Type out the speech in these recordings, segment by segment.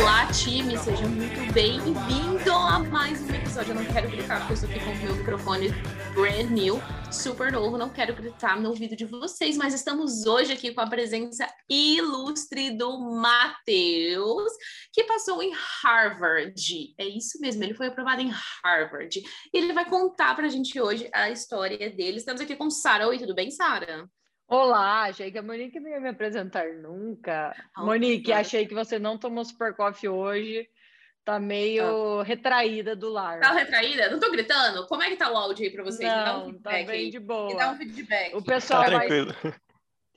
Olá, time, seja muito bem-vindo a mais um episódio. Eu não quero porque eu estou aqui com o meu microfone brand new, super novo. Não quero gritar no ouvido de vocês, mas estamos hoje aqui com a presença ilustre do Matheus, que passou em Harvard. É isso mesmo, ele foi aprovado em Harvard. E ele vai contar para a gente hoje a história dele. Estamos aqui com Sara. Oi, tudo bem, Sara? Olá, achei que a Monique não ia me apresentar nunca. Ah, Monique, achei que você não tomou super coffee hoje. Tá meio retraída do lar. Tá retraída? Não tô gritando? Como é que tá o áudio aí para vocês? Me dá um Não, tá feedback bem aí. de Me dá um boa. feedback. O pessoal Tá vai, tranquilo.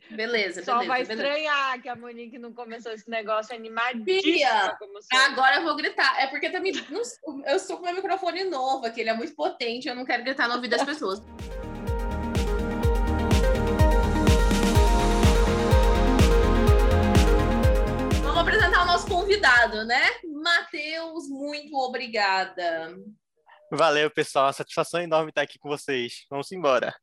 Beleza, só beleza, vai beleza. estranhar que a Monique não começou esse negócio sempre. Agora eu vou gritar. É porque tá me... não- eu estou com meu microfone novo aqui, ele é muito potente, eu não quero gritar no ouvido das pessoas. Nosso convidado, né? Matheus, muito obrigada. Valeu, pessoal. Uma satisfação enorme estar aqui com vocês. Vamos embora.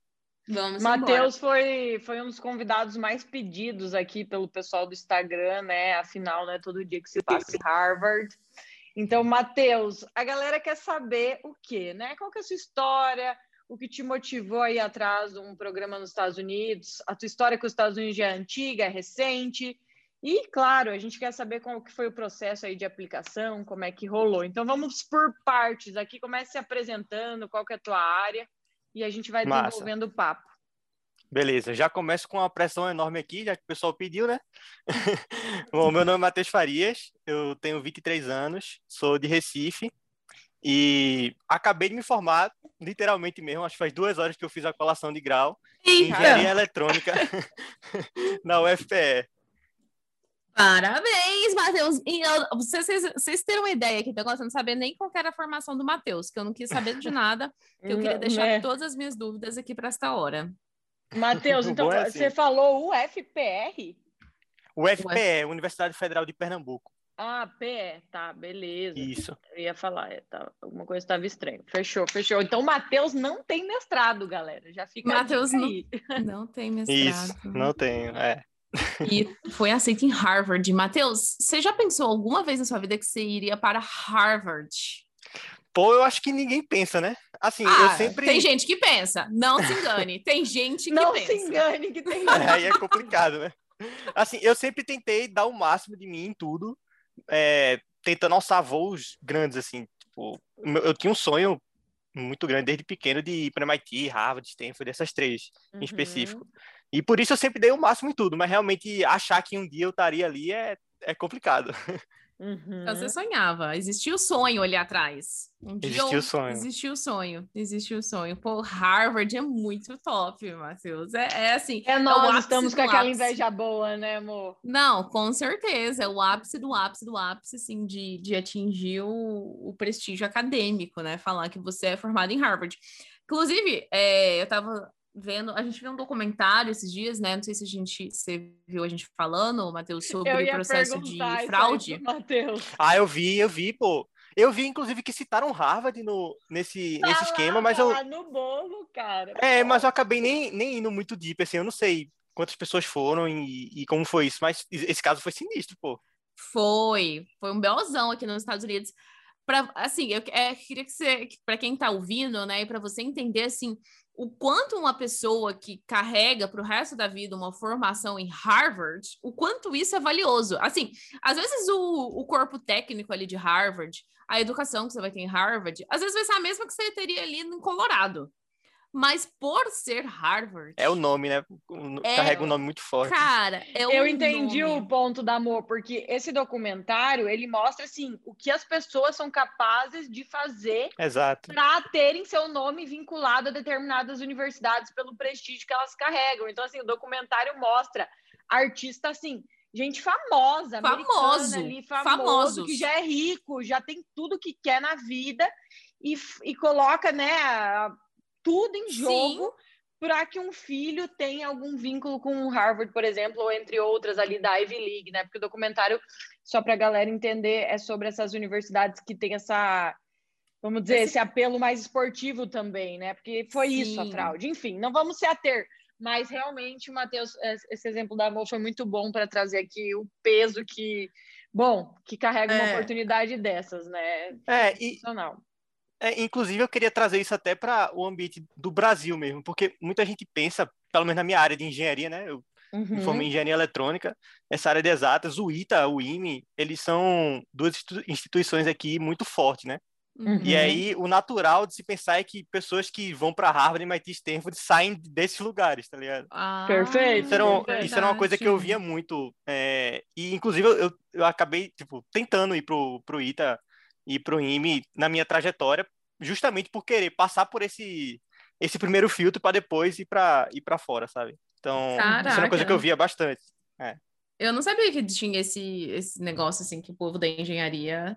Vamos embora. Matheus foi, foi um dos convidados mais pedidos aqui pelo pessoal do Instagram, né? Afinal, né? Todo dia que se passa em Harvard. Então, Matheus, a galera quer saber o quê, né? Qual que é a sua história? O que te motivou aí atrás de um programa nos Estados Unidos? A tua história com os Estados Unidos já é antiga, é recente? E, claro, a gente quer saber como que foi o processo aí de aplicação, como é que rolou. Então, vamos por partes aqui. Comece se apresentando, qual que é a tua área, e a gente vai Massa. desenvolvendo o papo. Beleza, já começo com uma pressão enorme aqui, já que o pessoal pediu, né? Bom, meu nome é Matheus Farias, eu tenho 23 anos, sou de Recife e acabei de me formar, literalmente mesmo, acho que faz duas horas que eu fiz a colação de grau em Engenharia Eletrônica na UFPE. Parabéns, Matheus. E eu- vocês, vocês, vocês terem uma ideia aqui, eu gosto de não saber nem qual era a formação do Matheus, que eu não quis saber de nada, que eu queria Não, deixar né? todas as minhas dúvidas aqui para esta hora. Matheus, então é assim. você falou UFPR? UFPE, Universidade Federal de Pernambuco. Ah, PE, tá, beleza. Isso. Eu ia falar, é, tá, alguma coisa estava estranha. Fechou, fechou. Então, o Matheus não tem mestrado, galera. Já fica Matheus não-. Não tem mestrado. Isso, não tenho, é. E foi aceito em Harvard. Matheus, você já pensou alguma vez na sua vida que você iria para Harvard? Pô, eu acho que ninguém pensa, né? Assim, eu Ah, sempre. Tem gente que pensa, não se engane. Tem gente que Não pensa. se engane que tem. É, aí é complicado, né? Assim, eu sempre tentei dar o máximo de mim em tudo, é, tentando alçar voos grandes, assim. Tipo, eu eu tinha um sonho muito grande desde pequeno de ir para MIT, Harvard, Stanford, essas três Uhum. em específico. E por isso eu sempre dei o máximo em tudo, mas realmente achar que um dia eu estaria ali é, é complicado. Uhum. Então você sonhava, existia o sonho ali atrás. Um eu- o sonho. Existiu o sonho, existiu o sonho. Pô, Harvard é muito top, Matheus. É, é assim. É, o nós ápice estamos com aquela ápice. inveja boa, né, amor? Não, com certeza. É o ápice do ápice do ápice, assim, de, de atingir o, o prestígio acadêmico, né? Falar que você é formado em Harvard. Inclusive, é, eu tava vendo, a gente viu um documentário esses dias, né? Não sei se a gente você viu a gente falando, Matheus, sobre Eu o processo de perguntar isso aí fraude. pro Matheus. Ah, eu vi, eu vi, pô. Eu vi, inclusive, que citaram Harvard no, nesse, nesse Tá esquema, lá, mas tá eu. lá no bolo, cara. É, mas eu acabei nem, nem indo muito deep, assim, eu não sei quantas pessoas foram e, e como foi isso, mas esse caso foi sinistro, pô. Foi, foi um belzão aqui nos Estados Unidos. Pra, assim, eu é, queria que você, para quem tá ouvindo, né, e para você entender assim, o quanto uma pessoa que carrega para o resto da vida uma formação em Harvard, o quanto isso é valioso. Assim, às vezes o, o corpo técnico ali de Harvard, a educação que você vai ter em Harvard, às vezes vai ser a mesma que você teria ali no Colorado. Mas por ser Harvard, É o nome, né? O- É, Carrega um nome muito forte. cara, é o Eu entendi nome. o ponto da amor, porque esse documentário ele mostra assim o que as pessoas são capazes de fazer Exato. para terem seu nome vinculado a determinadas universidades pelo prestígio que elas carregam. Então, assim, o documentário mostra artista assim, gente famosa, Famoso, ali, famoso, famosos. que já é rico, já tem tudo que quer na vida e, e coloca, né, a- tudo em jogo para que um filho tenha algum vínculo com Harvard, por exemplo, ou entre outras ali da Ivy League, né? Porque o documentário, só para a galera entender, é sobre essas universidades que têm essa vamos dizer, Esse- esse apelo mais esportivo também, né? Porque foi isso a Sim. fraude. Enfim, não vamos se ater. Mas realmente, Matheus, es- esse exemplo da Vol foi muito bom para trazer aqui o peso que, bom, que carrega uma É. oportunidade dessas, né? É, e. É, inclusive, eu queria trazer isso até para o ambiente do Brasil mesmo, porque muita gente pensa, pelo menos na minha área de engenharia, né? Eu me Uhum. formei em engenharia eletrônica, essa área de exatas, o ITA, o IME, eles são duas institu- instituições aqui muito fortes, né? Uhum. E aí, o natural de se pensar é que pessoas que vão para Harvard, MIT, Stanford saem desses lugares, tá ligado? Ah, Perfeito, Isso era, um- isso era uma coisa que eu via muito. é, e, inclusive, eu, eu acabei, tipo, tentando ir pro, pro ITA e pro IME na minha trajetória, justamente por querer passar por esse, esse primeiro filtro para depois ir para ir para fora, sabe? Então, isso era uma coisa que eu Caraca. via bastante. Eu não sabia que tinha esse, esse negócio assim que o povo da engenharia,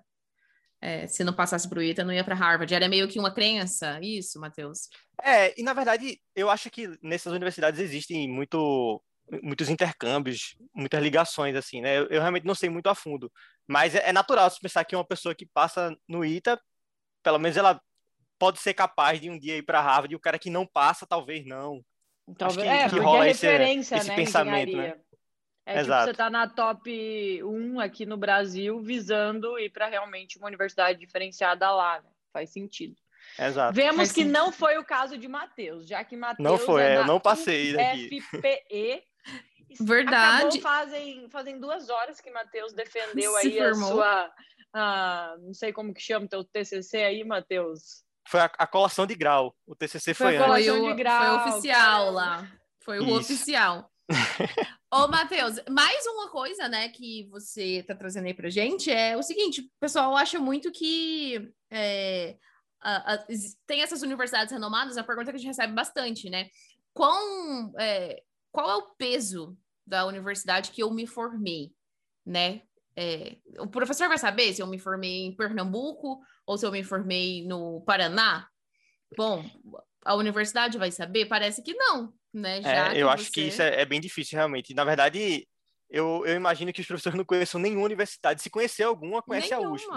é, se não passasse pro ITA, não ia para Harvard. Era meio que uma crença, isso, Matheus? É, e na verdade, eu acho que nessas universidades existem muito, muitos intercâmbios, muitas ligações, assim, né? Eu, eu realmente não sei muito a fundo, mas é, é natural se pensar que uma pessoa que passa no ITA, pelo menos ela pode ser capaz de um dia ir para Harvard, e o cara que não passa, talvez não. Talvez, que- é, que porque rola é esse- referência, esse né, pensamento, engenharia. né? É tipo, Exato. você tá na top 1 aqui no Brasil, visando ir para realmente uma universidade diferenciada lá, né? Faz sentido. Exato. Vemos Faz que sentido. não foi o caso de Matheus, já que Matheus Não foi, é é, eu não passei daqui. UFPE. Verdade. Acabou fazem, fazem duas horas que Matheus defendeu aí a sua, ah, não sei como que chama teu TCC aí, Matheus. Foi a, a colação de grau. O TCC Foi foi, a antes. colação Foi o, de grau, foi oficial lá. Foi o Isso. oficial. Ô, Matheus, mais uma coisa, né, que você tá trazendo aí pra gente é o seguinte: o pessoal acha muito que é, a- a- exi- tem essas universidades renomadas, a pergunta que a gente recebe bastante, né? Quão, é, qual é o peso da universidade que eu me formei, né? É, o professor vai saber se eu me formei em Pernambuco ou se eu me formei no Paraná? Bom, a universidade vai saber? Parece que não, né? É, eu acho você- que isso é, é bem difícil, realmente. Na verdade, eu, eu imagino que os professores não conheçam nenhuma universidade. Se conhecer alguma, conhece a USP.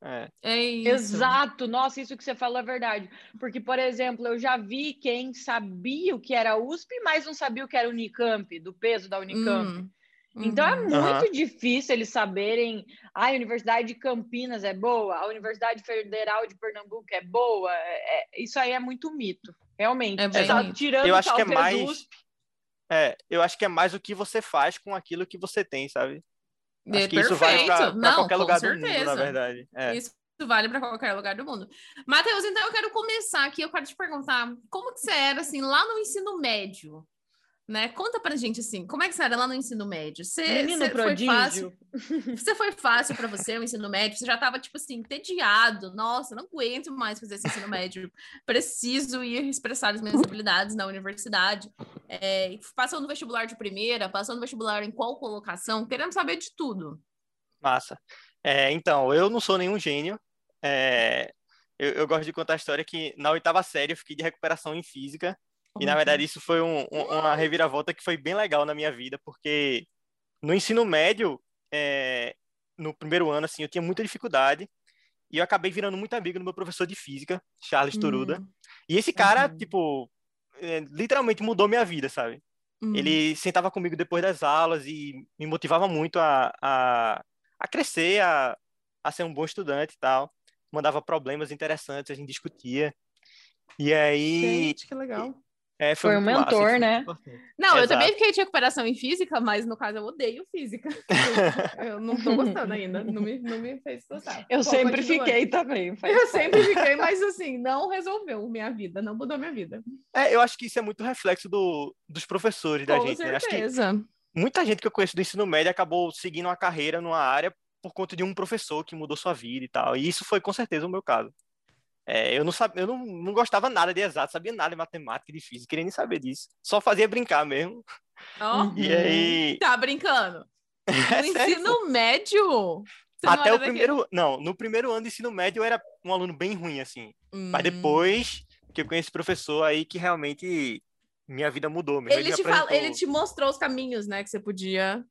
É. É isso. Exato, nossa, isso que você falou é verdade. Porque, por exemplo, eu já vi quem sabia o que era USP, mas não sabia o que era Unicamp, do peso da Unicamp. Hum, Então é uhum. muito Aham. difícil eles saberem. Ah, a Universidade de Campinas é boa, a Universidade Federal de Pernambuco é boa. É- é- isso aí é muito mito, realmente. É tirando Eu acho que é mais- USP. É, eu acho que é mais o que você faz com aquilo que você tem, sabe? É Acho que isso vale pra, perfeito. pra Não, qualquer com lugar do mundo, certeza. na verdade. É. Isso vale para qualquer lugar do mundo. Matheus, então eu quero começar aqui, eu quero te perguntar, como que você era assim lá no ensino médio? Né? Conta pra gente assim, como é que você era lá no ensino médio? Você, Menino você foi fácil? prodígio. Você foi fácil para você o ensino médio? Você já estava tipo assim, entediado. Nossa, não aguento mais fazer esse ensino médio. Preciso ir expressar as minhas habilidades na universidade. É, passou no vestibular de primeira, passou no vestibular em qual colocação? Queremos saber de tudo. Massa. É, então, eu não sou nenhum gênio. É, eu, eu gosto de contar a história que na oitava série eu fiquei de recuperação em física. E na verdade isso foi um- um- uma reviravolta que foi bem legal na minha vida, porque no ensino médio, é, no primeiro ano, assim, eu tinha muita dificuldade. E eu acabei virando muito amigo do meu professor de física, Charles Toruda. Hum, E esse cara, Uhum. tipo, é, literalmente mudou minha vida, sabe? hum. Ele sentava comigo depois das aulas e me motivava muito a, a, a crescer, a, a ser um bom estudante e tal. Mandava problemas interessantes, a gente discutia. E aí, Gente, que legal. É, foi, Foi um massa, mentor, foi né? muito importante. Não, eu Exato. também fiquei de recuperação em física, mas no caso eu odeio física. Eu não tô gostando ainda, não me, não me fez gostar. Eu Bom, sempre fiquei também. Eu sempre fiquei, mas assim, não resolveu minha vida, não mudou minha vida. É, eu acho que isso é muito reflexo do, dos professores da Com gente, né? Acho que certeza. muita gente que eu conheço do ensino médio acabou seguindo uma carreira numa área por conta de um professor que mudou sua vida e tal. E isso foi com certeza o meu caso. É, eu não sabia, eu não, não gostava nada de exato, sabia nada de matemática, de física, queria nem saber disso. Só fazia brincar mesmo. Uhum. E aí, tá brincando. é No sério, ensino médio? Você não até o daquele- primeiro, não, no primeiro ano de ensino médio eu era um aluno bem ruim assim. Mas Hum. depois que eu conheci esse professor aí que realmente minha vida mudou mesmo. Ele me te, fala, ele te mostrou os caminhos, né, que você podia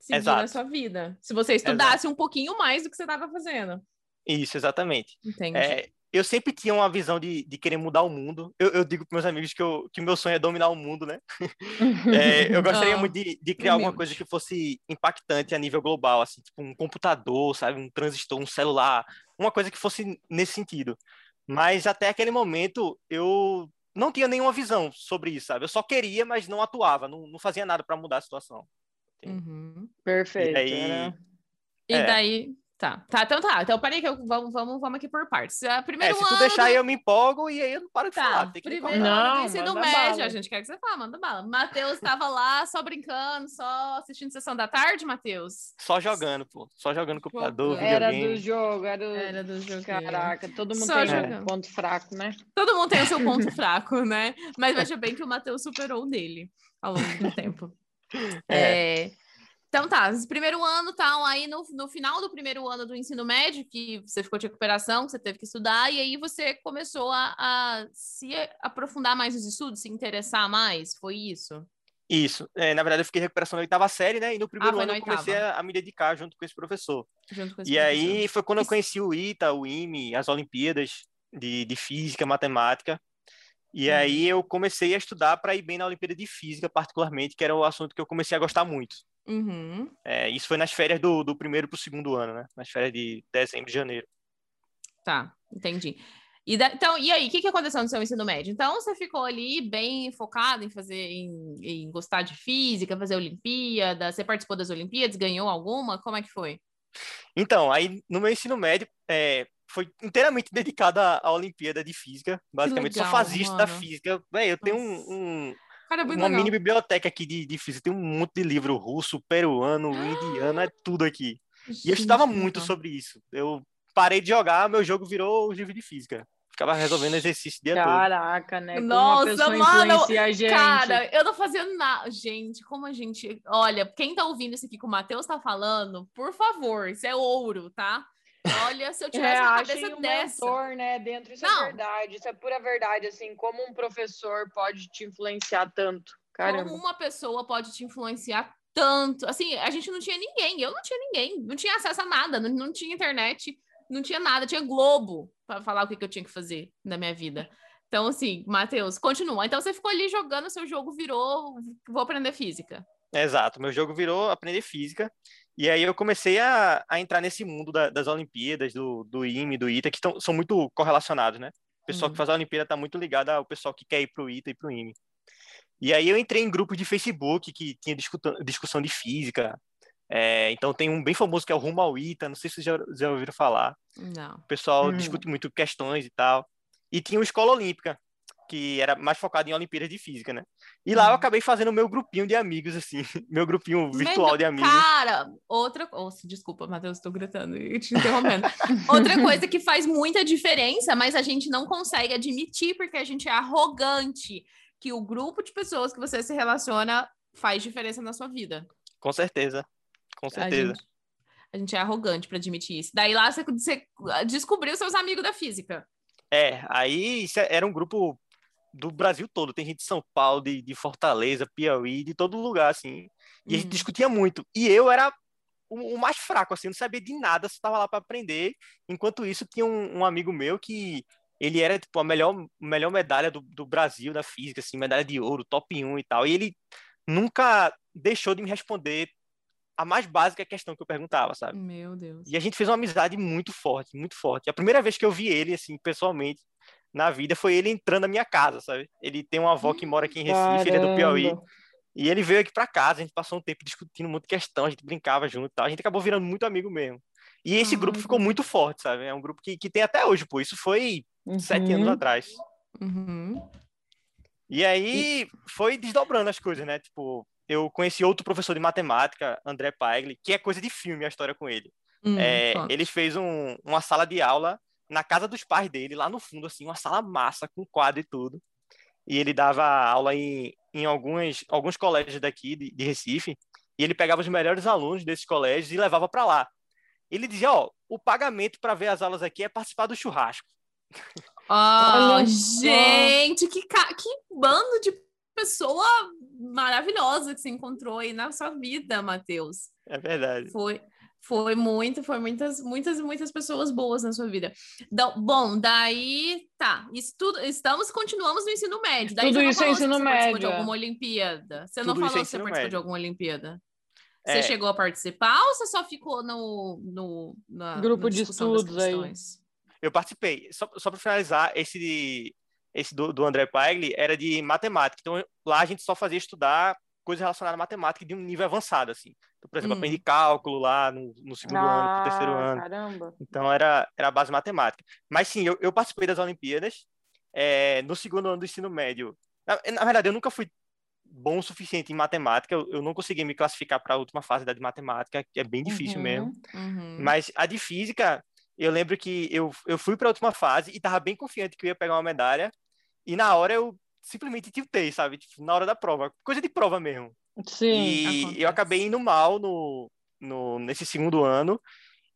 seguir Exato. na sua vida. Se você estudasse um pouquinho mais do que você estava fazendo. Isso, exatamente. Entendi. É, eu sempre tinha uma visão de, de querer mudar o mundo. Eu, eu digo para meus amigos que, eu, que meu sonho é dominar o mundo, né? É, eu gostaria muito de, de criar alguma coisa que fosse impactante a nível global, assim, tipo um computador, sabe? Um transistor, um celular, uma coisa que fosse nesse sentido. Mas até aquele momento eu não tinha nenhuma visão sobre isso, sabe? Eu só queria, mas não atuava, não, não fazia nada para mudar a situação. Uhum. Perfeito. E aí, era- E É. daí. Tá, tá, então tá. Então peraí que eu, vamos, vamos, vamos aqui por partes. Ah, É, Primeiro se tu ano deixar do- aí, eu me empolgo e aí eu não paro de Tá, falar. Tem que me primeiro cortar. ano do Não, ensino médio, bala. a gente quer que você fale, manda bala. Matheus estava lá só brincando, só assistindo sessão da tarde, Matheus? Só jogando, pô. Só jogando computador, Jogando. Era videogame. do jogo, era, o- Era do jogo. Caraca, todo mundo Só tem jogando. um ponto fraco, né? Todo mundo tem o seu ponto fraco, né? Mas veja bem que o Matheus superou o dele ao longo do tempo. É, Então tá, esse primeiro ano tal, aí no, no final do primeiro ano do ensino médio, que você ficou de recuperação, que você teve que estudar, e aí você começou a, a se aprofundar mais nos estudos, se interessar mais, foi isso? Isso. É, na verdade, eu fiquei recuperação na oitava série, né? E no primeiro Ah, ano eu comecei a, a me dedicar junto com esse professor. Junto com esse E aí professor? foi quando eu conheci o ITA, o IME, as Olimpíadas de, de Física, Matemática. E Uhum. aí eu comecei a estudar para ir bem na Olimpíada de Física, particularmente, que era o assunto que eu comecei a gostar muito. Uhum. É, isso foi nas férias do, do primeiro para o segundo ano, né? Nas férias de dezembro e janeiro. Tá, entendi. E da- então, e aí, o que, que aconteceu no seu ensino médio? Então, você ficou ali bem focado em fazer, em, em gostar de física, fazer Olimpíada, você participou das Olimpíadas, ganhou alguma? Como é que foi? Então, aí no meu ensino médio, é, foi inteiramente dedicado à, à Olimpíada de Física. Basicamente, só legal, fazia isso da física. Véi, eu tenho um- um, Cara, é uma legal. mini biblioteca aqui de, de física. Tem um monte de livro russo, peruano, indiano, é tudo aqui. E eu estudava Gente, muito legal. sobre isso. Eu parei de jogar, meu jogo virou o livro de física. Ficava resolvendo exercício o dia todo. Caraca, né? Como Nossa, mano, gente. Cara, eu não fazia nada. Gente, como a gente. Olha, quem tá ouvindo isso aqui que o Matheus tá falando, por favor, isso é ouro, tá? Olha, se eu tivesse É, uma cabeça um dessa. mentor, né? Dentro, isso Não. é verdade. Isso é pura verdade, assim. Como um professor pode te influenciar tanto. Caramba. Como uma pessoa pode te influenciar tanto? Assim, a gente não tinha ninguém, eu não tinha ninguém, não tinha acesso a nada, não, não tinha internet, não tinha nada, tinha Globo para falar o que, que eu tinha que fazer na minha vida. Então, assim, Matheus, continua. Então, você ficou ali jogando, seu jogo virou, vou aprender física. Exato, meu jogo virou aprender física. E aí eu comecei a, a entrar nesse mundo da- das Olimpíadas, do, do IME, do ITA, que tão, são muito correlacionados, né? O pessoal Uhum. que faz a Olimpíada está muito ligado ao pessoal que quer ir para o ITA e para o IME. E aí eu entrei em grupos de Facebook que tinha discuta- discussão de física. É, então tem um bem famoso que é o Rumo ao ITA, não sei se vocês já, já ouviram falar. Não. O pessoal Hum. discute muito questões e tal. E tinha o Escola Olímpica, que era mais focado em Olimpíadas de Física, né? E lá eu Uhum. acabei fazendo o meu grupinho de amigos, assim, meu grupinho virtual Melhor- de amigos. Cara, outra. Oh, desculpa, Matheus, estou gritando e te interrompendo. outra coisa que faz muita diferença, mas a gente não consegue admitir porque a gente é arrogante, que o grupo de pessoas que você se relaciona faz diferença na sua vida. Com certeza, com A certeza. gente, a gente é arrogante para admitir isso. Daí lá você, você descobriu seus amigos da física. É, aí era um grupo do Brasil todo, tem gente de São Paulo, de, de Fortaleza, Piauí, de todo lugar, assim. E a gente Uhum. discutia muito. E eu era o, o mais fraco, assim, não sabia de nada, só estava lá para aprender. Enquanto isso, tinha um, um amigo meu que ele era, tipo, a melhor, melhor medalha do, do Brasil na física, assim, medalha de ouro, top 1 e tal. E ele nunca deixou de me responder a mais básica questão que eu perguntava, sabe? Meu Deus. E a gente fez uma amizade muito forte, muito forte. A primeira vez que eu vi ele, assim, pessoalmente, na vida, foi ele entrando na minha casa, sabe? Ele tem uma avó que mora aqui em Recife, ele é do Piauí. Caramba. E ele veio aqui pra casa, a gente passou um tempo discutindo muita questão, a gente brincava junto e tal. A gente acabou virando muito amigo mesmo. E esse grupo ficou muito forte, sabe? É um grupo que, que tem até hoje, pô. Isso foi sete anos Uhum. atrás. Uhum. E aí foi desdobrando as coisas, né? Tipo, eu conheci outro professor de matemática, André Paigli, que é coisa de filme a história com ele. Hum, É, ele fez um- uma sala de aula na casa dos pais dele, lá no fundo, assim, uma sala massa, com quadro e tudo. E ele dava aula em, em alguns, alguns colégios daqui, de, de Recife, e ele pegava os melhores alunos desses colégios e levava para lá. Ele dizia, ó, o pagamento para ver as aulas aqui é participar do churrasco. Oh, gente, que, ca- que bando de pessoa maravilhosa que você encontrou aí na sua vida, Matheus. É verdade. Foi, Foi muito, foi muitas, muitas, muitas pessoas boas na sua vida. Da- bom, daí tá. Isso tudo, estamos, continuamos no ensino médio. Daí Tudo você não isso é ensino você de médio, é. alguma Olimpíada. Você não Tudo isso é falou se você ensino participou de médio. alguma Olimpíada. É. Você chegou a participar ou você só ficou no, no na, Grupo na de estudos aí. Eu participei. Só, só para finalizar, esse, esse do, do André Pagli era de matemática. Então, lá a gente só fazia estudar coisas relacionadas à matemática de um nível avançado, assim. Então, por exemplo, Hum. aprendi cálculo lá no, no segundo ano, no terceiro Ah, ano. Caramba. Então, era, era a base matemática. Mas, sim, eu, eu participei das Olimpíadas é, no segundo ano do ensino médio. Na, na verdade, eu nunca fui bom o suficiente em matemática. Eu, eu não consegui me classificar para a última fase da de matemática, que é bem difícil Uhum. mesmo. Uhum. Mas a de física, eu lembro que eu, eu fui para a última fase e tava bem confiante que eu ia pegar uma medalha. E na hora eu simplesmente tiltei, sabe? Tipo, na hora da prova. Coisa de prova mesmo. Sim. E acontece. eu acabei indo mal no, no, nesse segundo ano.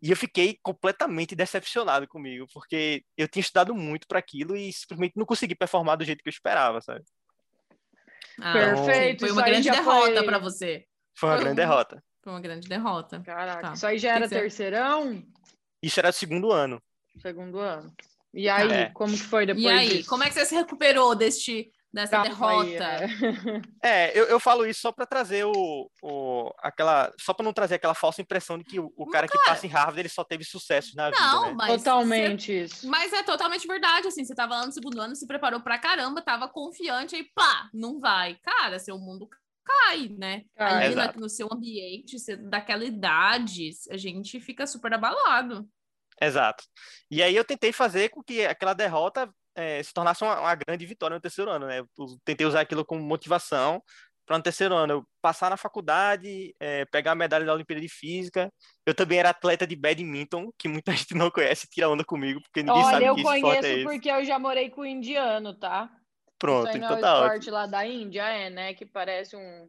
E eu fiquei completamente decepcionado comigo, porque eu tinha estudado muito para aquilo e simplesmente não consegui performar do jeito que eu esperava, sabe? Ah, Perfeito, Foi uma grande derrota foi- para você. Foi uma Foi grande um- derrota. Foi uma grande derrota. Caraca, Tá. isso aí já era terceirão? Isso era o segundo ano. Segundo ano. E aí, É. como que foi depois e aí, disso? como é que você se recuperou deste, dessa Calma aí, derrota? é. É, eu, eu falo isso só para trazer o, o aquela, só para não trazer aquela falsa impressão de que o, o cara que passa em Harvard ele só teve sucesso na Não, vida, né? mas Totalmente isso. mas é totalmente verdade, assim, você tava lá no segundo ano, se preparou pra caramba, tava confiante, aí pá, não vai. Cara, seu mundo cai, né? Cai. Ali na- Exato. no seu ambiente, você- daquela idade, a gente fica super abalado. Exato. E aí eu tentei fazer com que aquela derrota eh, se tornasse uma, uma grande vitória no terceiro ano, né? Eu tentei usar aquilo como motivação para no terceiro ano eu passar na faculdade, eh, pegar a medalha da Olimpíada de Física. Eu também era atleta de badminton, que muita gente não conhece, tira onda comigo, porque ninguém sabe Olha, eu que esporte conheço é esse. porque eu já morei com o indiano, tá? Pronto, então é o tá ótimo. esporte lá da Índia, é, né? Que parece um.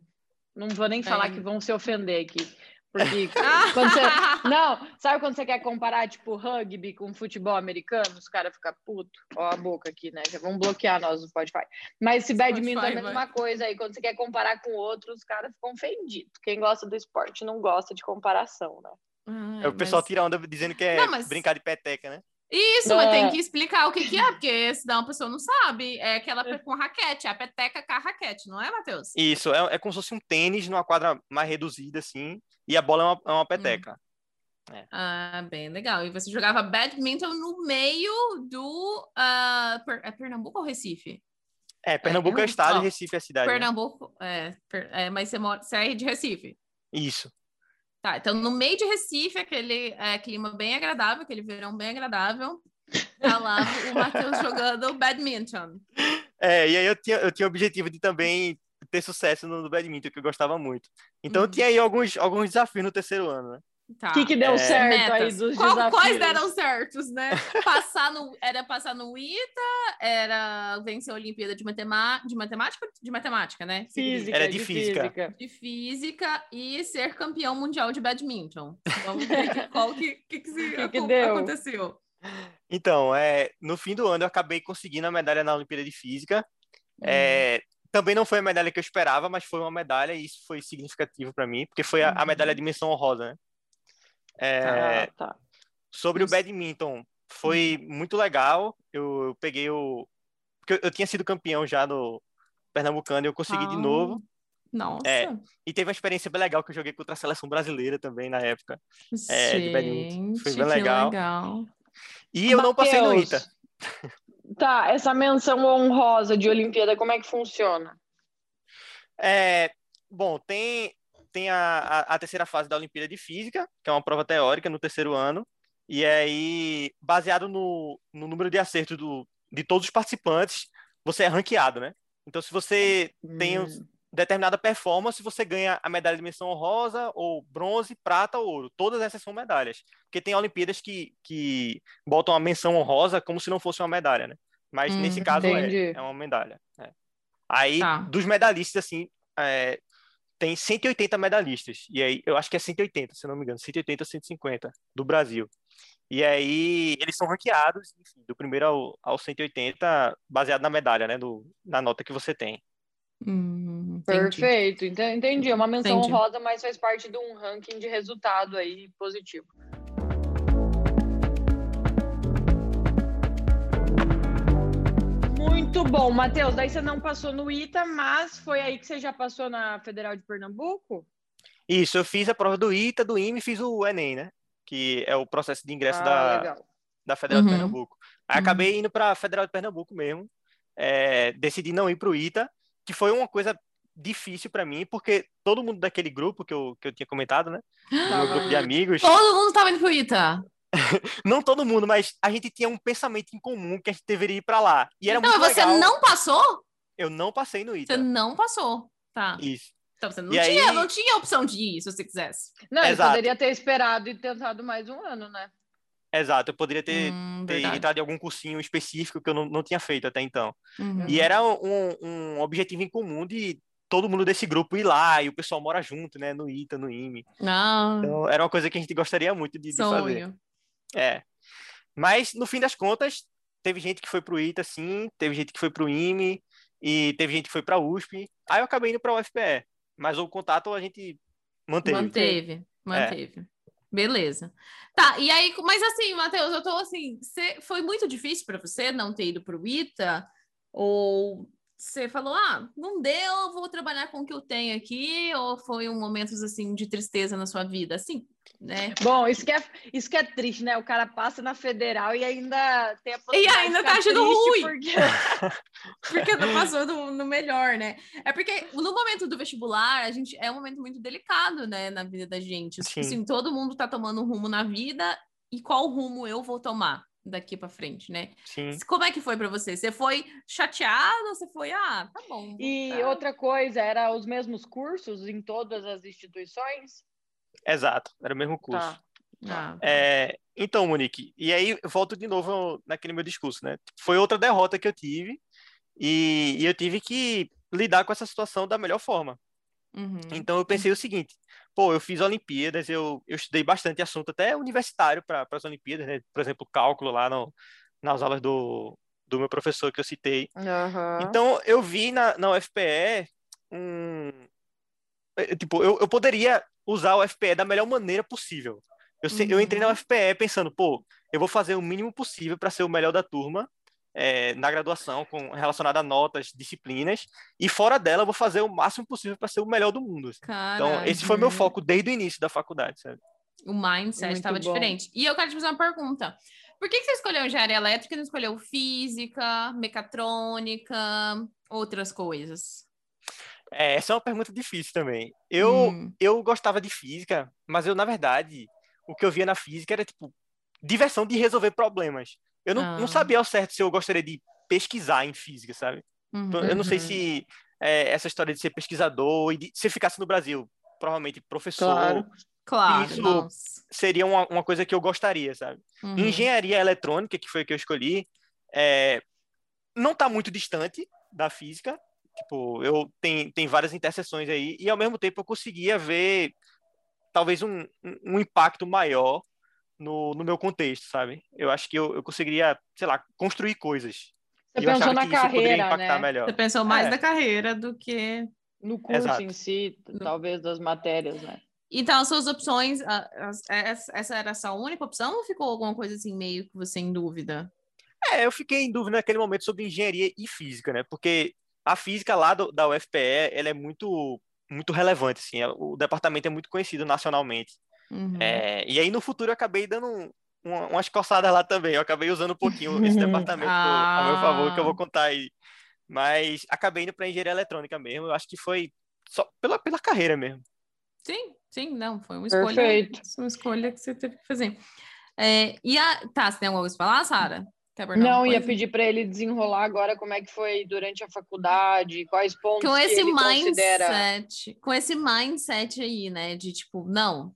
Não vou nem falar É. que vão se ofender aqui. Porque quando você. Não, sabe quando você quer comparar, tipo, rugby com futebol americano? Os caras ficam puto. Ó, a boca aqui, né? Já vão bloquear nós no Spotify. Mas se badminton é a mesma coisa aí. Quando você quer comparar com outro, os caras ficam ofendidos. Quem gosta do esporte não gosta de comparação, né? Ai, É, o pessoal mas- tira onda dizendo que é Não, mas- brincar de peteca, né? Isso, mas tem É. que explicar o que, que é, porque senão a pessoa não sabe. É aquela com raquete, é a peteca com a raquete, não é, Matheus? Isso, é, é como se fosse um tênis numa quadra mais reduzida, assim, e a bola é uma, é uma peteca. Ah, bem legal. E você jogava badminton no meio do. ah, Per- é Pernambuco ou Recife? É, Pernambuco é, o eu- estado e Recife é a cidade. né? Pernambuco, é, per- é, mas você, mora, você é de Recife. Isso. Tá, então no meio de Recife, aquele é, clima bem agradável, aquele verão bem agradável. Tá lá o Matheus jogando badminton. É, e aí eu tinha, eu tinha o objetivo de também ter sucesso no, no badminton, que eu gostava muito. Então eu Uhum. tinha aí alguns, alguns desafios no terceiro ano, né? Tá. O que, que deu É. certo aí Metas. dos Qual- desafios? Quais deram certos, né? Passar no, era passar no ITA, era vencer a Olimpíada de, matema, de matemática, de matemática, né? Física, Era de física. De física e ser campeão mundial de badminton. Vamos ver qual que, que, que, se- Que que deu? aconteceu. Então, é, no fim do ano eu acabei conseguindo a medalha na Olimpíada de Física. É, também não foi a medalha que eu esperava, mas foi uma medalha e isso foi significativo para mim, porque foi a, a Uhum. medalha de menção honrosa, né? É, Ah, tá. Sobre o Isso. badminton, foi muito legal. Eu, eu peguei o. Porque eu, eu tinha sido campeão já no Pernambucano e eu consegui de Ah, novo. Nossa. É, E teve uma experiência bem legal que eu joguei contra a seleção brasileira também na época. é, de badminton. Foi Gente, bem legal. legal. E eu não passei no ITA. Tá, essa menção honrosa de Olimpíada, como é que funciona? É, bom, tem, tem a, a, a terceira fase da Olimpíada de Física, que é uma prova teórica no terceiro ano. E aí, baseado no, no número de acertos do, de todos os participantes, você é ranqueado, né? Então, se você tem Hum. os- determinada performance, você ganha a medalha de menção honrosa, ou bronze, prata ou ouro. Todas essas são medalhas. Porque tem Olimpíadas que, que botam a menção honrosa como se não fosse uma medalha, né? Mas Hum, nesse caso é, é uma medalha. né? Aí, Tá. dos medalhistas, assim, é, tem 180 medalhistas. E aí, eu acho que é 180, se não me engano, 180 ou 150 do Brasil. E aí, eles são ranqueados, enfim, do primeiro ao, ao 180, baseado na medalha, né? Do, na nota que você tem. Hum. Perfeito, ente- entendi. É uma menção Entendi. honrosa, mas faz parte de um ranking de resultado aí positivo. Muito bom, Matheus. Daí você não passou no ITA, mas foi aí que você já passou na Federal de Pernambuco? Isso, eu fiz a prova do ITA, do IME e fiz o Enem, né? Que é o processo de ingresso Ah, da, legal. da Federal de Uhum. Pernambuco. Aí Uhum. acabei indo para a Federal de Pernambuco mesmo. É, decidi não ir para o ITA, que foi uma coisa difícil para mim, porque todo mundo daquele grupo que eu, que eu tinha comentado, né? Do meu Tava grupo de amigos, Todo mundo tava indo pro Ita. não todo mundo, mas a gente tinha um pensamento em comum que a gente deveria ir para lá. E era Então, muito você legal. não passou? Eu não passei no Você ITA. não passou. Tá. Isso. Então você não E tinha, aí- não tinha opção de ir, se você quisesse. Não, Exato. poderia ter esperado e tentado mais um ano, né? Exato, eu poderia ter, Hum, ter entrado em algum cursinho específico que eu não, não tinha feito até então. Uhum. E era um, um objetivo em comum de todo mundo desse grupo ir lá e o pessoal mora junto, né? No ITA, no IME. Ah, Então, era uma coisa que a gente gostaria muito de, de fazer. É. Mas, no fim das contas, teve gente que foi pro ITA, sim, teve gente que foi pro IME e teve gente que foi pra USP. Aí eu acabei indo pra UFPE. Mas o contato a gente manteve. Manteve, manteve. Beleza. Tá, e aí, mas assim, Matheus, eu tô assim, cê, foi muito difícil para você não ter ido pro ITA? Ou você falou, ah, não deu, vou trabalhar com o que eu tenho aqui? Ou foi um momentos assim de tristeza na sua vida? Assim, né? Bom, isso que, é, isso que é triste, né? O cara passa na federal e ainda tem a E possibilidade ainda de tá achando ruim. Porque... Porque não passou no, no melhor, né? É porque no momento do vestibular, a gente é um momento muito delicado, né, na vida da gente. Tipo Sim. assim, todo mundo tá tomando um rumo na vida e qual rumo eu vou tomar daqui pra frente, né? Sim. Como é que foi pra você? Você foi chateado você foi, ah, tá bom. E ficar- outra coisa, era os mesmos cursos em todas as instituições? Exato, era o mesmo curso. Tá. Ah, É, então, Monique, e aí eu volto de novo naquele meu discurso, né? Foi outra derrota que eu tive e, e eu tive que lidar com essa situação da melhor forma. uhum. Então eu pensei o seguinte, pô, eu fiz Olimpíadas, eu, eu estudei bastante assunto, até universitário para as Olimpíadas, né? Por exemplo, cálculo lá no, nas aulas do, do meu professor que eu citei. Aham. Então eu vi na, na UFPE um. eh, Tipo, eu, eu poderia usar o UFPE da melhor maneira possível. Eu, se- eu entrei na Uhum. UFPE pensando, pô, eu vou fazer o mínimo possível para ser o melhor da turma eh, na graduação, com relacionado a notas, disciplinas, e fora dela eu vou fazer o máximo possível para ser o melhor do mundo. Então, Caralho. esse foi meu foco desde o início da faculdade, sabe? O mindset estava diferente. E eu quero te fazer uma pergunta. Por que, que você escolheu engenharia elétrica e não escolheu física, mecatrônica, outras coisas? É, essa é uma pergunta difícil também. Eu, Hum. eu gostava de física, mas eu, na verdade, o que eu via na física era, tipo, diversão de resolver problemas. Eu não, Ah. não sabia ao certo se eu gostaria de pesquisar em física, sabe? Então, Eu não sei Uhum. se é, essa história de ser pesquisador e de, se ficasse no Brasil, provavelmente professor, Claro. Claro, Isso- nossa. seria uma, uma coisa que eu gostaria, sabe? Uhum. Engenharia eletrônica, que foi a que eu escolhi, é, não está muito distante da física. Tipo, eu tem, tem várias interseções aí, e ao mesmo tempo eu conseguia ver talvez um, um impacto maior no, no meu contexto, sabe? Eu acho que eu, eu conseguiria, sei lá, construir coisas. Você E eu pensou na que isso poderia carreira, impactar né? melhor. Você pensou mais É. da carreira do que. No curso Exato. em si, talvez das matérias, né? Então, as suas opções, essa essa era a sua única opção ou ficou alguma coisa assim meio que você em dúvida? É, eu fiquei em dúvida naquele momento sobre engenharia e física, né? Porque a física lá do- da UFPE, ela é muito muito relevante, assim. O departamento é muito conhecido nacionalmente. Uhum. É, e aí no futuro eu acabei dando um- uma, umas coçadas lá também. Eu acabei usando um pouquinho esse departamento a meu favor, que eu vou contar aí. Mas acabei indo para engenharia eletrônica mesmo. Eu acho que foi só pela, pela carreira mesmo. Sim, sim, não, foi uma escolha. Perfeito. Uma escolha que você teve que fazer. É, e a. Tá, você tem alguma coisa pra falar, Sara? Não, ia pedir para ele desenrolar agora como é que foi durante a faculdade, quais pontos com que esse ele considera. mindset, com esse mindset aí, né, de tipo, não,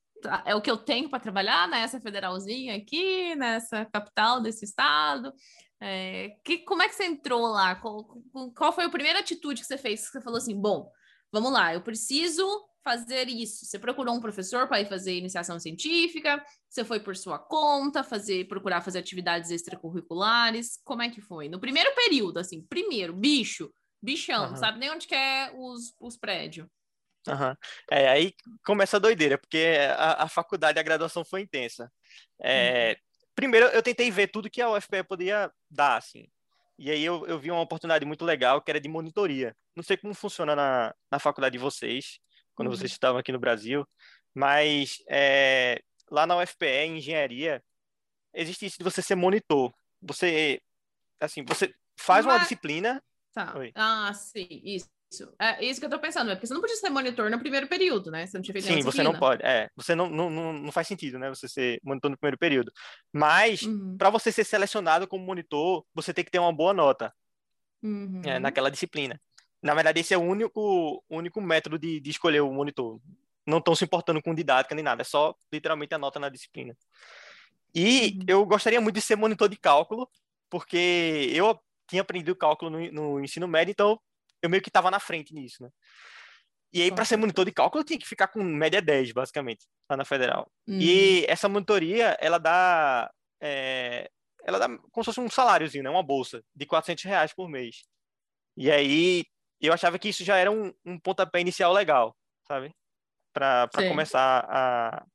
é o que eu tenho para trabalhar nessa federalzinha aqui, nessa capital desse estado. É, que, como é que você entrou lá? Qual, qual foi a primeira atitude que você fez? Que você falou assim, bom, vamos lá, eu preciso fazer isso. Você procurou um professor para ir fazer iniciação científica? Você foi por sua conta, fazer, procurar fazer atividades extracurriculares? Como é que foi? No primeiro período, assim, primeiro, bicho, bichão, Aham. sabe nem onde que é os, os prédios. Aham. É, aí começa a doideira, porque a, a faculdade, a graduação foi intensa. É, Primeiro, eu tentei ver tudo que a UFPE podia dar, assim. E aí eu, eu vi uma oportunidade muito legal, que era de monitoria. Não sei como funciona na, na faculdade de vocês, quando Uhum. vocês estavam aqui no Brasil, mas é, lá na UFPE, em engenharia, existe isso de você ser monitor. Você, assim, você faz uma Mas- disciplina Tá. Oi. Ah, sim, isso. É isso que eu tô pensando, é porque você não podia ser monitor no primeiro período, né? Você não tinha feito Sim, você não pode. É, você não, não, não, não faz sentido, né? Você ser monitor no primeiro período. Mas, Uhum, para você ser selecionado como monitor, você tem que ter uma boa nota uhum. é, naquela disciplina. Na verdade, esse é o único, único método de, de escolher o monitor. Não estão se importando com didática nem nada, é só literalmente a nota na disciplina. E Uhum. eu gostaria muito de ser monitor de cálculo, porque eu tinha aprendido cálculo no, no ensino médio, então eu meio que estava na frente nisso, né? E aí, para ser monitor de cálculo, eu tinha que ficar com média 10, basicamente, lá na federal. Uhum. E essa monitoria, ela dá, é, ela dá como se fosse um saláriozinho, né? Uma bolsa de 400 reais por mês. E aí, eu achava que isso já era um, um pontapé inicial legal, sabe? Para começar a,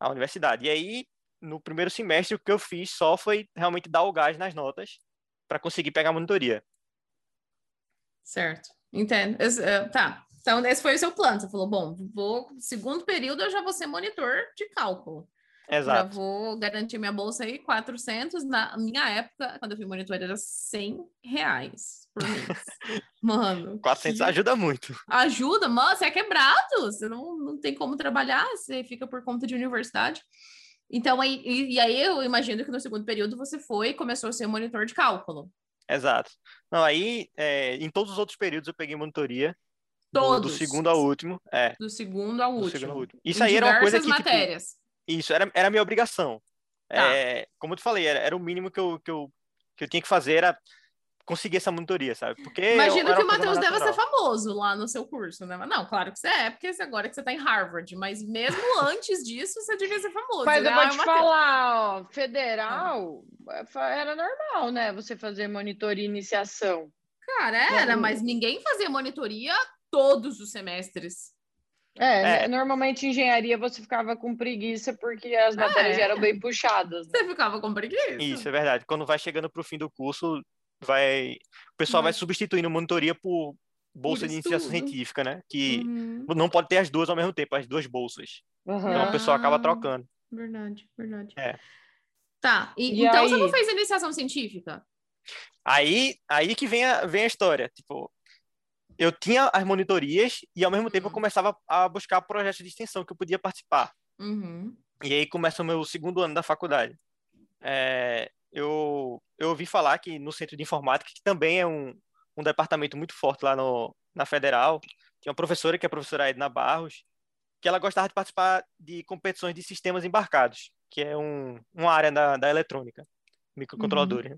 a universidade. E aí, no primeiro semestre, o que eu fiz só foi realmente dar o gás nas notas para conseguir pegar a monitoria. Certo, entendo. Esse- é, tá. Então, esse foi o seu plano. Você falou, bom, vou segundo período eu já vou ser monitor de cálculo. Já Exato. vou garantir minha bolsa aí, 400. Na minha época, quando eu fui monitor, era 100 reais por mês. Mano. 400 que ajuda muito. Ajuda, mano, você é quebrado. Você não, não tem como trabalhar, você fica por conta de universidade. Então, aí, e, e aí eu imagino que no segundo período você foi e começou a ser monitor de cálculo. Exato. Não, aí, é, em todos os outros períodos eu peguei monitoria. do- Do, Todos. segundo ao último. É, Do segundo ao do último. segundo ao último. Isso Em aí era uma coisa que, tipo, matérias. isso era, era a minha obrigação. Tá. É, como eu te falei, era, era o mínimo que eu, que, eu, que eu tinha que fazer, era conseguir essa monitoria, sabe? Porque Imagino que o Matheus deve ser famoso lá no seu curso, né? Mas Não, claro que você é, porque agora que você tá em Harvard, mas mesmo antes disso, você devia ser famoso. Mas né? eu vou Ah, te o Matheus. falar, ó, federal é, fa- era normal, né? Você fazer monitoria e iniciação. Cara, era, Não, mas ninguém fazia monitoria todos os semestres. É, É. né, normalmente em engenharia você ficava com preguiça porque as matérias é. eram bem puxadas. né? Você ficava com preguiça. Isso, é verdade. Quando vai chegando pro fim do curso, vai o pessoal vai Vai. substituindo monitoria por bolsa de iniciação estudo. científica, né? Que Uhum. não pode ter as duas ao mesmo tempo, as duas bolsas. Aham. Então a pessoa acaba Ah. trocando. Verdade, verdade. É. Tá, e, E então você aí? não fez iniciação científica? Aí, aí que vem a, vem a história. Tipo, eu tinha as monitorias e ao mesmo tempo eu Uhum. começava a buscar projetos de extensão que eu podia participar. Uhum. E aí começa o meu segundo ano da faculdade. É, eu, eu ouvi falar que no Centro de Informática, que também é um, um departamento muito forte lá no, na Federal, tinha uma professora, que é a professora Edna Barros, que ela gostava de participar de competições de sistemas embarcados, que é um, uma área da, da eletrônica, microcontroladores. né?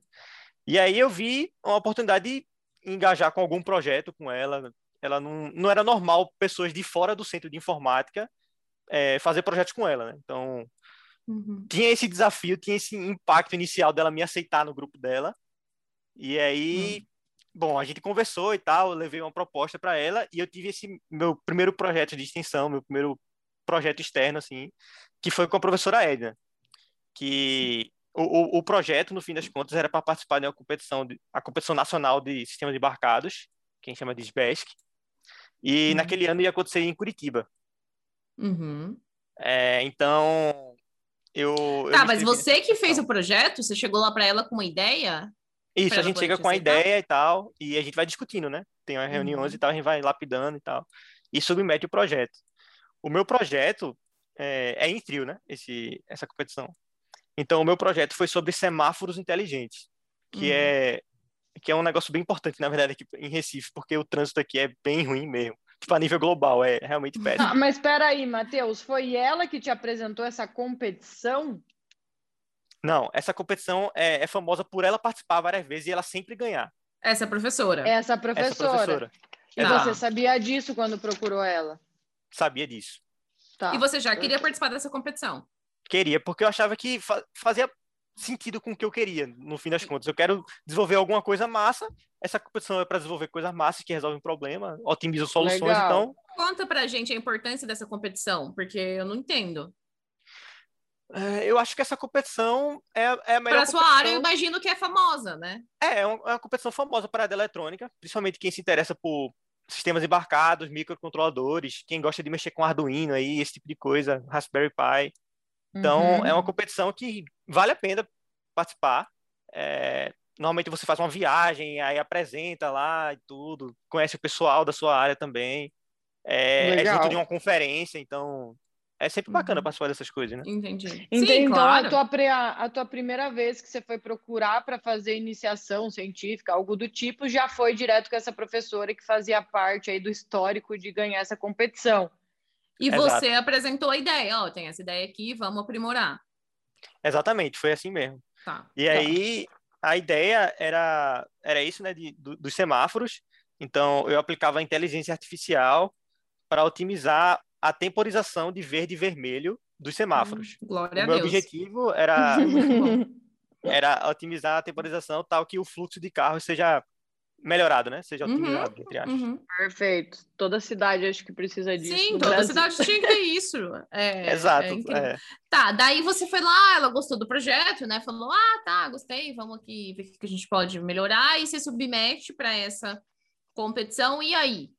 E aí eu vi uma oportunidade de engajar com algum projeto com ela. Ela não, não era normal pessoas de fora do centro de informática é, fazer projetos com ela, né? Então, Uhum. tinha esse desafio, tinha esse impacto inicial dela me aceitar no grupo dela. E aí, bom, a gente conversou e tal, eu levei uma proposta para ela e eu tive esse meu primeiro projeto de extensão, meu primeiro projeto externo, assim, que foi com a professora Edna. Que o, o, o projeto, no fim das contas, era para participar de uma competição, de, a competição nacional de sistemas embarcados, que a gente chama de SBESC. E Uhum. naquele ano ia acontecer em Curitiba. Uhum. É, então, eu. eu Tá, mas você que fez Não. o projeto, você chegou lá para ela com uma ideia? Isso, a gente chega com a ideia e tal, e a gente vai discutindo, né? Tem umas reuniões Uhum. e tal, a gente vai lapidando e tal, e submete o projeto. O meu projeto é, é em trio, né? Esse, essa competição. Então, o meu projeto foi sobre semáforos inteligentes, que Uhum. é que é um negócio bem importante, na verdade, aqui em Recife, porque o trânsito aqui é bem ruim mesmo. Tipo, a nível global, é realmente péssimo. Ah, mas espera aí, Matheus, foi ela que te apresentou essa competição? Não, essa competição é, é famosa por ela participar várias vezes e ela sempre ganhar. Essa professora. Essa Essa professora. professora E Tá. você sabia disso quando procurou ela? sabia disso. Tá. E você já queria participar dessa competição? Queria, porque eu achava que fa- fazia sentido com o que eu queria, no fim das contas. Eu quero desenvolver alguma coisa massa, essa competição é para desenvolver coisas massas que resolvem problema, otimizam soluções, Legal. então Conta pra gente a importância dessa competição, porque eu não entendo. é, eu acho que essa competição é, é a melhor Pra sua competição- área, eu imagino que é famosa, né? É, é uma, é uma competição famosa para a área da eletrônica, principalmente quem se interessa por sistemas embarcados, microcontroladores, quem gosta de mexer com Arduino aí, esse tipo de coisa, Raspberry Pi. Então, Uhum. é uma competição que vale a pena participar. É, normalmente você faz uma viagem, aí apresenta lá e tudo, conhece o pessoal da sua área também. É, é junto de uma conferência, então é sempre bacana Uhum. participar dessas coisas, né? Entendi. Então, Sim, então claro. a, tua pre- a tua primeira vez que você foi procurar para fazer iniciação científica, algo do tipo, já foi direto com essa professora que fazia parte aí do histórico de ganhar essa competição. E Exato. você apresentou a ideia, ó, tem essa ideia aqui, vamos aprimorar. Exatamente, foi assim mesmo. Tá. E aí, a ideia era, era isso, né, de, do- dos semáforos. Então, eu aplicava a inteligência artificial para otimizar a temporização de verde e vermelho dos semáforos. Glória o a meu objetivo era, era otimizar a temporização tal que o fluxo de carros seja melhorado, né? Seja Uhum, otimizado, entre aspas. Uhum. Perfeito. Toda cidade acho que precisa disso. Sim, toda Brasil. cidade tinha que ter isso. É, Exato. é é. Tá, daí você foi lá, ela gostou do projeto, né? Falou, ah, tá, gostei, vamos aqui ver o que a gente pode melhorar. E você submete para essa competição, e aí?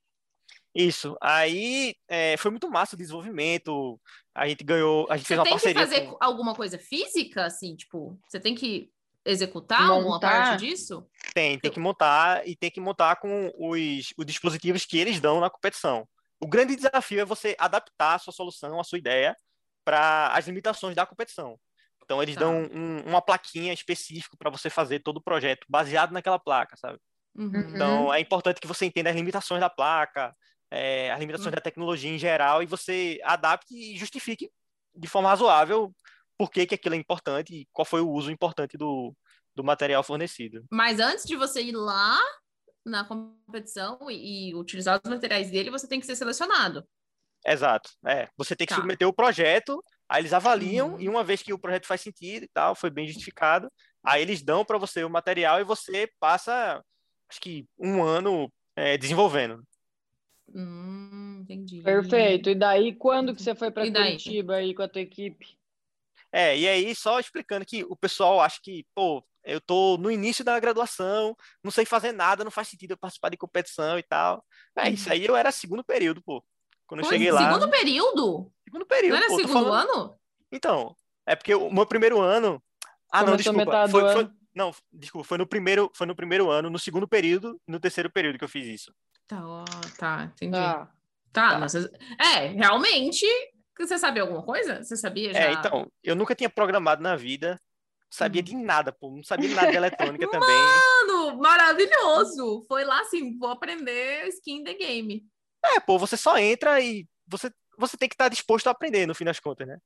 Isso. Aí é, foi muito massa o desenvolvimento. A gente ganhou, a gente Você fez uma tem que parceria fazer com... alguma coisa física, assim, tipo, você tem que executar alguma Montar? parte disso? Tem, tem que montar e tem que montar com os, os dispositivos que eles dão na competição. O grande desafio é você adaptar a sua solução, a sua ideia, para as limitações da competição. Então, eles Tá. dão um- uma plaquinha específica para você fazer todo o projeto baseado naquela placa, sabe? Uhum. Então, é importante que você entenda as limitações da placa, é, as limitações Uhum. da tecnologia em geral, e você adapte e justifique de forma razoável por que, que aquilo é importante e qual foi o uso importante do, do material fornecido. Mas antes de você ir lá na competição e, e utilizar os materiais dele, você tem que ser selecionado. Exato. É, você tem que Tá. submeter o projeto, aí eles avaliam, Uhum. e uma vez que o projeto faz sentido e tal, foi bem justificado, aí eles dão para você o material e você passa, acho que um ano é, desenvolvendo. Hum, entendi. Perfeito. E daí, quando que você foi para? Curitiba aí com a tua equipe? É, e aí só explicando que o pessoal acha que, pô, eu tô no início da graduação, não sei fazer nada, não faz sentido eu participar de competição e tal. É, Uhum. isso aí eu era segundo período, pô. Quando eu cheguei lá. Segundo período? Segundo período, Não era pô, segundo falando- ano? Então, é porque o meu primeiro ano. Ah, não, Começou desculpa. Foi, foi- não, desculpa, foi no primeiro, foi no primeiro ano, no segundo período e no terceiro período que eu fiz isso. Tá, ó, tá, entendi. Ah, Tá, Tá. mas é, realmente, você sabia alguma coisa? Você sabia já? É, então, eu nunca tinha programado na vida, sabia Uhum. de nada, pô, não sabia de nada de eletrônica também. Mano, maravilhoso! Foi lá assim, vou aprender skin the game. É, pô, você só entra e você, você tem que estar disposto a aprender, no fim das contas, né?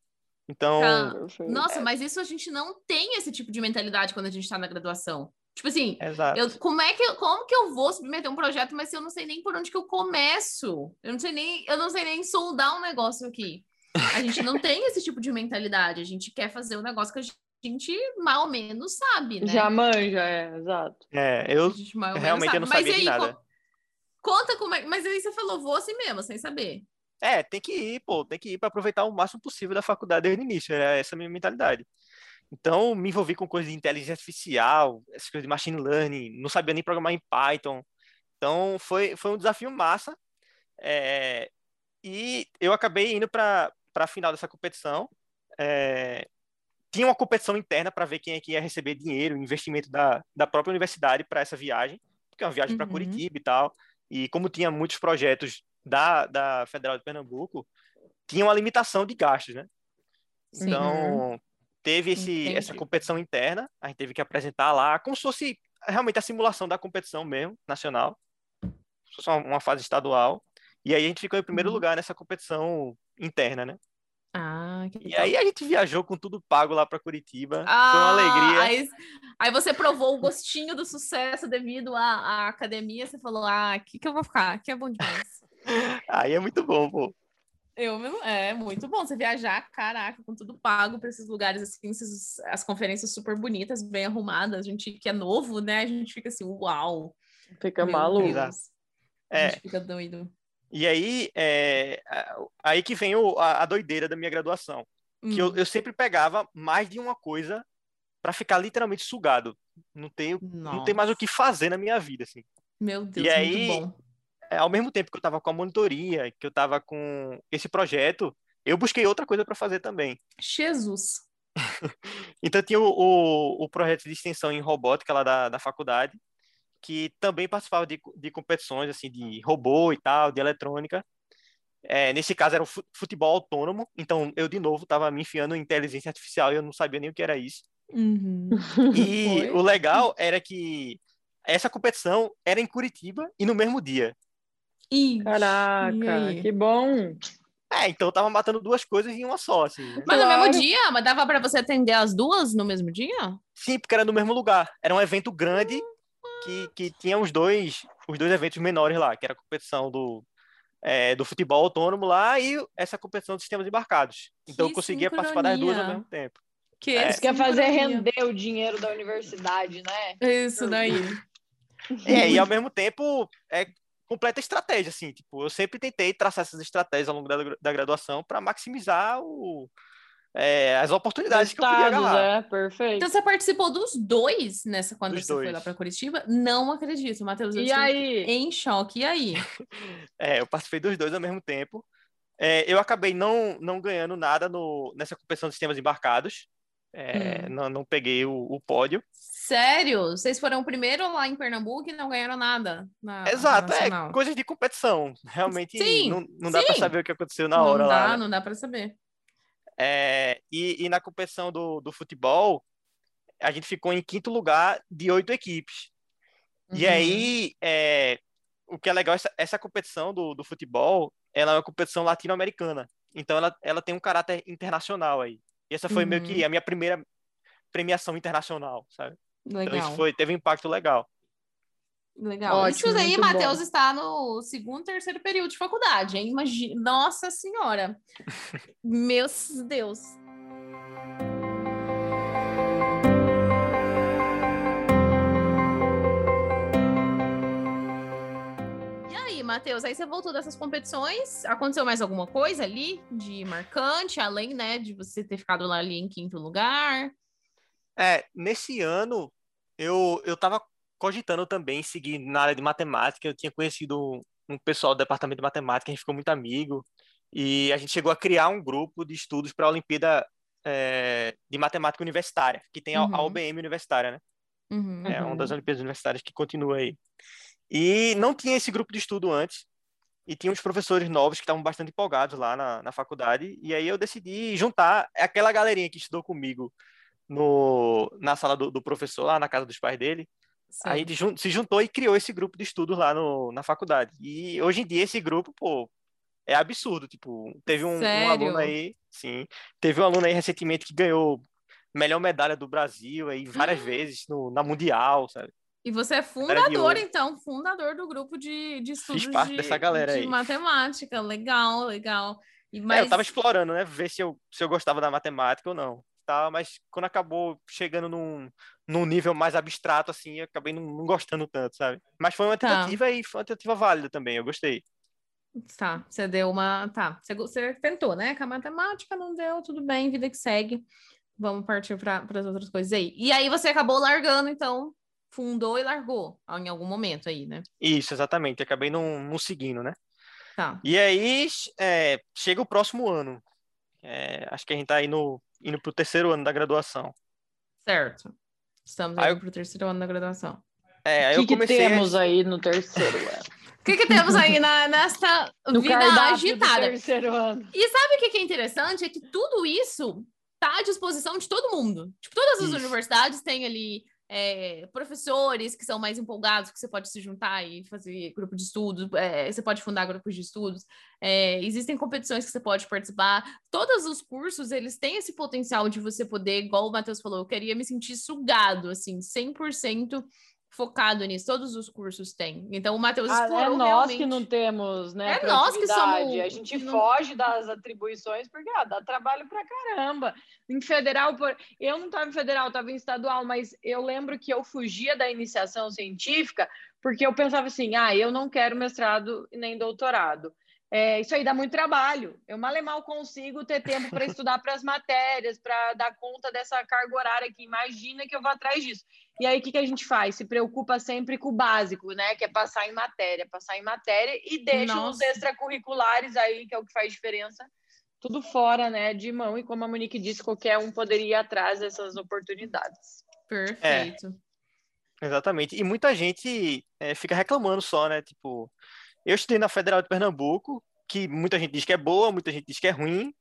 Então, Tá. Nossa, mas isso a gente não tem esse tipo de mentalidade quando a gente tá na graduação. Tipo assim, exato. eu, como é que eu, como que eu vou submeter um projeto, mas se eu não sei nem por onde que eu começo? Eu não sei nem, eu não sei nem soldar um negócio aqui. A gente não tem esse tipo de mentalidade. A gente quer fazer um negócio que a gente mal ou menos sabe, né? Já manja, é, exato. É, eu A gente mais ou menos realmente eu não sabe. sabia mas de aí, nada. co- conta como é. Mas aí você falou, vou assim mesmo, sem saber. É, tem que ir, pô, tem que ir para aproveitar o máximo possível da faculdade desde o início, era essa a minha mentalidade. Então, me envolvi com coisas de inteligência artificial, essas coisas de machine learning, não sabia nem programar em Python. Então, foi, foi um desafio massa. é, e eu acabei indo para a final dessa competição. é, tinha uma competição interna para ver quem é que ia receber dinheiro, investimento da, da própria universidade para essa viagem, porque é uma viagem para Uhum. Curitiba e tal. E como tinha muitos projetos da, da Federal de Pernambuco, tinha uma limitação de gastos, né? Sim. Então, teve esse, essa competição interna, a gente teve que apresentar lá, como se fosse realmente a simulação da competição mesmo, nacional, como se fosse uma, uma fase estadual. E aí a gente ficou em primeiro Uhum. lugar nessa competição interna, né? Ah, que E legal. aí a gente viajou com tudo pago lá para Curitiba, foi uma Ah, alegria. Aí, aí você provou o gostinho do sucesso devido à, à academia. Você falou, ah, aqui que eu vou ficar, aqui é bom demais. Aí é muito bom, pô. Eu, não- é muito bom você viajar, caraca, com tudo pago para esses lugares assim, esses- as conferências super bonitas, bem arrumadas. A gente que é novo, né? A gente fica assim, uau. Fica meu maluco. Deus. A É. gente fica doido. E aí, é, aí que vem o- a, a doideira da minha graduação. Que eu, Hum, eu sempre pegava mais de uma coisa para ficar literalmente sugado. Não tenho, não tem mais o que fazer na minha vida, assim. Meu Deus, E aí- bom. É, ao mesmo tempo que eu estava com a monitoria, que eu estava com esse projeto, eu busquei outra coisa para fazer também. Jesus. Então tinha o, o, o projeto de extensão em robótica lá da, da faculdade, que também participava de, de competições assim de robô e tal, de eletrônica. É, nesse caso era o fu- futebol autônomo, então eu de novo estava me enfiando em inteligência artificial e eu não sabia nem o que era isso. Uhum. E Foi? o legal era que essa competição era em Curitiba e no mesmo dia. Ixi, Caraca, que bom. É, então eu tava matando duas coisas em uma só, assim. né? Mas no Claro. mesmo dia? Mas dava para você atender as duas no mesmo dia? Sim, porque era no mesmo lugar. Era um evento grande que, que tinha os dois, os dois eventos menores lá, que era a competição do, é, do futebol autônomo lá e essa competição de sistemas embarcados. Então Que eu conseguia participar das duas ao sincronia. mesmo tempo. Que É. Isso quer fazer sincronia. render o dinheiro da universidade, né? Isso daí. É, e ao mesmo tempo é completa estratégia, assim. Tipo, eu sempre tentei traçar essas estratégias ao longo da, da graduação para maximizar o, é, as oportunidades que eu podia agarrar. é, perfeito. Então você participou dos dois nessa quando Dos você foi dois. lá para Curitiba? Não acredito, Matheus. eu E estou aí? Em choque. E aí? É, eu participei dos dois ao mesmo tempo. É, eu acabei não, não ganhando nada no, nessa competição de sistemas embarcados. É, Hum. não, não peguei o, o pódio. Sério? Vocês foram o primeiro lá em Pernambuco e não ganharam nada? Na, Exato, na nacional? é coisas de competição. Realmente Sim, não, não dá para saber o que aconteceu na não hora dá, lá. né? não dá para saber. É, e, e na competição do, do futebol, a gente ficou em quinto lugar de oito equipes. E Uhum. aí, é, o que é legal, essa, essa competição do, do futebol, ela é uma competição latino-americana. Então, ela, ela tem um caráter internacional aí. E essa foi meio Uhum. que a minha primeira premiação internacional, sabe? Então, Legal. isso foi, teve um impacto legal. Legal. Ótimo, Isso aí, Matheus, está no segundo, terceiro período de faculdade, hein? Imagina. Nossa Senhora! Meu Deus! E aí, Matheus, aí você voltou dessas competições? Aconteceu mais alguma coisa ali de marcante, além, né, de você ter ficado lá ali em quinto lugar? É, nesse ano, eu, eu tava cogitando também seguir na área de matemática. Eu tinha conhecido um, pessoal do departamento de matemática, a gente ficou muito amigo. E a gente chegou a criar um grupo de estudos para a Olimpíada é, de Matemática Universitária, que tem a, a Uhum. OBM Universitária, né? Uhum. É uma Uhum. das Olimpíadas Universitárias que continua aí. E não tinha esse grupo de estudo antes. E tinha uns professores novos que estavam bastante empolgados lá na, na faculdade. E aí eu decidi juntar aquela galerinha que estudou comigo no, na sala do, do professor, lá na casa dos pais dele. Sei. A gente jun- se juntou e criou esse grupo de estudos lá no, na faculdade. E hoje em dia esse grupo, pô, é absurdo. Tipo, teve um, um aluno aí, sim, teve um aluno aí recentemente que ganhou melhor medalha do Brasil aí várias vezes no, na Mundial, sabe? E você é fundador, então, fundador do grupo de, de estudos parte de, dessa galera de aí. matemática. Legal, legal. E, É, mas... eu tava explorando, né? Ver se eu, se eu gostava da matemática ou não. Tá, mas quando acabou chegando num, num nível mais abstrato, assim, eu acabei não, não gostando tanto, sabe? Mas foi uma Tá. tentativa e foi uma tentativa válida também, eu gostei. Tá, você deu uma. Tá, você, você tentou, né? Com a matemática não deu, tudo bem, vida que segue. Vamos partir para as outras coisas aí. E aí você acabou largando, então, fundou e largou em algum momento aí, né? Isso, exatamente. Acabei não, não seguindo, né? Tá. E aí, é, chega o próximo ano. É, acho que a gente tá indo, indo pro terceiro ano da graduação. Certo. Estamos Aí indo eu- para o terceiro ano da graduação. É, aí O eu que, que comecei a- temos aí no terceiro ano? O que, que temos aí na, nessa No vida agitada? E sabe o que que é interessante? É que tudo isso tá à disposição de todo mundo. Tipo, todas as Isso. universidades têm ali é, professores que são mais empolgados, que você pode se juntar e fazer grupo de estudos, é, você pode fundar grupos de estudos, é, existem competições que você pode participar. Todos os cursos, eles têm esse potencial de você poder, igual o Matheus falou, eu queria me sentir sugado, assim, 100% focado nisso. Todos os cursos têm. Então o Matheus Ah, é explorou nós realmente. que não temos, né? É nós que somos-. A gente não- foge das atribuições porque ah, dá trabalho pra caramba. Em federal, por... eu não estava em federal, estava em estadual, mas eu lembro que eu fugia da iniciação científica porque eu pensava assim: ah, eu não quero mestrado nem doutorado. É, isso aí dá muito trabalho. Eu mal e mal consigo ter tempo para estudar para as matérias, para dar conta dessa carga horária aqui. Imagina que eu vou atrás disso. E aí, o que, que a gente faz? Se preocupa sempre com o básico, né? Que é passar em matéria, passar em matéria e deixa os Nossa. extracurriculares aí, que é o que faz diferença, tudo fora, né? De mão. E como a Monique disse, qualquer um poderia ir atrás dessas oportunidades. Perfeito. Exatamente. E muita gente é, fica reclamando só, né? Tipo, eu estudei na Federal de Pernambuco, que muita gente diz que é boa, muita gente diz que é ruim,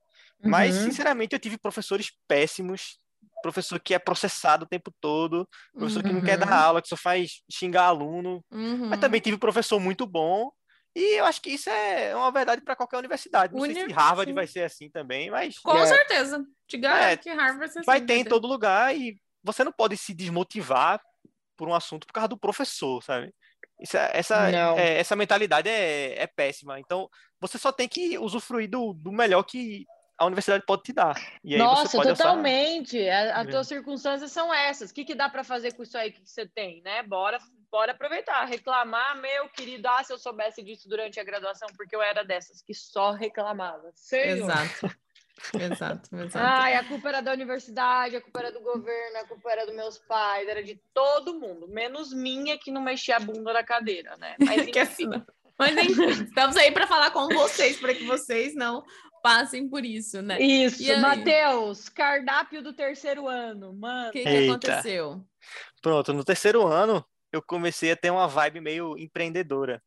mas, Uhum. sinceramente, eu tive professores péssimos, professor que é processado o tempo todo, professor que não quer Uhum. dar aula, que só faz xingar aluno, Uhum. mas também tive professor muito bom, e eu acho que isso é uma verdade para qualquer universidade. Não sei se Harvard sim. vai ser assim também, mas Com É. certeza. Te garanto É, que Harvard vai ser vai assim, ter em todo lugar e você não pode se desmotivar por um assunto por causa do professor, sabe? Isso é- essa, é, essa mentalidade é, é péssima. Então, você só tem que usufruir do, do melhor que a universidade pode te dar. E aí você Nossa, totalmente. As É. tuas circunstâncias são essas. O que, que dá para fazer com isso aí que você tem, né? Bora, bora aproveitar. Reclamar, meu querido, ah, se eu soubesse disso durante a graduação, porque eu era dessas que só reclamava. Senhor. Exato. Exato, exato. Ai, a culpa era da universidade, a culpa era do governo, a culpa era dos meus pais, era de todo mundo, menos minha que não mexia a bunda da cadeira, né? Mas Que enfim. Mas enfim, estamos aí para falar com vocês, para que vocês não passem por isso, né? Isso, E? Matheus, cardápio do terceiro ano, mano. O que, que aconteceu? Pronto, no terceiro ano, eu comecei a ter uma vibe meio empreendedora.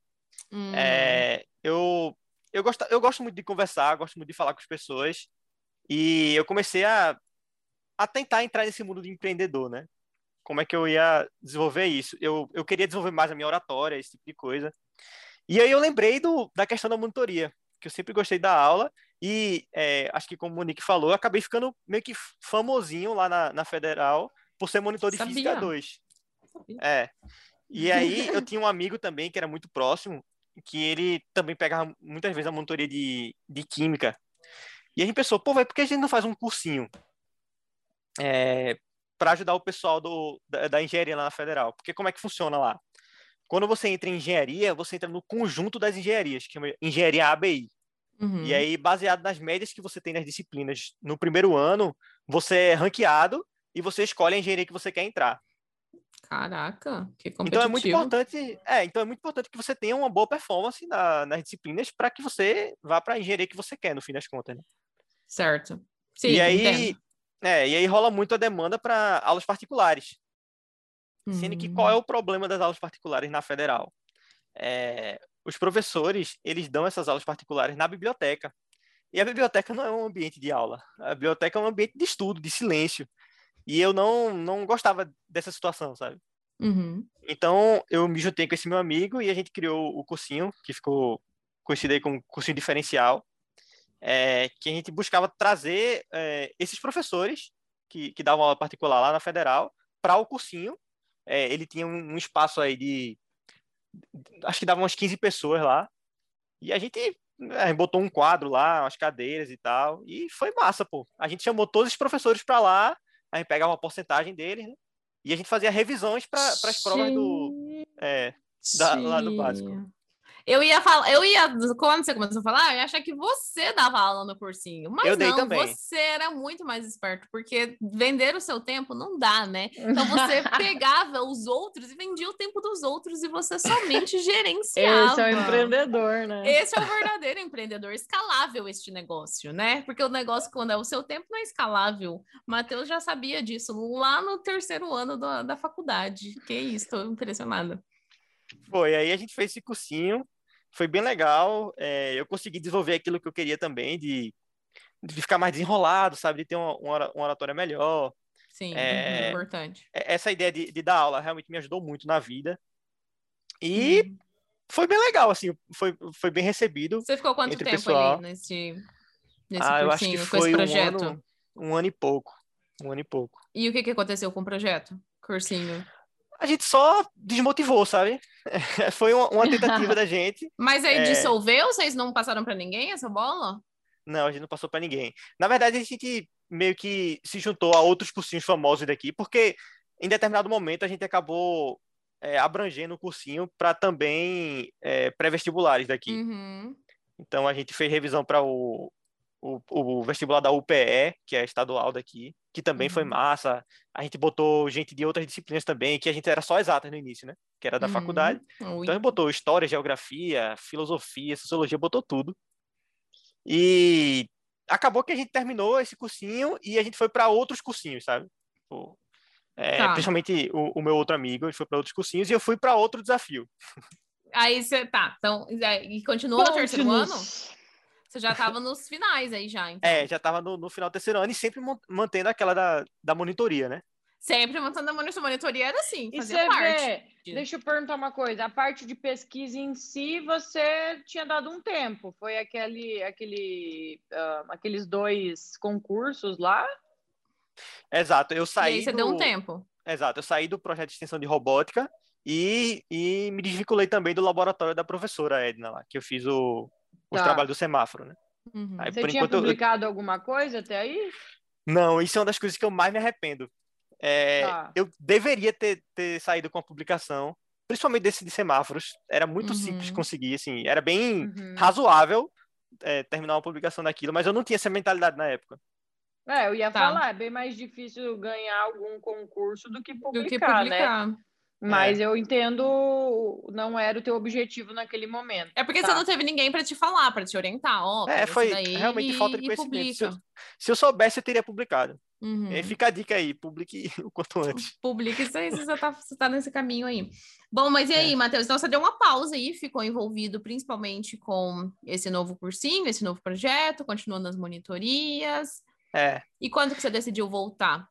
Hum, É, eu, eu, gosto, eu gosto muito de conversar, gosto muito de falar com as pessoas. E eu comecei a, a tentar entrar nesse mundo de empreendedor, né? Como é que eu ia desenvolver isso? Eu, eu queria desenvolver mais a minha oratória, esse tipo de coisa. E aí eu lembrei do, da questão da monitoria, que eu sempre gostei da aula. E é, acho que, como o Monique falou, eu acabei ficando meio que famosinho lá na, na Federal por ser monitor de Sabia. Física 2. Sabia. É. E aí eu tinha um amigo também que era muito próximo, que ele também pegava muitas vezes a monitoria de, de Química. E a gente pensou, pô, vai, por que a gente não faz um cursinho é, para ajudar o pessoal do, da, da engenharia lá na Federal? Porque como é que funciona lá? Quando você entra em engenharia, você entra no conjunto das engenharias, que chama engenharia ABI. uhum. E aí, baseado nas médias que você tem nas disciplinas no primeiro ano, você é ranqueado e você escolhe a engenharia que você quer entrar. Caraca, que competitivo. Então é muito importante, é, então é muito importante que você tenha uma boa performance na- nas disciplinas para que você vá para a engenharia que você quer, no fim das contas, né? Certo. Sim, e aí, entendo. é, e aí rola muito a demanda para aulas particulares. Sendo que Hum, qual é o problema das aulas particulares na federal? É, os professores, eles dão essas aulas particulares na biblioteca. E a biblioteca não é um ambiente de aula. A biblioteca é um ambiente de estudo, de silêncio. E eu não, não gostava dessa situação, sabe? uhum. Então, eu me juntei com esse meu amigo e a gente criou o cursinho, que ficou conhecido aí como cursinho diferencial, é, que a gente buscava trazer é, esses professores que, que davam aula particular lá na Federal para o cursinho. É, ele tinha um, um espaço aí de. Acho que dava umas 15 pessoas lá. E a gente, a gente botou um quadro lá, umas cadeiras e tal. E foi massa, pô. A gente chamou todos os professores para lá, a gente pegava uma porcentagem deles, né? E a gente fazia revisões para as provas do. É, da- lá do básico. Eu ia falar, eu ia, quando você começou a falar, eu ia achar que você dava aula no cursinho. Mas Eu dei não, também. você era muito mais esperto, porque vender o seu tempo não dá, né? Então você pegava os outros e vendia o tempo dos outros e você somente gerenciava. Esse é o empreendedor, né? Esse é o verdadeiro empreendedor, escalável este negócio, né? Porque o negócio, quando é o seu tempo, não é escalável. Matheus já sabia disso lá no terceiro ano da, da faculdade. Que isso, estou impressionada. Foi, aí a gente fez esse cursinho, foi bem legal. é, eu consegui desenvolver aquilo que eu queria também, de, de ficar mais desenrolado, sabe? De ter uma, uma ora- uma oratória melhor. Sim, É, importante. É, Essa ideia de, de dar aula realmente me ajudou muito na vida. E Uhum. foi bem legal, assim, foi, foi bem recebido. Você ficou quanto tempo pessoal. ali nesse, nesse ah, eu acho que cursinho, com esse foi um projeto? ano, um ano e pouco. Um ano e pouco. E o que, que aconteceu com o projeto? Cursinho. A gente só desmotivou, sabe? Foi uma, uma tentativa da gente. Mas aí É. dissolveu? Vocês não passaram pra ninguém essa bola? Não, a gente não passou para ninguém. Na verdade, a gente meio que se juntou a outros cursinhos famosos daqui, porque em determinado momento a gente acabou é, abrangendo o cursinho para também é, pré-vestibulares daqui. Uhum. Então a gente fez revisão para o, o, o vestibular da UPE, que é estadual daqui, que também foi Uhum. massa. A gente botou gente de outras disciplinas também, que a gente era só exatas no início, né? Que era da Uhum. faculdade. Ui. Então a gente botou história, geografia, filosofia, sociologia, botou tudo. E acabou que a gente terminou esse cursinho e a gente foi para outros cursinhos, sabe? Tipo, é, Tá. Principalmente o, o meu outro amigo, a gente foi para outros cursinhos e eu fui para outro desafio. Aí você tá, então, e continua no terceiro ano? Você já tava nos finais aí já, então. É, já estava no, no final do terceiro ano e sempre mantendo aquela da, da monitoria, né? Sempre mantendo a monitor- monitoria era assim, E fazia você parte. vê, deixa eu perguntar uma coisa, a parte de pesquisa em si, você tinha dado um tempo, foi aquele, aquele, ah, aqueles dois concursos lá? Exato, eu E saí aí você do... deu um tempo. Exato, eu saí do projeto de extensão de robótica e, e me desvinculei também do laboratório da professora Edna lá, que eu fiz o, os Tá. trabalhos do semáforo, né? Uhum. Aí, Você por tinha enquanto, eu- publicado alguma coisa até aí? Não, isso é uma das coisas que eu mais me arrependo. É, Tá. Eu deveria ter, ter saído com a publicação, principalmente desse de semáforos. Era muito Uhum. simples conseguir, assim, era bem Uhum. razoável é, terminar uma publicação daquilo, mas eu não tinha essa mentalidade na época. É, eu ia Tá. falar, é bem mais difícil ganhar algum concurso do que publicar, Do que né? Publicar. Mas eu entendo, não era o teu objetivo naquele momento. É porque Tá. você não teve ninguém pra te falar, pra te orientar. Ó, É, pega esse foi daí realmente e- falta de conhecimento. Se eu, se eu soubesse, eu teria publicado. Uhum. E aí fica a dica aí, publique o quanto antes. Publica isso aí, você tá, você tá nesse caminho aí. Bom, mas e aí, É. Matheus? Então você deu uma pausa aí, ficou envolvido principalmente com esse novo cursinho, esse novo projeto, continuou nas monitorias. É. E quando que você decidiu voltar?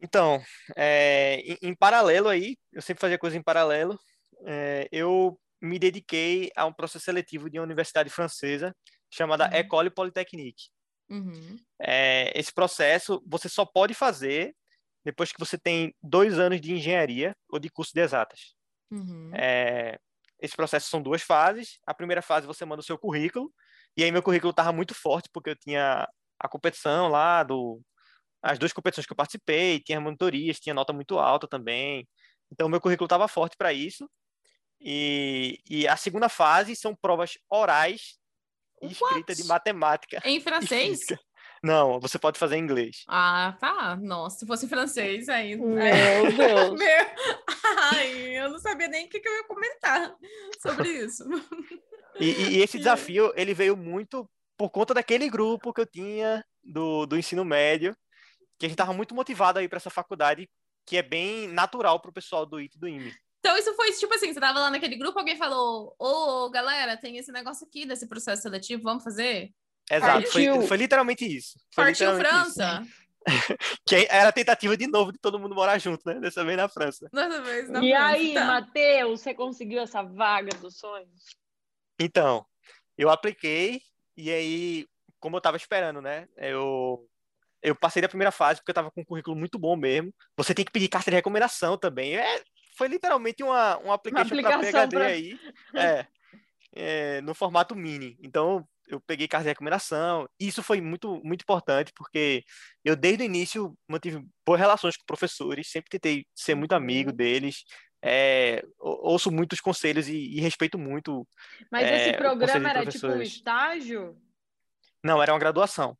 Então, é, em, em paralelo aí, eu sempre fazia coisa em paralelo, é, eu me dediquei a um processo seletivo de uma universidade francesa chamada Uhum. École Polytechnique. Uhum. É, esse processo você só pode fazer depois que você tem dois anos de engenharia ou de curso de exatas. Uhum. É, esse processo são duas fases. A primeira fase você manda o seu currículo, e aí meu currículo estava muito forte, porque eu tinha a competição lá, do, as duas competições que eu participei, tinha monitorias, tinha nota muito alta também. Então, meu currículo estava forte para isso. E, e a segunda fase são provas orais e escrita de matemática Em francês? Não, você pode fazer em inglês. Ah, tá. Nossa, se fosse em francês aí. Meu Deus. Meu... Ai, eu não sabia nem o que, que eu ia comentar sobre isso. E, e- e esse desafio, ele veio muito por conta daquele grupo que eu tinha do, do ensino médio, que a gente estava muito motivado aí para essa faculdade, que é bem natural para o pessoal do IT e do IME. Então, isso foi tipo assim: você tava lá naquele grupo, alguém falou: Ô, galera, tem esse negócio aqui desse processo seletivo, vamos fazer? Exato, foi, foi literalmente isso. Foi Partiu literalmente isso. França? Que era a tentativa de novo de todo mundo morar junto, né? Dessa vez na França. Dessa vez na E França, aí, tá. Matheus, você conseguiu essa vaga dos sonhos? Então, eu apliquei e aí, como eu estava esperando, né? Eu, eu passei da primeira fase porque eu estava com um currículo muito bom mesmo. Você tem que pedir carta de recomendação também. É, foi literalmente uma, uma application para aplicação PHD pra- aí, é, é, no formato mini. Então, eu peguei carta de recomendação. Isso foi muito, muito importante porque eu, desde o início, mantive boas relações com professores, sempre tentei ser muito amigo Uhum. deles. É, ou- ouço muitos conselhos e, e respeito muito Mas É, esse conselho programa era tipo um estágio? Não, era uma graduação.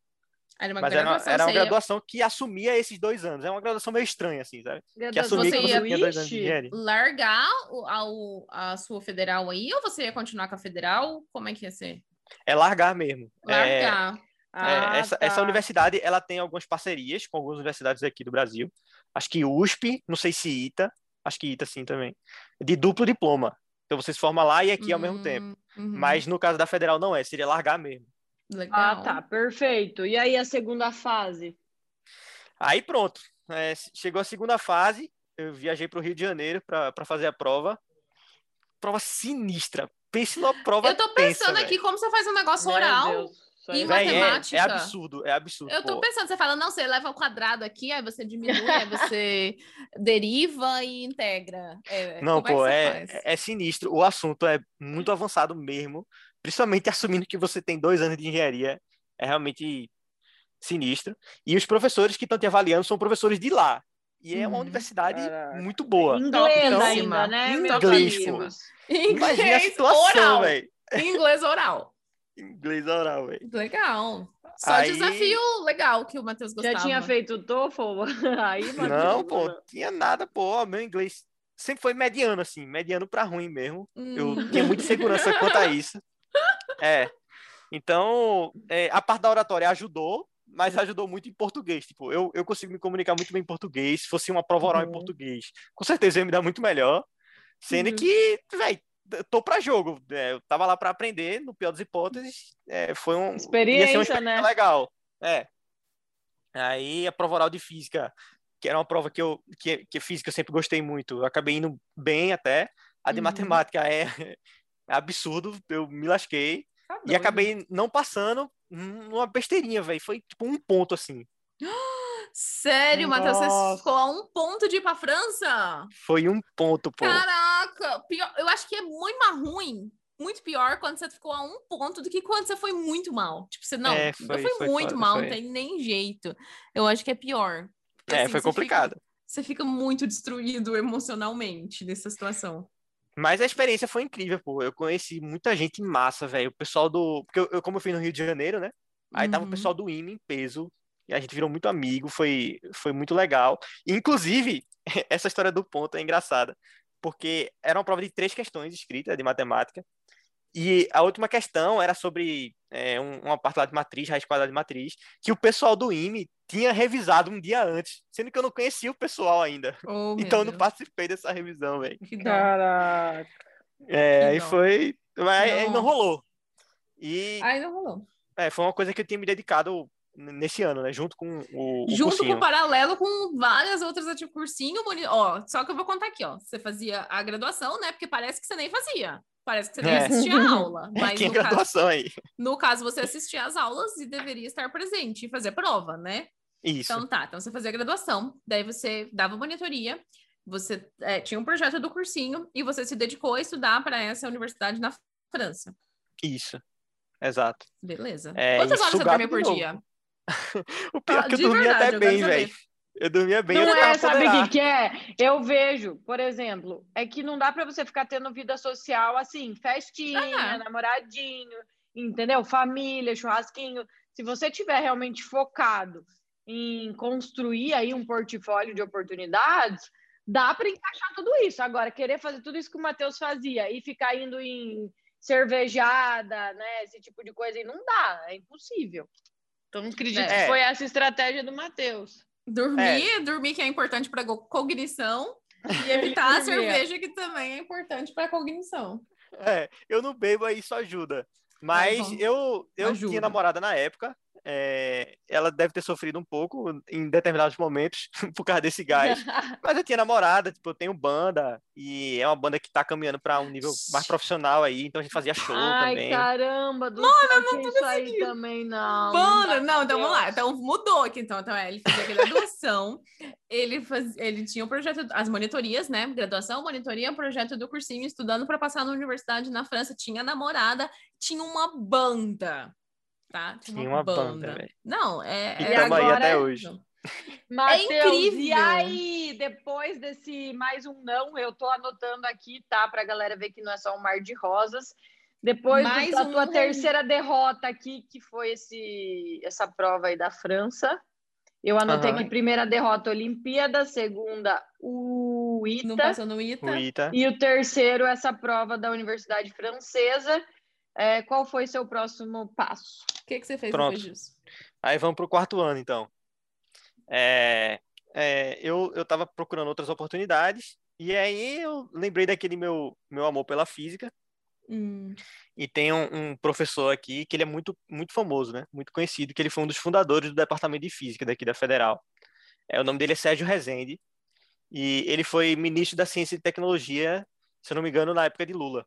Era uma Mas era, graduação, era uma você ia- graduação que assumia esses dois anos. É uma graduação meio estranha, assim, sabe? Que Graduação assumia Você que ia- você tinha dois anos de engenharia. largar o- a, a sua federal aí, ou você ia continuar com a federal? Como é que ia ser? É largar mesmo. É, Largar. é, Ah, essa, tá. essa universidade, ela tem algumas parcerias com algumas universidades aqui do Brasil. Acho que USP, não sei se ITA, acho que ITA sim também. De duplo diploma. Então você se forma lá e aqui ao mesmo Hum, tempo. uhum. Mas no caso da federal não é, seria largar mesmo. Legal. Ah, tá, perfeito. E aí a segunda fase? Aí pronto. É, chegou a segunda fase, eu viajei para o Rio de Janeiro para fazer a prova. Prova sinistra. Pense numa prova Eu tô tensa, pensando velho. aqui como você faz um negócio Meu oral. Deus. E Véi, é, matemática? é absurdo, é absurdo. Eu tô pô. pensando, você fala, não, você leva ao quadrado aqui, aí você diminui, aí você deriva e integra. É, Não, como pô, é, é sinistro. O assunto é muito avançado mesmo, principalmente assumindo que você tem dois anos de engenharia. É realmente sinistro. E os professores que estão te avaliando são professores de lá. E é uma Uhum. universidade Caraca. muito boa. Inglês Então, ainda, né, inglês? Imagina a situação, oral. velho. Inglês oral. Inglês oral, velho. Legal. Só Aí- desafio legal que o Matheus gostava. Já tinha feito o TOEFL? Aí, Matheus, Não, pô, tinha nada, pô. Meu inglês sempre foi mediano, assim, mediano pra ruim mesmo. Eu Hum. tinha muita segurança quanto a isso. É. Então, é, a parte da oratória ajudou, mas ajudou muito em português. Tipo, eu, eu consigo me comunicar muito bem em português. Se fosse uma prova oral em Uhum. português, com certeza ia me dar muito melhor. Sendo Uhum. que, velho, tô pra jogo. É, eu tava lá pra aprender, no pior das hipóteses. é, foi um. ia ser uma Experiência, experiência né? legal. É. Aí a prova oral de física, que era uma prova que eu que, que física eu sempre gostei muito, eu acabei indo bem até. A de Uhum. matemática é, é absurdo, eu me lasquei Tá e acabei não passando numa besteirinha, velho. Foi tipo um ponto assim. Sério, Matheus, você ficou a um ponto de ir pra França? Foi um ponto, pô. Caraca! Pior, eu acho que é muito mais ruim, muito pior quando você ficou a um ponto do que quando você foi muito mal. Tipo, você não, É, eu foi- fui foi muito foda, mal, foi. não tem nem jeito. Eu acho que é pior. Porque, É, assim, foi você fica- complicado. você fica muito destruído emocionalmente nessa situação. Mas a experiência foi incrível, pô. Eu conheci muita gente massa, velho. O pessoal do. Porque eu, eu, como eu fui no Rio de Janeiro, né? Aí tava o Uhum. pessoal do IME em peso. E a gente virou muito amigo. Foi, foi muito legal. Inclusive, essa história do ponto é engraçada. Porque era uma prova de três questões escritas de matemática. E a última questão era sobre é, um- uma parte lá de matriz, raiz quadrada de matriz, que o pessoal do IME tinha revisado um dia antes, sendo que eu não conhecia o pessoal ainda. Oh, Então eu não participei dessa revisão, velho. Caraca. É, aí foi. Mas aí não rolou. E Ai, não rolou. é, foi uma coisa que eu tinha me dedicado nesse ano, né? Junto com o, o Junto cursinho. com paralelo com várias outras atividades, cursinho, boni- ó, só que eu vou contar aqui, ó. Você fazia a graduação, né? Porque parece que você nem fazia. Parece que você nem É. assistia a aula. Mas Tinha no caso, graduação aí. no caso, você assistia às aulas e deveria estar presente e fazer prova, né? Isso. Então tá, então você fazia a graduação, daí você dava monitoria, você é, tinha um projeto do cursinho e você se dedicou a estudar para essa universidade na França. Isso. Exato. Beleza. É, Quantas horas você dormia por dia? O pior é Ah, que eu dormia verdade, até eu bem, velho. Eu dormia bem, Não é, sabe o que, que é? Eu vejo, por exemplo, é que não dá pra você ficar tendo vida social assim, festinha, Ah. namoradinho, entendeu? Família, churrasquinho. Se você tiver realmente focado em construir aí um portfólio de oportunidades, dá para encaixar tudo isso. Agora, querer fazer tudo isso que o Matheus fazia e ficar indo em cervejada, né? Esse tipo de coisa aí não dá, é impossível. Então, acredito É. que foi essa estratégia do Matheus. Dormir, dormir que é importante para cognição e evitar a Dormir. cerveja que também é importante para cognição. É, eu não bebo aí, isso ajuda. Mas bom. eu, eu Ajuda. tinha namorada na época. É, ela deve ter sofrido um pouco em determinados momentos por causa desse gás. Mas eu tinha namorada, tipo, eu tenho banda. E é uma banda que tá caminhando para um nível mais profissional aí. Então a gente fazia show Ai, também. caramba, do Mano, não isso aí também, não. Mano, dá, não, então vamos lá. Então mudou aqui, então. Então, é, ele fazia graduação, ele, faz, ele tinha o projeto, as monitorias, né? Graduação, monitoria, projeto do cursinho, estudando para passar na universidade na França, tinha namorada, tinha uma banda, tá? Tinha uma banda, velho. Não, é. E é tamo aí agora- até hoje. Matheus, e incrível. aí, depois desse mais um não, eu tô anotando aqui, tá? Pra galera ver que não é só um mar de rosas. Depois Mais do- da um tua não. terceira derrota aqui, que foi esse, essa prova aí da França. Eu anotei Aham. que primeira derrota Olimpíada, segunda o Não ITA, passou no ITA. O Ita. e o terceiro essa prova da Universidade Francesa. É, qual foi seu próximo passo? O que, que você fez Pronto. depois disso? Aí vamos pro quarto ano, então. É, é, eu, eu tava procurando outras oportunidades. E aí eu lembrei daquele meu, meu amor pela física. Hum, E tem um, um professor aqui que ele é muito, muito famoso, né? Muito conhecido, que ele foi um dos fundadores do departamento de física daqui da Federal. É, o nome dele é Sérgio Rezende. E ele foi ministro da Ciência e Tecnologia, se eu não me engano, na época de Lula.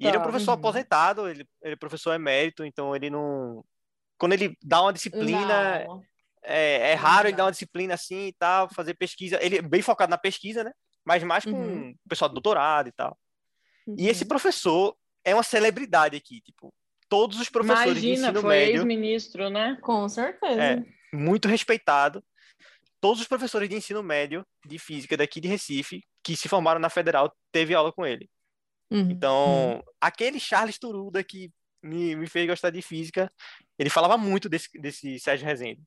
E ele é um Tá. professor Uhum. aposentado, ele, ele é professor emérito, então ele não. Quando ele dá uma disciplina, Não. é, é raro ele dar uma disciplina assim e tal, fazer pesquisa. Ele é bem focado na pesquisa, né? Mas mais com Uhum. o pessoal do doutorado e tal. E esse Uhum. professor é uma celebridade aqui, tipo, todos os professores de Imagina, ensino foi médio, ex-ministro, né? Com certeza. É. muito respeitado. Todos os professores de ensino médio de física daqui de Recife, que se formaram na Federal, teve aula com ele. Uhum. Então, aquele Charles Turuda que me, me fez gostar de física, ele falava muito desse, desse Sérgio Rezende.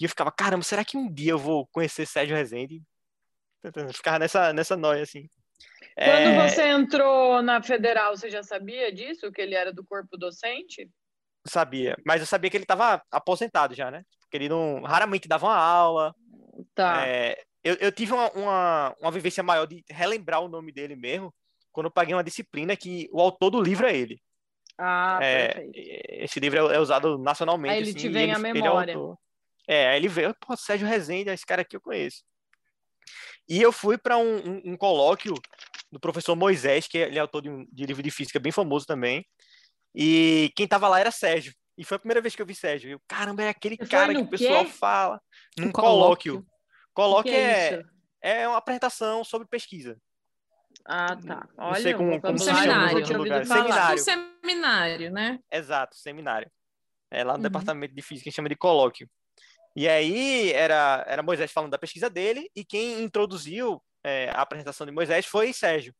E eu ficava, caramba, será que um dia eu vou conhecer Sérgio Rezende? Eu Ficava nessa, nessa noia, assim. Quando É, você entrou na federal, você já sabia disso? Que ele era do corpo docente? Sabia, mas eu sabia que ele estava aposentado já, né? Porque ele não, raramente dava uma aula. Tá. É, eu, eu tive uma, uma, uma vivência maior de relembrar o nome dele mesmo, quando eu paguei uma disciplina que o autor do livro é ele. Ah, É, perfeito. esse livro é, é usado nacionalmente. Aí ele assim, te vem à ele é memória. autor. É, aí ele veio, pô, Sérgio Rezende, esse cara aqui eu conheço. E eu fui para um, um, um colóquio do professor Moisés, que ele é autor de um de livro de física bem famoso também. E quem tava lá era Sérgio. E foi a primeira vez que eu vi Sérgio. Eu, caramba, é aquele cara que o pessoal quê? fala. Num colóquio? colóquio. Colóquio é, isso? é uma apresentação sobre pesquisa. Ah, tá. Não Olha, sei como- um como se vocabulário chama que. Seminário. Um seminário, né? Exato, seminário. É lá no Uhum. departamento de física, a gente chama de colóquio. E aí era, era Moisés falando da pesquisa dele, e quem introduziu é, a apresentação de Moisés foi Sérgio.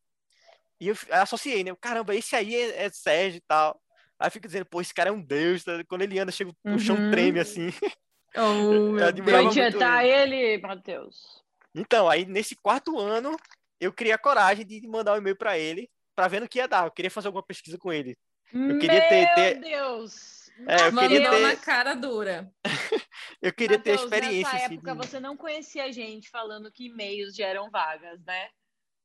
E eu associei, né? Caramba, esse aí é, é Sérgio e tal. Aí eu fico dizendo, pô, esse cara é um deus. tá? Quando ele anda, chega, o chão Uhum. treme assim. Oh, Eu meu admirava Deus. muito ele, Matheus. Então, aí nesse quarto ano, eu criei a coragem de mandar um e-mail para ele, para ver no que ia dar. Eu queria fazer alguma pesquisa com ele. Eu queria ter- ter- Deus! É, eu queria ter- na cara dura. Eu queria ter Matheus, experiência. Nessa assim, época de- você não conhecia gente falando que e-mails geram vagas, né?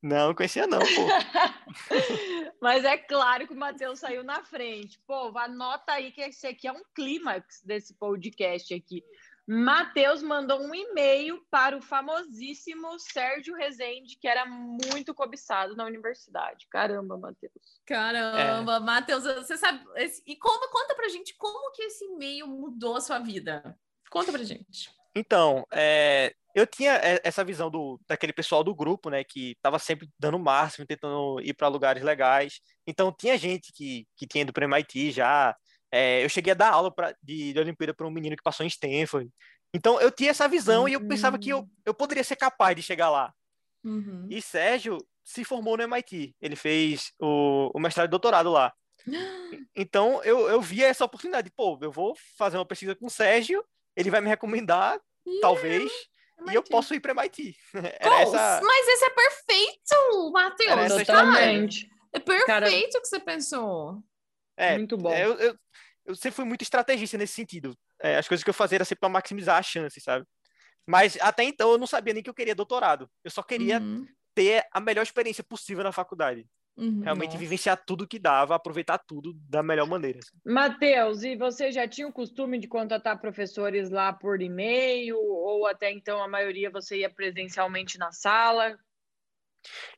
Não, não conhecia não, pô. Mas é claro que o Matheus saiu na frente. Pô, anota aí que esse aqui é um clímax desse podcast aqui. Matheus mandou um e-mail para o famosíssimo Sérgio Rezende, que era muito cobiçado na universidade. Caramba, Matheus. Caramba, Matheus, você sabe. esse- E conta, conta pra gente como que esse e-mail mudou a sua vida. Conta pra gente. Então, é, eu tinha é, essa visão do, daquele pessoal do grupo, né, que estava sempre dando o máximo, tentando ir para lugares legais. Então, tinha gente que, que tinha ido para MIT já. É, eu cheguei a dar aula pra, de, de Olimpíada para um menino que passou em Stanford. Então, eu tinha essa visão e eu pensava que eu, eu poderia ser capaz de chegar lá. Uhum. E Sérgio se formou no MIT. Ele fez o, o mestrado e doutorado lá. Então, eu, eu via essa oportunidade. Pô, eu vou fazer uma pesquisa com o Sérgio, ele vai me recomendar, talvez, e eu MIT. posso ir para MIT. Era essa... Mas esse é perfeito, Matheus. Totalmente. É perfeito o que você pensou. É, Muito bom. eu, eu, eu sempre fui muito estrategista nesse sentido. É, as coisas que eu fazia era sempre para maximizar as chances, sabe? Mas até então eu não sabia nem que eu queria doutorado. Eu só queria Uhum, ter a melhor experiência possível na faculdade. uhum. Realmente Nossa. vivenciar tudo que dava, aproveitar tudo da melhor maneira. assim. Matheus, e você já tinha o costume de contratar professores lá por e-mail, ou até então a maioria você ia presencialmente na sala?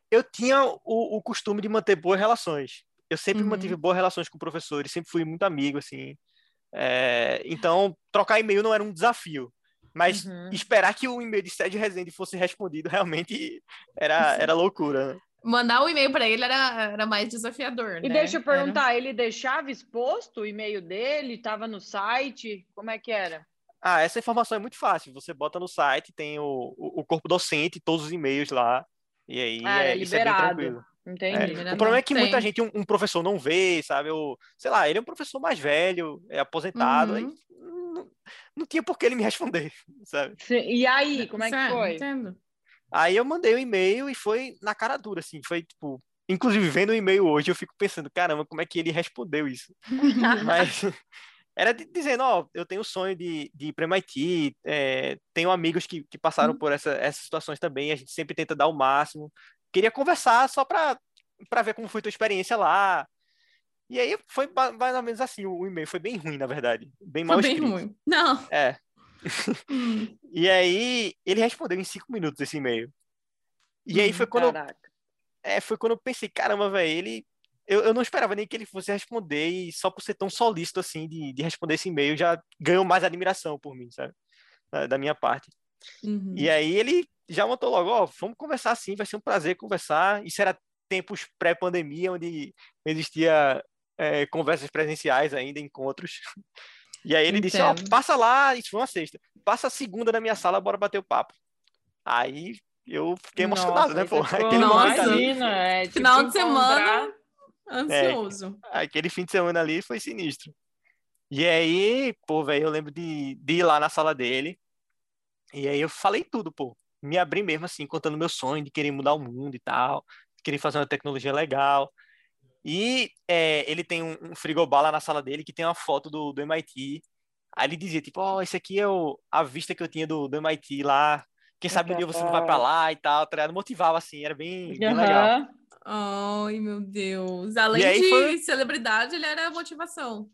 Eu tinha o, o costume de manter boas relações. Eu sempre Uhum. mantive boas relações com professores, sempre fui muito amigo, assim. É, então, trocar e-mail não era um desafio. Mas Uhum. esperar que o e-mail de Sérgio Rezende fosse respondido realmente era, era loucura. né? Mandar o e-mail pra ele era, era mais desafiador, E né? deixa eu Era- perguntar, ele deixava exposto o e-mail dele? Estava no site? Como é que era? Ah, essa informação é muito fácil. Você bota no site, tem o, o, o corpo docente, todos os e-mails lá. E aí Ah, é, é isso é bem liberado. tranquilo. Entendi. É. O problema é que Tem. muita gente, um, um professor não vê, sabe? Ou, sei lá, ele é um professor mais velho, é aposentado, Uhum. aí não, não tinha por que ele me responder, sabe? Sim, E aí, como é que Certo, foi? Entendo. Aí eu mandei o e-mail e foi na cara dura, assim, foi tipo. Inclusive, vendo o e-mail hoje, eu fico pensando, caramba, como é que ele respondeu isso? Mas era de- dizendo, ó, eu tenho o sonho de, de ir para MIT, é, tenho amigos que, que passaram Uhum. por essa, essas situações também, a gente sempre tenta dar o máximo. Queria conversar só para para ver como foi tua experiência lá. E aí foi mais ou menos assim, o, e-mail foi bem ruim, na verdade, bem mal Foi bem escrito. ruim. Não. É. Hum. E aí ele respondeu em cinco minutos esse e-mail. E aí Hum, foi quando, eu- Caraca. é, foi quando eu pensei, caramba, velho, ele eu, eu não esperava nem que ele fosse responder, e só por ser tão solícito assim de, de responder esse e-mail, já ganhou mais admiração por mim, sabe? Da, da minha parte. Uhum. E aí ele já montou logo, ó, vamos conversar sim, vai ser um prazer conversar. Isso era tempos pré-pandemia, onde existia é, conversas presenciais ainda, encontros. E aí ele disse, ó, Entendo. passa lá, isso foi uma sexta, passa a segunda na minha sala, bora bater o papo. Aí eu fiquei emocionado, Nossa, né, aí pô? ficou- Aquele Nossa. Imagina, é, tipo, Final de semana, ansioso. aquele fim de semana ali foi sinistro. E aí, pô, velho, eu lembro de, de ir lá na sala dele, e aí eu falei tudo, pô. Me abri mesmo assim, contando meu sonho de querer mudar o mundo e tal, querer fazer uma tecnologia legal. E é, ele tem um, um frigobar lá na sala dele que tem uma foto do, do MIT. Aí ele dizia, tipo, ó, esse aqui é o, a vista que eu tinha do, do MIT lá. Quem sabe um dia você não vai pra lá e tal, tá ligado? Motivava, assim, era bem, bem legal. Ai, meu Deus. Além E de foi- celebridade, ele era motivação.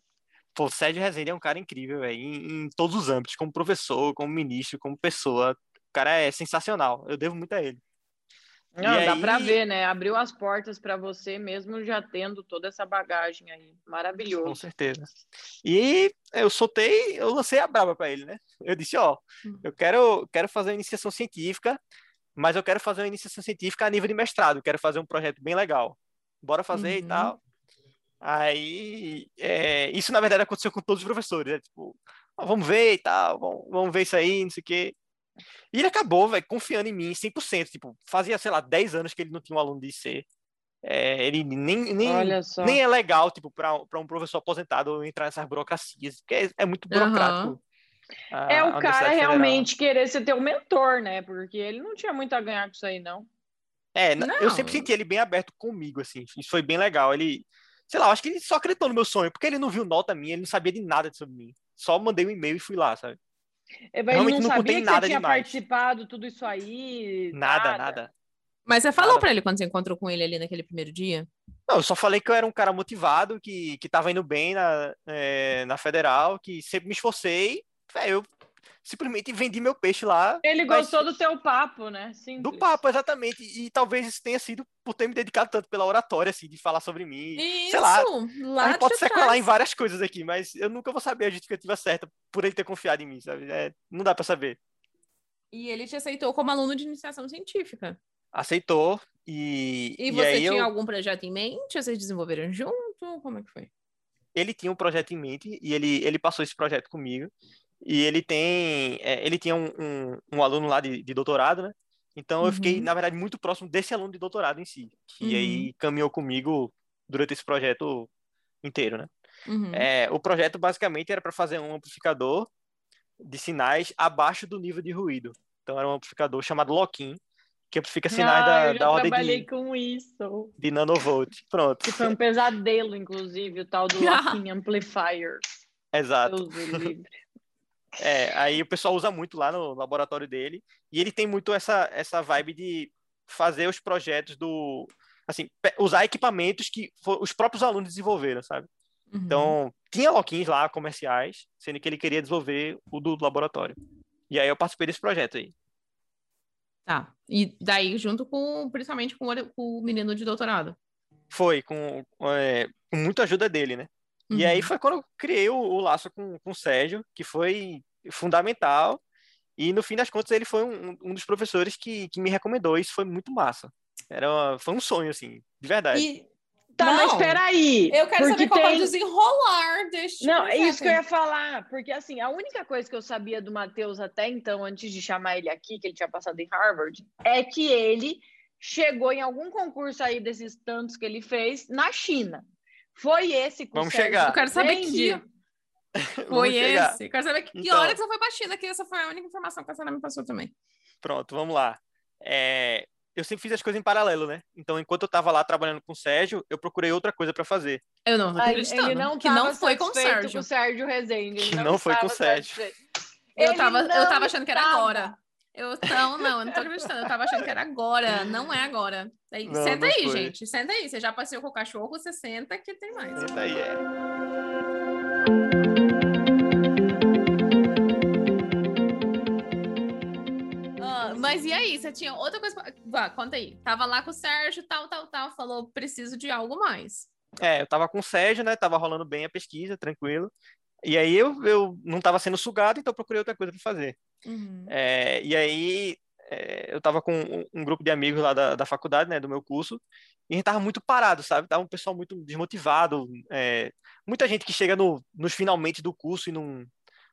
Pô, o Sérgio Rezende é um cara incrível, velho, em, em todos os âmbitos, como professor, como ministro, como pessoa. O cara é sensacional. Eu devo muito a ele. Não, E dá aí- pra ver, né? Abriu as portas pra você mesmo já tendo toda essa bagagem aí. Com Maravilhoso. certeza. E eu soltei, eu lancei a braba pra ele, né? Eu disse, ó, Hum. eu quero, quero fazer uma iniciação científica, mas eu quero fazer uma iniciação científica a nível de mestrado, quero fazer um projeto bem legal. Bora fazer e Uhum. tal. Aí, é, isso na verdade aconteceu com todos os professores, né? Tipo, ó, vamos ver e tal, vamos, vamos ver isso aí, não sei o quê. E ele acabou, velho, confiando em mim 100%. Tipo, fazia, sei lá, 10 anos que ele não tinha um aluno de IC. É, ele nem, nem, nem é legal, tipo, para um professor aposentado entrar nessas burocracias, porque é, é muito burocrático. a- É o cara Federal. realmente querer ser teu mentor, né? Porque ele não tinha muito a ganhar com isso aí, não. É, na- eu Não. sempre senti ele bem aberto comigo, assim. Isso foi bem legal. Ele, sei lá, acho que ele só acreditou no meu sonho, porque ele não viu nota minha, ele não sabia de nada sobre mim. Só mandei um e-mail e fui lá, sabe? Ele Realmente não não sabia que nada você tinha demais. participado tudo isso aí. Nada, nada. Mas você falou Nada. pra ele quando você encontrou com ele ali naquele primeiro dia? Não, eu só falei que eu era um cara motivado, que, que tava indo bem na, é, na federal, que sempre me esforcei. Véi, eu simplesmente vendi meu peixe lá. Ele mas- gostou do teu papo, né? Simples. Do papo, exatamente. E talvez isso tenha sido por ter me dedicado tanto pela oratória, assim, de falar sobre mim. Isso, sei lá, lá a gente pode de sequelar trás. em várias coisas aqui, mas eu nunca vou saber a justificativa certa por ele ter confiado em mim, sabe? É, não dá pra saber. E ele te aceitou como aluno de iniciação científica. Aceitou e, E e você aí tinha eu, algum projeto em mente? Vocês desenvolveram junto? Como é que foi? ele tinha um projeto em mente e ele, ele passou esse projeto comigo. E ele tem, é, ele tinha um, um, um aluno lá de, de doutorado, né? Então eu fiquei, Uhum. na verdade, muito próximo desse aluno de doutorado em si, que Uhum. aí caminhou comigo durante esse projeto inteiro, né? Uhum. É, o projeto basicamente era para fazer um amplificador de sinais abaixo do nível de ruído. Então era um amplificador chamado Loquim, que amplifica sinais ah, da, eu da ordem trabalhei de, com isso. de nanovolt. Pronto, Que foi um pesadelo, inclusive, o tal do Locking Amplifier. exato. É, aí o pessoal usa muito lá no laboratório dele, e ele tem muito essa, essa vibe de fazer os projetos do. Assim, usar equipamentos que os próprios alunos desenvolveram, sabe? Uhum. Então, tinha loquins lá, comerciais, sendo que ele queria desenvolver o do laboratório. E aí eu participei desse projeto aí. Tá. E daí, junto com, principalmente com o, com o menino de doutorado. Foi, com, é, com muita ajuda dele, né? E aí Uhum. foi quando eu criei o, o laço com, com o Sérgio, que foi fundamental. E no fim das contas, ele foi um, um dos professores que, que me recomendou. Isso foi muito massa. Era uma- foi um sonho, assim, de verdade. E Tá, Não, mas peraí. eu quero saber qual é o tem... desenrolar deste Não, é isso que eu ia falar, porque assim, a única coisa que eu sabia do Matheus até então, antes de chamar ele aqui, que ele tinha passado em Harvard, é que ele chegou em algum concurso aí desses tantos que ele fez na China. Foi esse que o Vamos Sérgio chegar. Eu quero saber vende? que foi esse. Eu quero saber que, que Então. hora que você foi China, que essa foi a única informação que a Sara me passou também. Pronto, vamos lá. É, eu sempre fiz as coisas em paralelo, né? Então, enquanto eu tava lá trabalhando com o Sérgio, eu procurei outra coisa para fazer. Eu não tô Aí acreditando. Ele não que não foi com o Sérgio. com o Sérgio Rezende. Que não foi com o Sérgio. Eu tava, eu não tava achando que era agora. Eu não, não, eu não tô acreditando. Eu tava achando que era agora. Não é agora. Daí, Não, senta não aí, foi. gente. Senta aí. Você já passeou com o cachorro, você senta que tem mais. Senta aí, é. Ah, mas e aí? Você tinha outra coisa. pra- Vá, conta aí. Tava lá com o Sérgio, tal, tal, tal. Falou, preciso de algo mais. É, eu tava com o Sérgio, né? Tava rolando bem a pesquisa, tranquilo. E aí eu, eu não tava sendo sugado, então procurei outra coisa para fazer. Uhum. É, e aí é, eu tava com um, um grupo de amigos lá da, da faculdade, né? Do meu curso. E a gente tava muito parado, sabe? Tava um pessoal muito desmotivado. é, muita gente que chega no, nos finalmente do curso e não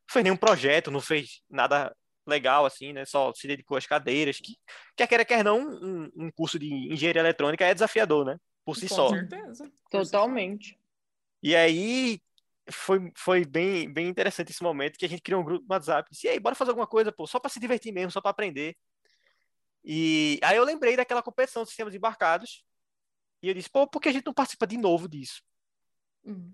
fez nenhum projeto, não fez nada legal, assim, né? Só se dedicou às cadeiras. Que, quer queira, quer não, um, um curso de engenharia eletrônica é desafiador, né? Por si Com só. certeza. Totalmente. E aí foi, foi bem, bem interessante esse momento que a gente criou um grupo no WhatsApp. Disse, e aí, bora fazer alguma coisa, pô, só para se divertir mesmo, só para aprender. E aí eu lembrei daquela competição de sistemas embarcados. E eu disse, pô, por que a gente não participa de novo disso? Uhum.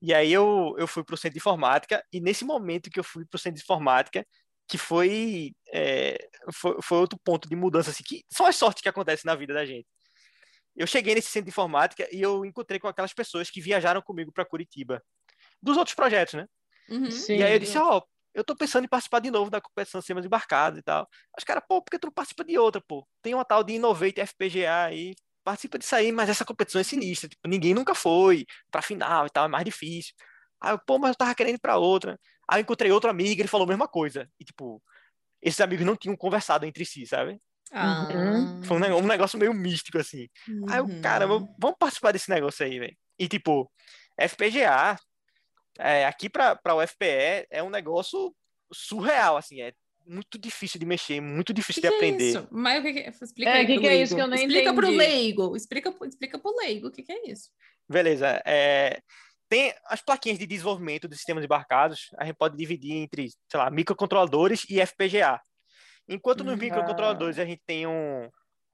E aí eu, eu fui para o centro de informática, e nesse momento que eu fui para o centro de informática, que foi, é, foi, foi outro ponto de mudança, assim, que são as sortes que acontecem na vida da gente. Eu cheguei nesse centro de informática e eu encontrei com aquelas pessoas que viajaram comigo para Curitiba, dos outros projetos, né? Uhum. Sim. E aí eu disse, ó, eu tô pensando em participar de novo da competição de sistemas embarcados e tal. Os caras, pô, por que tu não participa de outra, pô? Tem uma tal de Innovate FPGA aí, participa disso aí, mas essa competição é sinistra, tipo, ninguém nunca foi pra final e tal, é mais difícil. Aí eu, pô, mas eu tava querendo ir pra outra. Aí eu encontrei outro amigo, ele falou a mesma coisa. E, tipo, esses amigos não tinham conversado entre si, sabe? Ah. Foi um, ne- negócio meio místico, assim. Aí eu, Uhum. caramba, vamos participar desse negócio aí, velho. E, tipo, FPGA, é, aqui pra, pra UFPE, é um negócio surreal, assim. É muito difícil de mexer, muito O que, difícil que de é aprender. isso? Mas o que, que é? Explica É, aí que pro que é isso que eu não Explica pro entendi? leigo. Explica, explica pro leigo o que, que é isso. Beleza. é, tem as plaquinhas de desenvolvimento dos sistemas embarcados, a gente pode dividir entre, sei lá, microcontroladores e FPGA. Enquanto nos Hum. microcontroladores a gente tem um,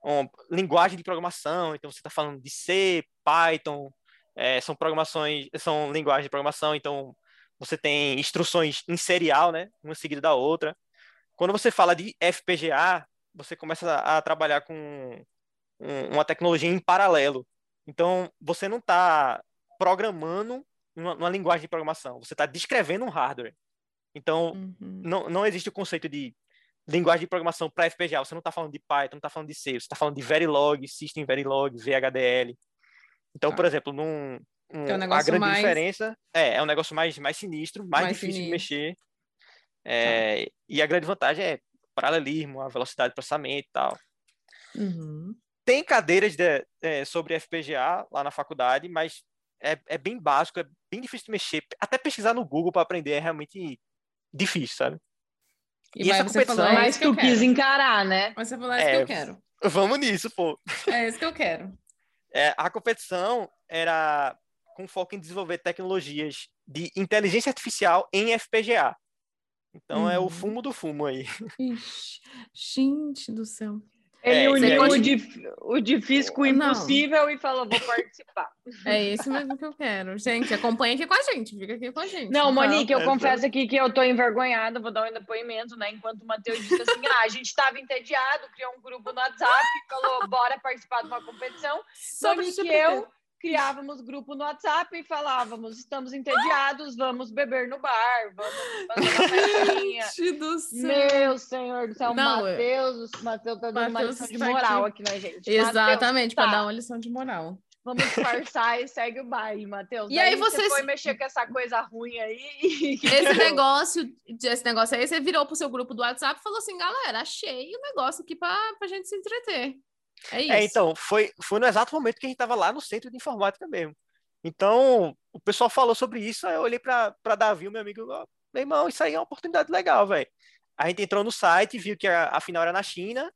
um linguagem de programação, então você está falando de C, Python, é, são programações, são linguagens de programação, então você tem instruções em serial, né, uma seguida da outra. Quando você fala de FPGA, você começa a, trabalhar com um- uma tecnologia em paralelo. Então, você não está programando uma, uma linguagem de programação, você está descrevendo um hardware. Então, Uhum. não, não existe o conceito de linguagem de programação para FPGA. Você não está falando de Python, não está falando de C, você está falando de Verilog, System Verilog, VHDL. Então, Tá. por exemplo, num, um- é um a grande mais- diferença é, é um negócio mais, mais sinistro, mais, Mais difícil de sinistro. mexer. É, E a grande vantagem é paralelismo, a velocidade de processamento e tal. Uhum. Tem cadeiras de- é, sobre FPGA lá na faculdade, mas é, é bem básico, é bem difícil de mexer. Até pesquisar no Google para aprender é realmente difícil, sabe? E, E mas essa você falou, competição- é Mas isso que eu tu quis encarar, né? Mas você falou, é isso que eu quero. Vamos nisso, pô. É isso que eu quero. É, a competição era com foco em desenvolver tecnologias de inteligência artificial em FPGA. Então é o Uhum. fumo do fumo aí. Ixi, gente do céu. Ele É, uniu o, dif- o difícil com o Não. impossível e falou: vou participar. É isso mesmo que eu quero. Gente, acompanha aqui com a gente. Fica aqui com a gente. Não, tá? Monique, eu É, confesso aqui que eu tô envergonhada, vou dar um depoimento, né? Enquanto o Matheus disse assim: ah, a gente estava entediado, criou um grupo no WhatsApp, falou, bora participar de uma competição. Pra Monique e eu criávamos grupo no WhatsApp e falávamos: estamos entediados, vamos beber no bar, vamos fazer uma. Gente do céu. Meu senhor do céu, Não, eu- Matheus, o Matheus tá dando uma Matheus lição de tá moral aqui. aqui, na gente. Exatamente, para tá. dar uma lição de moral. Vamos disfarçar e segue o baile, Matheus. E Daí aí você vocês- foi mexer com essa coisa ruim aí. Esse negócio, esse negócio aí, você virou pro seu grupo do WhatsApp e falou assim, galera, achei o negócio aqui pra, pra gente se entreter. É isso. É, então, foi, foi no exato momento que a gente estava lá no centro de informática mesmo. Então, o pessoal falou sobre isso, aí eu olhei para Davi, o meu amigo, ó, meu irmão, isso aí é uma oportunidade legal, velho. A gente entrou no site, viu que a, a final era na China,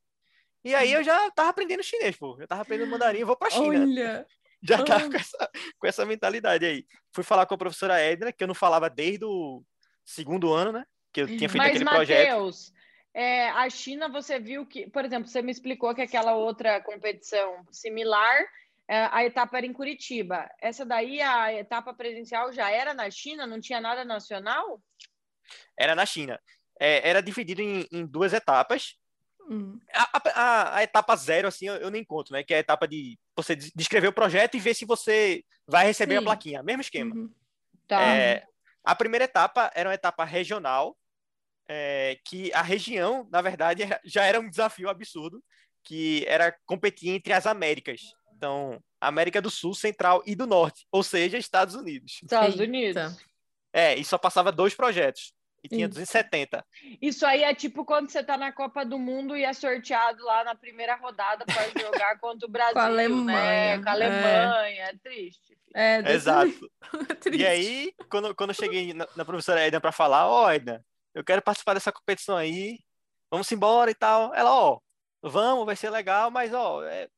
e aí eu já tava aprendendo chinês, pô. Eu tava aprendendo mandarim, eu vou pra China. Olha, Já tava Ah. com essa, com essa mentalidade aí. Fui falar com a professora Edna, que eu não falava desde o segundo ano, né? Que eu tinha Uhum. feito Mas, aquele projeto. É, a China, você viu que, por exemplo, você me explicou que aquela outra competição similar, é, a etapa era em Curitiba. Essa daí, a etapa presencial já era na China? Não tinha nada nacional? Era na China. É, era dividido em, em duas etapas. Hum, A, a- a etapa zero, assim, eu, eu nem conto, né? Que é a etapa de você des- descrever o projeto e ver se você vai receber a Sim. plaquinha. Mesmo esquema. uhum. Tá. É, a primeira etapa era uma etapa regional, é, que a região, na verdade, já era um desafio absurdo, que era competir entre as Américas. Então, América do Sul, Central e do Norte, ou seja, Estados Unidos. Estados. Unidos. É, e só passava dois projetos. E tinha Eita. 270. Isso aí é tipo quando você tá na Copa do Mundo e é sorteado lá na primeira rodada para jogar contra o Brasil, Com a né? Alemanha, Com a é. Alemanha. É, triste. É, Exato. jeito. Triste. E aí, quando, quando eu cheguei na, na professora Edna para falar, ó, Edna, eu quero participar dessa competição aí, vamos embora e tal. Ela, ó, vamos, vai ser legal, mas, ó, é,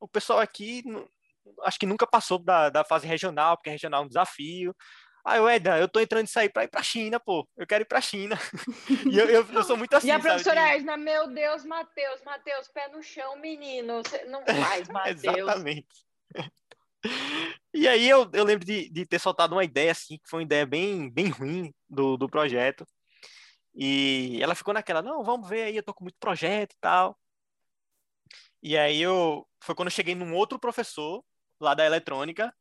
o pessoal aqui, acho que nunca passou da, da fase regional, porque regional é um desafio. Aí, eu, Edna, eu tô entrando nisso aí pra ir pra China, pô. Eu quero ir pra China. e eu, eu, eu sou muito assim, e a sabe, professora de- Edna, meu Deus, Matheus, Matheus, pé no chão, menino. Você não faz, Matheus. Exatamente. E aí eu, eu lembro de, de ter soltado uma ideia assim, que foi uma ideia bem, bem ruim do, do projeto. E ela ficou naquela, não, vamos ver aí, eu tô com muito projeto e tal. E aí eu foi quando eu cheguei num outro professor lá da eletrônica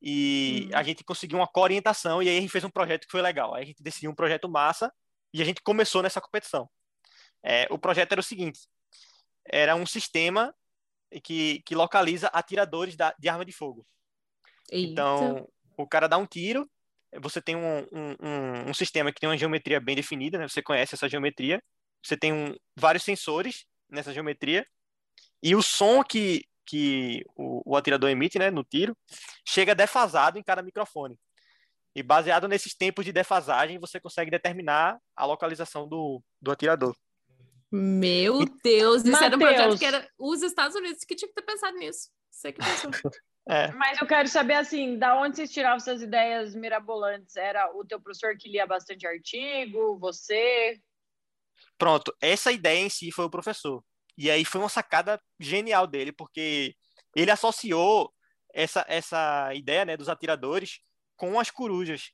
e Uhum. a gente conseguiu uma coorientação e aí a gente fez um projeto que foi legal. Aí a gente decidiu um projeto massa e a gente começou nessa competição. É, o projeto era o seguinte: era um sistema que, que localiza atiradores da- de arma de fogo. Eita. Então, o cara dá um tiro, você tem um, um, um, um sistema que tem uma geometria bem definida, né? Você conhece essa geometria. Você tem um, vários sensores nessa geometria. E o som que, que o, o atirador emite né, no tiro chega defasado em cada microfone. E baseado nesses tempos de defasagem, você consegue determinar a localização do, do atirador. Meu Deus, isso era um projeto Mateus. que era os Estados Unidos que tinha que ter pensado nisso. Você que pensou. É, Mas eu quero saber, assim, da onde vocês tiravam essas ideias mirabolantes? Era o teu professor que lia bastante artigo, você? Pronto, essa ideia em si foi o professor. E aí foi uma sacada genial dele, porque ele associou essa, essa ideia né, dos atiradores com as corujas.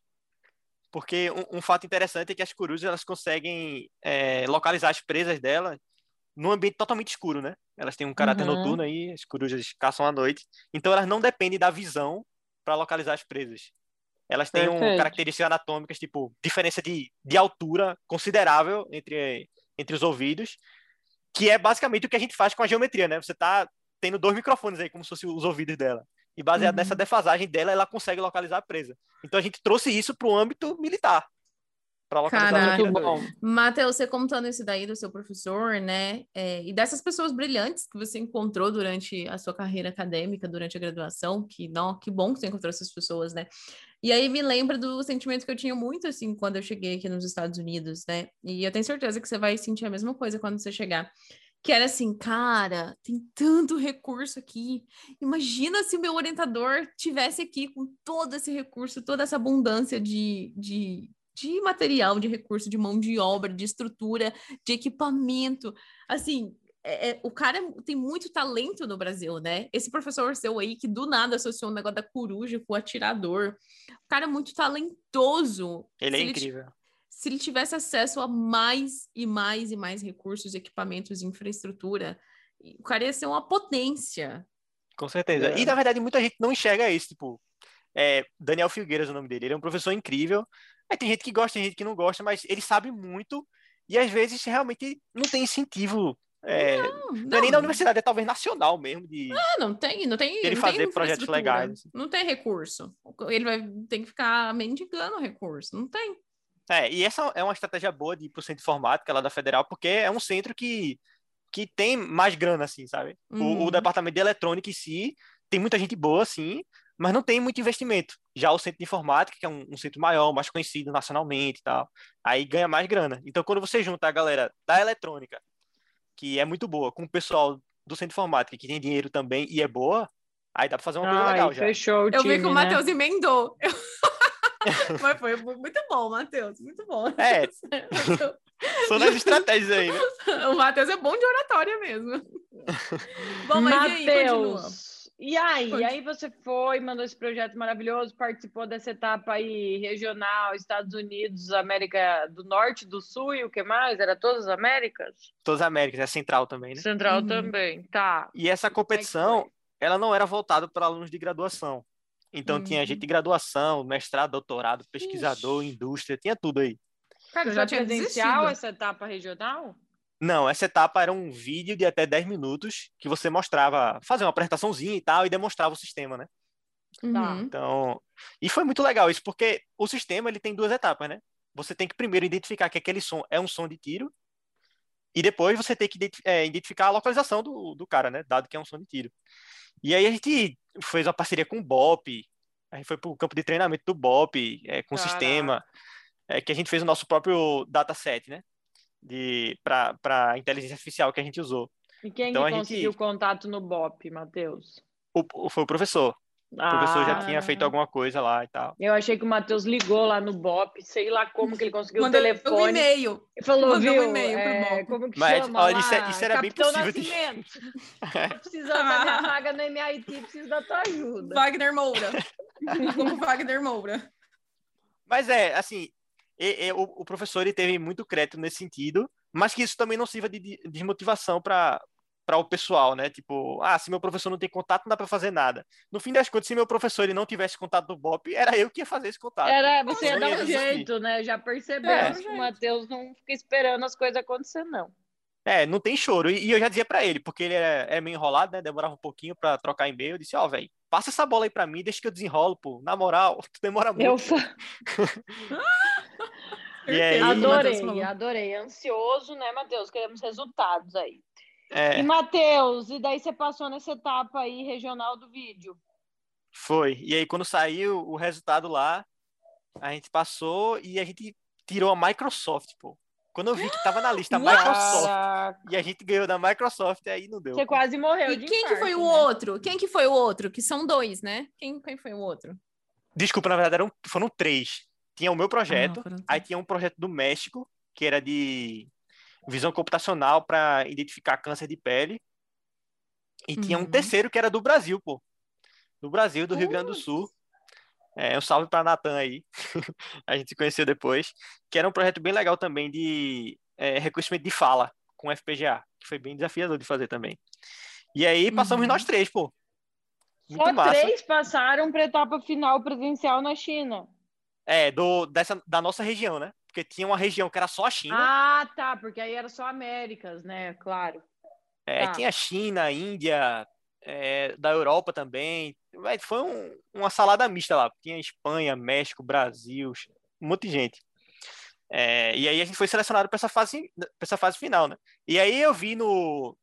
Porque um, um fato interessante é que as corujas elas conseguem é, localizar as presas dela num ambiente totalmente escuro, né? Elas têm um caráter Uhum. noturno aí, as corujas caçam à noite. Então elas não dependem da visão para localizar as presas. Elas têm um, características anatômicas, tipo, diferença de, de altura considerável entre, entre os ouvidos, que é basicamente o que a gente faz com a geometria, né? Você tá tendo dois microfones aí, como se fossem os ouvidos dela. E baseado Uhum. nessa defasagem dela, ela consegue localizar a presa. Então a gente trouxe isso para o âmbito militar. Para localizar Caraca. Muito. Matheus, você contando isso daí do seu professor, né? é, e dessas pessoas brilhantes que você encontrou durante a sua carreira acadêmica, durante a graduação, que não, que bom que você encontrou essas pessoas, né? E aí me lembra do sentimento que eu tinha muito assim quando eu cheguei aqui nos Estados Unidos, né? E eu tenho certeza que você vai sentir a mesma coisa quando você chegar. Que era assim, cara, tem tanto recurso aqui. Imagina se o meu orientador tivesse aqui com todo esse recurso, toda essa abundância de, de, de material, de recurso, de mão de obra, de estrutura, de equipamento. Assim, é- é- o cara tem muito talento no Brasil, né? Esse professor seu aí, que do nada associou o negócio da coruja com o atirador. O cara é muito talentoso. Ele é Se ele incrível. se ele tivesse acesso a mais e mais e mais recursos, equipamentos, infraestrutura, o cara ia ser uma potência. Com certeza. É. E, na verdade, muita gente não enxerga isso. Tipo, é, Daniel Filgueiras é o nome dele. Ele é um professor incrível. Aí tem gente que gosta, tem gente que não gosta, mas ele sabe muito. E, às vezes, realmente não tem incentivo. É, não, Não, é nem na universidade, é talvez nacional mesmo. De... Ah, não tem, não tem. Ele não fazer tem projetos legais. Não tem recurso. Ele vai ter que ficar mendigando recurso. Não tem. É, e essa é uma estratégia boa de ir pro centro de informática lá da Federal, porque é um centro que, que tem mais grana, assim, sabe? O, Uhum. o departamento de eletrônica em si tem muita gente boa, assim, mas não tem muito investimento. Já o centro de informática, que é um, um centro maior, mais conhecido nacionalmente e tal, aí ganha mais grana. Então, quando você junta a galera da eletrônica, que é muito boa, com o pessoal do centro de informática, que tem dinheiro também e é boa, aí dá pra fazer uma coisa Ai, legal já. fechou o Eu time, vi que o né? Matheus emendou. Mas foi muito bom, Matheus. Muito bom. É. São nas estratégias aí, né? o Matheus é bom de oratória mesmo. Bom, mas e aí, continua. E aí? Aí você foi, mandou esse projeto maravilhoso, participou dessa etapa aí regional, Estados Unidos, América do Norte, do Sul e o que mais? Era todas as Américas? Todas as Américas, é central também, né? Central Uhum. também, tá. E essa é competição, ela não era voltada para alunos de graduação. Então tinha Uhum. gente de graduação, mestrado, doutorado, pesquisador, Ixi. indústria, tinha tudo aí. Cara, já tinha presencial desistido. essa etapa regional? Não, essa etapa era um vídeo de até 10 minutos que você mostrava, fazia uma apresentaçãozinha e tal, e demonstrava o sistema, né? Tá. Uhum. Então, e foi muito legal isso, porque o sistema ele tem duas etapas, né? Você tem que primeiro identificar que aquele som é um som de tiro, e depois você tem que é, identificar a localização do, do cara, né? Dado que é um som de tiro. E aí a gente fez uma parceria com o BOP, a gente foi pro campo de treinamento do BOP, é, com o Caraca. sistema, é, que a gente fez o nosso próprio dataset, né? De, para inteligência artificial que a gente usou. E quem Então, que a gente- conseguiu contato no BOP, Matheus? O, o- foi o professor. O professor já Ah, tinha feito alguma coisa lá e tal. Eu achei que o Matheus ligou lá no BOP, sei lá como que ele conseguiu Mandou o um telefone. e-mail. E falou, mandou um viu, e-mail pro é, BOP. como que Mas, chama olha, lá? isso é- isso era bem Capitão possível de- Nascimento. Tô precisando da minha vaga no MIT, preciso da tua ajuda. Wagner Moura. Como Wagner Moura. Mas é, assim, e- e o, o professor ele teve muito crédito nesse sentido, mas que isso também não sirva de de desmotivação para para o pessoal, né? Tipo, ah, se meu professor não tem contato, não dá para fazer nada. No fim das contas, se meu professor ele não tivesse contato do BOP, era eu que ia fazer esse contato. Era, você ia dar um jeito, né? Já percebemos É. que o Matheus não fica esperando as coisas acontecer, não. É, não tem choro. E, e eu já dizia para ele, porque ele era, era meio enrolado, né? Demorava um pouquinho para trocar e-mail. Eu disse, ó, velho, passa essa bola aí para mim, deixa que eu desenrolo, pô. Na moral, tu demora muito. Eu E aí- que o Matheus adorei, adorei. Ansioso, né, Matheus? Queremos resultados aí. É, E, Matheus, e daí você passou nessa etapa aí regional do vídeo? foi. E aí, quando saiu o resultado lá, a gente passou e a gente tirou a Microsoft, pô. Quando eu vi que tava na lista? Microsoft Caraca, e a gente ganhou da Microsoft, aí não deu. você pô. quase morreu E de quem que infarto, foi o né? outro? Quem que foi o outro? Que são dois, né? Quem, quem foi o outro? Desculpa, na verdade, eram, foram três. Tinha o meu projeto, Ah, aí tinha um projeto do México, que era de visão computacional para identificar câncer de pele. E tinha um Uhum. terceiro que era do Brasil, pô. Do Brasil, do Rio Grande do Sul. É, um salve para Natan aí. a gente se conheceu depois. Que era um projeto bem legal também de é, reconhecimento de fala com FPGA, que foi bem desafiador de fazer também. E aí passamos Uhum. nós três, pô. Muito Só massa. três passaram para etapa final presencial na China. É, do, dessa, da nossa região, né? Porque tinha uma região que era só a China. Ah, tá, porque aí era só Américas, né? Claro. é, tá. Tinha China, Índia, é, da Europa também. Foi um- uma salada mista lá. Tinha Espanha, México, Brasil, um monte de gente. É, e aí a gente foi selecionado para essa fase, pra essa fase final, né? E aí eu vi no,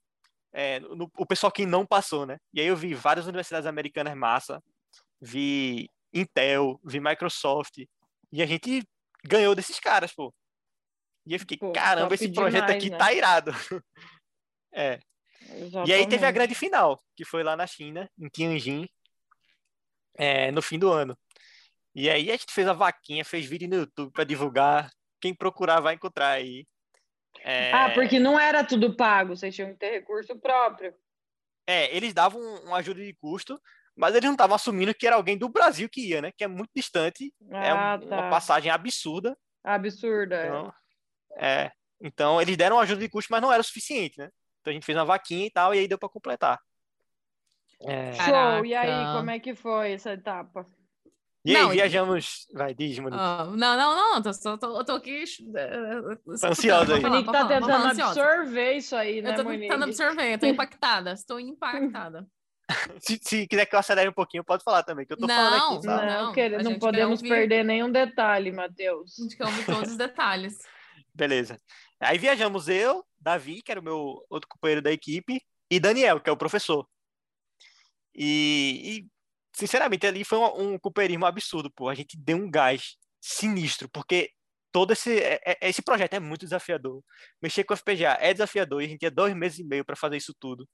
é, no- o pessoal que não passou, né? E aí eu vi várias universidades americanas massa, vi Intel, vi Microsoft, e a gente ganhou desses caras, pô. E eu fiquei, Pô, caramba, esse projeto demais, aqui né? tá irado. É. E aí teve a Exatamente. grande final, que foi lá na China, em Tianjin, é, no fim do ano. E aí a gente fez a vaquinha, fez vídeo no YouTube para divulgar. Quem procurar vai encontrar aí. É, Ah, porque não era tudo pago, vocês tinham que ter recurso próprio. é, eles davam um- uma ajuda de custo, mas eles não estavam assumindo que era alguém do Brasil que ia, né? Que é muito distante, é um- Ah, uma tá. passagem absurda. Absurda. é. Então, é, então eles deram uma ajuda de custo, mas não era o suficiente, né? Então a gente fez uma vaquinha e tal, e aí deu para completar. É, Show. E aí, como é que foi essa etapa? E aí, Não, e- viajamos. Vai, diz, Monique. Ah, não, não, não. Tô, tô, tô, eu tô aqui. eh, Tá ansiosa aí. Monique tá tentando absorver isso aí, né, Eu tô Monique? tentando absorver, eu tô impactada. Estou impactada. Se, se quiser que eu acelere um pouquinho, pode falar também, que eu tô falando Não, aqui, sabe? Não, Não, quer- a não podemos ouvir. perder nenhum detalhe, Matheus. A gente quer ouvir todos os detalhes. Beleza. Aí viajamos eu, Davi, que era o meu outro companheiro da equipe, e Daniel, que é o professor. E, e, sinceramente, ali foi um, um companheirismo absurdo, pô. A gente deu um gás sinistro, porque todo esse, é- é- esse projeto é muito desafiador. Mexer com o FPGA é desafiador e a gente tinha dois meses e meio para fazer isso tudo.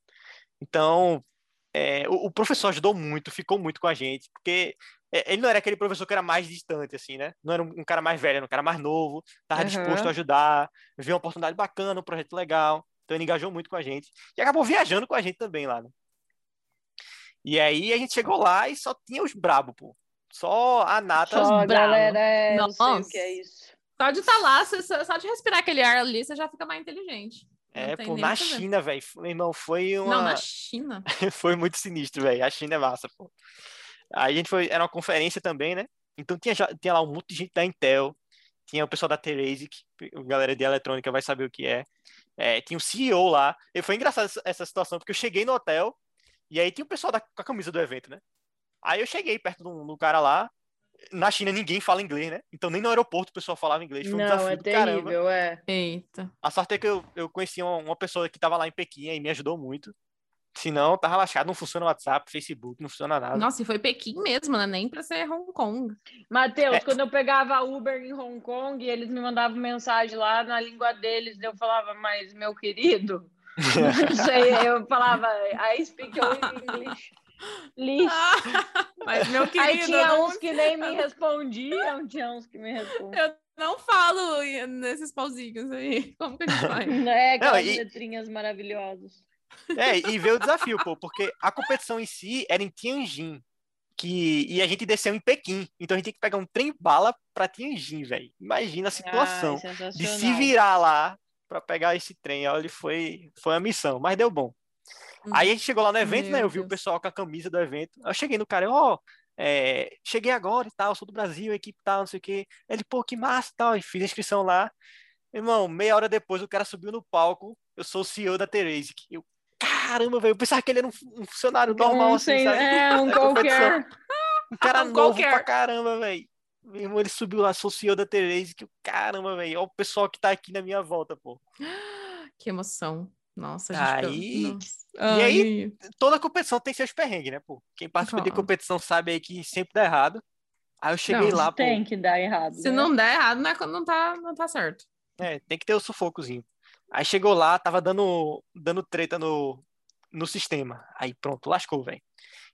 Então, é, o, o professor ajudou muito, ficou muito com a gente, porque é, ele não era aquele professor que era mais distante, assim, né? Não era um, um cara mais velho, era um cara mais novo, estava Aham. disposto a ajudar, viu uma oportunidade bacana, um projeto legal. Então ele engajou muito com a gente. E acabou viajando com a gente também lá, né? E aí a gente chegou lá e só tinha os brabo, pô. Só a nata. Só, galera, é, eu sei o Nossa. que é isso. Só de estar lá, você- só só de respirar aquele ar ali, você já fica mais inteligente. É, pô, na o. China, velho. Meu irmão, foi uma. Não, na China. foi muito sinistro, velho. A China é massa, pô. Aí a gente foi, era uma conferência também, né? Então tinha, já- tinha lá um monte de gente da Intel, tinha o pessoal da Terasic, a galera de eletrônica vai saber o que é. É, tinha um CEO lá. E foi engraçado essa, essa situação, porque eu cheguei no hotel e aí tinha o pessoal da, com a camisa do evento, né? Aí eu cheguei perto do, do cara lá. Na China ninguém fala inglês, né? Então nem no aeroporto o pessoal falava inglês. Foi um Não, desafio é do caramba. terrível, é. Eita. A sorte é que eu, eu conheci uma, uma pessoa que tava lá em Pequim e me ajudou muito. Senão, tá relaxado, não funciona o WhatsApp, Facebook, não funciona nada. Nossa, e foi Pequim mesmo, né? Nem pra ser Hong Kong. Matheus, É. quando eu pegava Uber em Hong Kong, eles me mandavam mensagem lá na língua deles, eu falava, mas meu querido, não sei, eu falava, I speak only English. Lish. Mas, meu Aí querido, tinha eu não, uns que nem me respondiam, tinha uns que me respondiam. eu não falo nesses pauzinhos aí. Como que a gente faz? É, aquelas e- letrinhas maravilhosas. É, e veio o desafio, pô, porque a competição em si era em Tianjin. Que, e a gente desceu em Pequim. Então a gente tinha que pegar um trem bala pra Tianjin, velho. Imagina a situação Ai, de se virar lá pra pegar esse trem. Olha, foi, foi uma missão, mas deu bom. Aí a gente chegou lá no evento, né? Meu Eu vi o pessoal com a camisa do evento. Aí eu cheguei no cara, ó, é, cheguei agora e tal, sou do Brasil, a equipe tal, não sei o quê. Ele, pô, que massa e tal. E fiz a inscrição lá. Irmão, meia hora depois o cara subiu no palco. Eu sou o CEO da Teresic. Eu, caramba, velho, eu pensava que ele era um, um funcionário normal, Um assim, sem- sabe? É, um qualquer. Um cara Um novo qualquer. pra caramba, velho. Meu irmão, ele subiu lá, sou o CEO da Teresic. Caramba, velho, olha o pessoal que tá aqui na minha volta, pô. Que emoção. Nossa, a gente Aí- Nossa. E aí- toda competição tem seus perrengues, né, pô? Quem participa de competição sabe aí que sempre dá errado. Aí eu cheguei Não, lá, pô. Tem que dar errado. Se né? não der errado, não, é quando não, tá, não tá certo. É, tem que ter o sufocozinho. Aí chegou lá, tava dando, dando treta no, no sistema. Aí pronto, lascou, velho.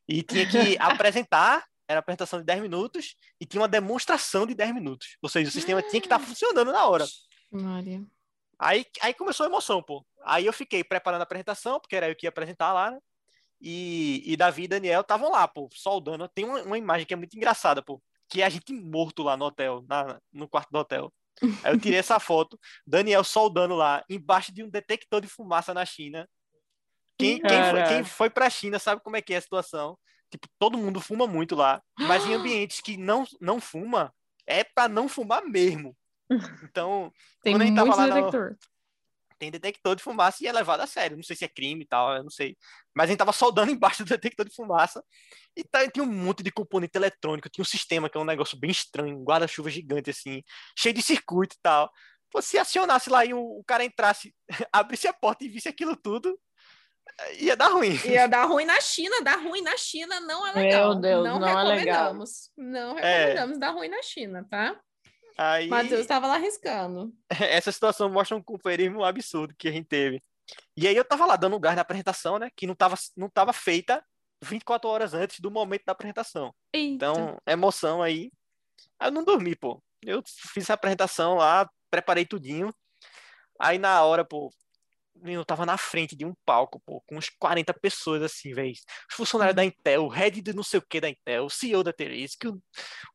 E tinha que apresentar, era apresentação de 10 minutos, e tinha uma demonstração de 10 minutos. Ou seja, o sistema tinha que estar funcionando na hora. Maria. Aí, aí começou a emoção, pô. Aí eu fiquei preparando a apresentação, porque era eu que ia apresentar lá, né? E, e Davi e Daniel estavam lá, pô, soldando. Tem uma, uma imagem que é muito engraçada, pô. Que é a gente morto lá no hotel, na, no quarto do hotel. Aí eu tirei essa foto, Daniel soldando lá, embaixo de um detector de fumaça na China. Quem, quem, foi, quem foi pra China sabe como é que é a situação. Tipo, todo mundo fuma muito lá. Mas em ambientes que não, não fuma, é pra não fumar mesmo. Então, Tem Quando muito tava lá no- detector. tem detector de fumaça e é levado a sério. Não sei se é crime e tal, eu não sei. Mas a gente tava soldando embaixo do detector de fumaça e tá- tinha um monte de componente eletrônico. Tinha um sistema que é um negócio bem estranho, um guarda-chuva gigante assim, cheio de circuito e tal. Pô, se acionasse lá e o, o cara entrasse, abrisse a porta e visse aquilo tudo, ia dar ruim. Ia dar ruim na China, dar ruim na China não é legal. Meu Deus, não é legal. recomendamos. Não É. recomendamos dar ruim na China, tá? Aí Matheus estava lá arriscando. essa situação mostra um companheirismo absurdo que a gente teve. E aí eu tava lá dando um gás na apresentação, né? Que não tava, não tava feita 24 horas antes do momento da apresentação. Eita. Então, emoção aí. Aí eu não dormi, pô. Eu fiz a apresentação lá, preparei tudinho. Aí na hora, pô, eu tava na frente de um palco, pô, com uns 40 pessoas assim, velho. Os funcionários da Intel, o head de não sei o que da Intel, o CEO da Teresa, o,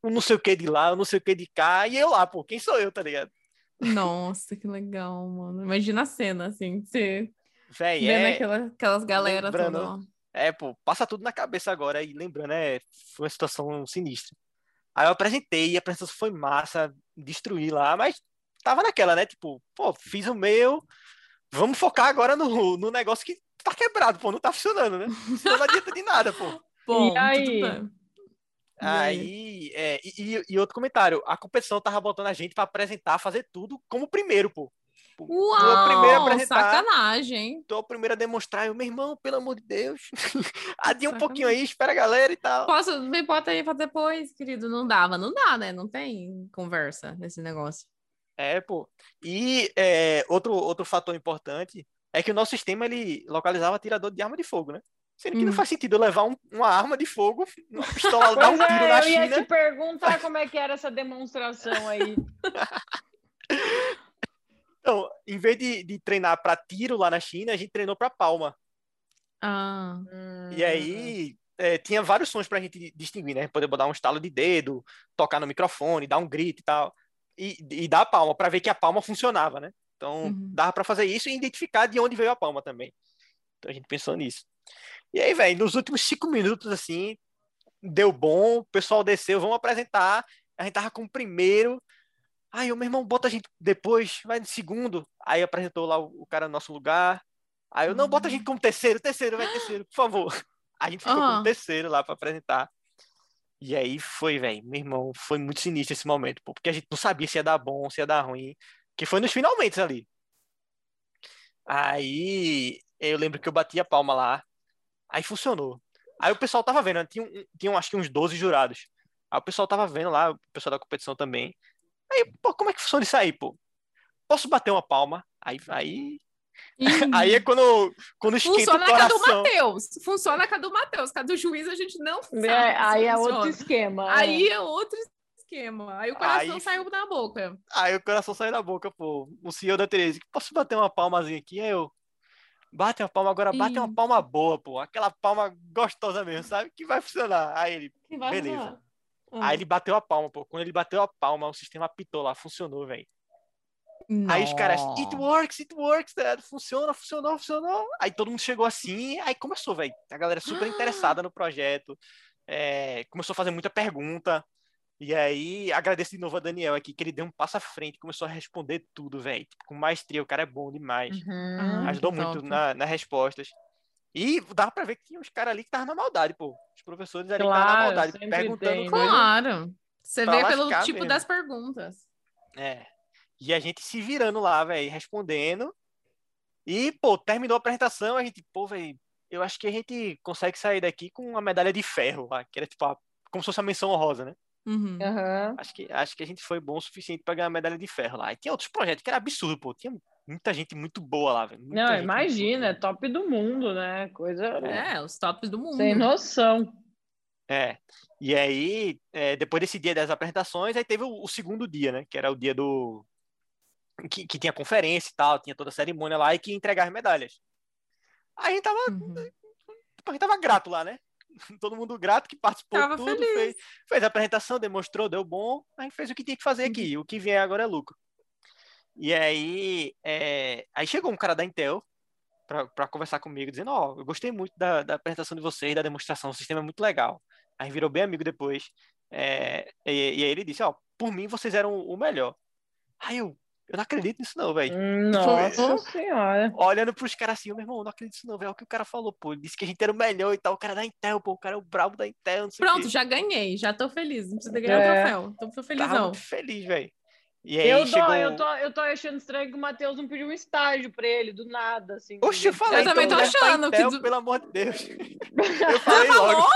o não sei o que de lá, o não sei o que de cá, e eu lá, pô, quem sou eu, tá ligado? Nossa, que legal, mano. Imagina a cena, assim, você Véi, vendo é, aquela, aquelas galera lembrando, toda. é, pô, passa tudo na cabeça agora e lembrando, é, foi uma situação sinistra. Aí eu apresentei, a apresentação foi massa, destruí lá, mas tava naquela, né? Tipo, pô, fiz o meu, vamos focar agora no, no negócio que tá quebrado, pô, não tá funcionando, né? Não adianta de nada, pô. Bom, aí? tudo bem. E aí? Aí, é, e, e- e outro comentário, a competição tava botando a gente pra apresentar, fazer tudo como primeiro, pô. Pô, tu é o primeiro a Uau, apresentar, sacanagem, é o primeiro a demonstrar, eu, meu irmão, pelo amor de Deus, adia um Sacanagem. pouquinho aí, espera a galera e tal. Posso, me bota aí pra depois, querido. Não dava, não dá, né? Não tem conversa nesse negócio. É, pô. E é, outro, outro fator importante é que o nosso sistema ele localizava atirador de arma de fogo, né? Sendo que não Hum. faz sentido eu levar um- uma arma de fogo, uma pistola, dar um Pois tiro é, na eu ia China. te perguntar como é que era essa demonstração aí. Então, em vez de, de treinar para tiro lá na China, a gente treinou para palma. Ah, E aí é, tinha vários sons pra gente distinguir, né? Poder botar um estalo de dedo, tocar no microfone, dar um grito e tal. E, e dar a palma, para ver que a palma funcionava, né? Então, Uhum. dava para fazer isso e identificar de onde veio a palma também. Então a gente pensou nisso. E aí, velho, nos últimos cinco minutos, assim, deu bom, o pessoal desceu, vamos apresentar. A gente tava com o primeiro. Aí o meu irmão bota a gente depois, vai no segundo. Aí apresentou lá o, o cara no nosso lugar. Aí eu, não, bota a gente como terceiro, terceiro, vai terceiro, por favor. A gente ficou como Aham. terceiro lá pra apresentar. E aí foi, velho, meu irmão, foi muito sinistro esse momento, pô, porque a gente não sabia se ia dar bom, se ia dar ruim, que foi nos finalmente ali. Aí eu lembro que eu bati a palma lá, aí funcionou. Aí o pessoal tava vendo, né, tinha, tinham acho que uns 12 jurados. Aí o pessoal tava vendo lá, o pessoal da competição também. Aí, pô, como é que funciona isso aí, pô? Posso bater uma palma? Aí, aí, Ih, aí é quando, quando esquenta Funciona o a cada do coração. Matheus. Funciona a do Matheus. Cada do juiz a gente não sabe. É, se aí é funciona. outro esquema. Aí é outro esquema. Aí o coração Aí- saiu da boca. Aí o coração saiu da boca, pô. O senhor da Tereza, posso bater uma palmazinha aqui? Aí eu, bate uma palma agora, bate uma palma boa, pô. Aquela palma gostosa mesmo, sabe? Que vai funcionar. Aí ele, Beleza. Ah. aí ele bateu a palma, pô. Quando ele bateu a palma, o sistema apitou lá, funcionou, velho. Aí os caras, it works, it works, tá funciona, funcionou, funcionou. Aí todo mundo chegou assim, aí começou, velho. A galera super interessada no projeto, é, começou a fazer muita pergunta. E aí, agradeço de novo a Daniel aqui, que ele deu um passo à frente, começou a responder tudo, velho. Tipo, com maestria, o cara é bom demais. Uhum. Ah, Ajudou muito na, nas respostas. E dava pra ver que tinha uns caras ali que estavam na maldade, pô. Os professores ali que estavam na Claro, maldade, perguntando tem, né? Claro. Você vê pelo tipo mesmo. das perguntas. É. E a gente se virando lá, velho, respondendo. E, pô, terminou a apresentação, a gente, pô, velho, eu acho que a gente consegue sair daqui com uma medalha de ferro lá, que era tipo a- como se fosse a menção honrosa, né? Uhum. Acho que, acho que a gente foi bom o suficiente pra ganhar a medalha de ferro lá. E tinha outros projetos que era absurdo, pô. Tinha muita gente muito boa lá, velho. Não, imagina, é top do mundo, né? Coisa É, os tops do mundo. sem noção. É. E aí, é, depois desse dia das apresentações, aí teve o, o segundo dia, né? Que era o dia do. Que, que tinha conferência e tal, tinha toda a cerimônia lá e que ia entregar as medalhas. Aí a gente tava, Uhum. a gente tava grato lá, né? Todo mundo grato que participou Tava tudo, feliz. fez, fez a apresentação, demonstrou, deu bom, aí fez o que tinha que fazer aqui. O que vier agora é lucro. E aí, é, aí chegou um cara da Intel pra, pra conversar comigo, dizendo, ó, eu gostei muito da, da apresentação de vocês, da demonstração, o sistema é muito legal. Aí virou bem amigo depois. É, e, e aí ele disse, ó, por mim vocês eram o melhor. Aí eu, eu não acredito nisso não, velho. Nossa senhora. Olhando pros caras assim, meu irmão, eu não acredito nisso não, velho. É o que o cara falou, pô. Ele disse que a gente era o melhor e tal. O cara da Intel, pô. O cara é o brabo da Intel, não sei o Pronto, quê. já ganhei. Já tô feliz. Não precisa ganhar o É. troféu. Tô Tava felizão. muito feliz, velho. E aí Eu, chegou... tô, eu, tô, eu tô achando estranho que o Matheus não pediu um estágio pra ele, do nada, assim. Oxe, eu falei, Eu também então, tô leva pra achando que Intel, do- pelo amor de Deus. que- Eu falei falou?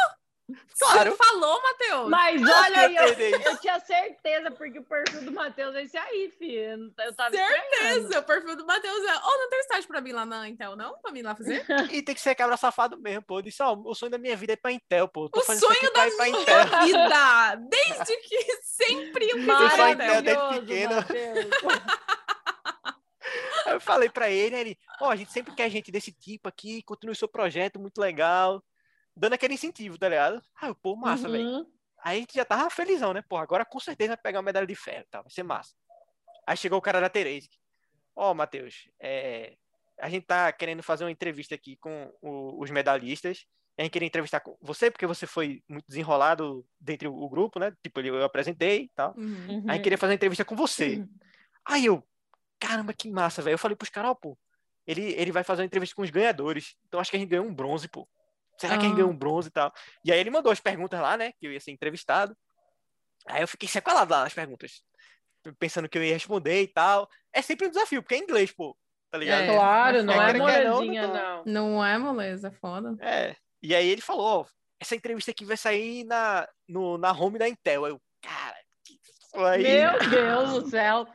Claro. Você falou, Matheus? Mas olha aí, eu, eu tinha certeza, porque o perfil do Matheus é esse aí, filho. Eu tava. Certeza. O perfil do Matheus é. Oh, não tem estágio pra mim lá na Intel, não? Pra mim lá fazer? E tem que ser cabra safado mesmo, pô. Eu disse, ó, o sonho da minha vida é ir pra Intel, pô. Tô O sonho ir pra Intel. Vida! Desde que sempre eu pra só Intel. Desde eu falei pra ele, aí ele, ó, a gente sempre quer gente desse tipo aqui, continue seu projeto, muito legal. Dando aquele incentivo, tá ligado? Aí eu, pô, massa, velho. Uhum. Aí a gente já tava felizão, né? Pô, agora com certeza vai pegar uma medalha de ferro, tá? Vai ser massa. Aí chegou o cara da Tereza. Ó, Matheus, é, a gente tá querendo fazer uma entrevista aqui com o- os medalhistas. A gente queria entrevistar com você, porque você foi muito desenrolado dentre o, o grupo, né? Tipo, eu apresentei e tal. Uhum. Aí queria fazer uma entrevista com você. Aí eu, caramba, que massa, velho. Eu falei pros caras, ó, pô, ele, ele vai fazer uma entrevista com os ganhadores. Então acho que a gente ganhou um bronze, pô. Será que gente Ah. ganhou um bronze e tal? E aí ele mandou as perguntas lá, né? Que eu ia ser entrevistado. Aí eu fiquei sequelado lá nas perguntas. Pensando que eu ia responder e tal. É sempre um desafio, porque é inglês, pô. Tá ligado? É. Claro, não É, é molezinha, não não. Não é moleza, foda. É. E aí ele falou, ó, essa entrevista aqui vai sair na, no, na home da Intel. Aí eu, cara, que isso aí. Meu Deus do céu.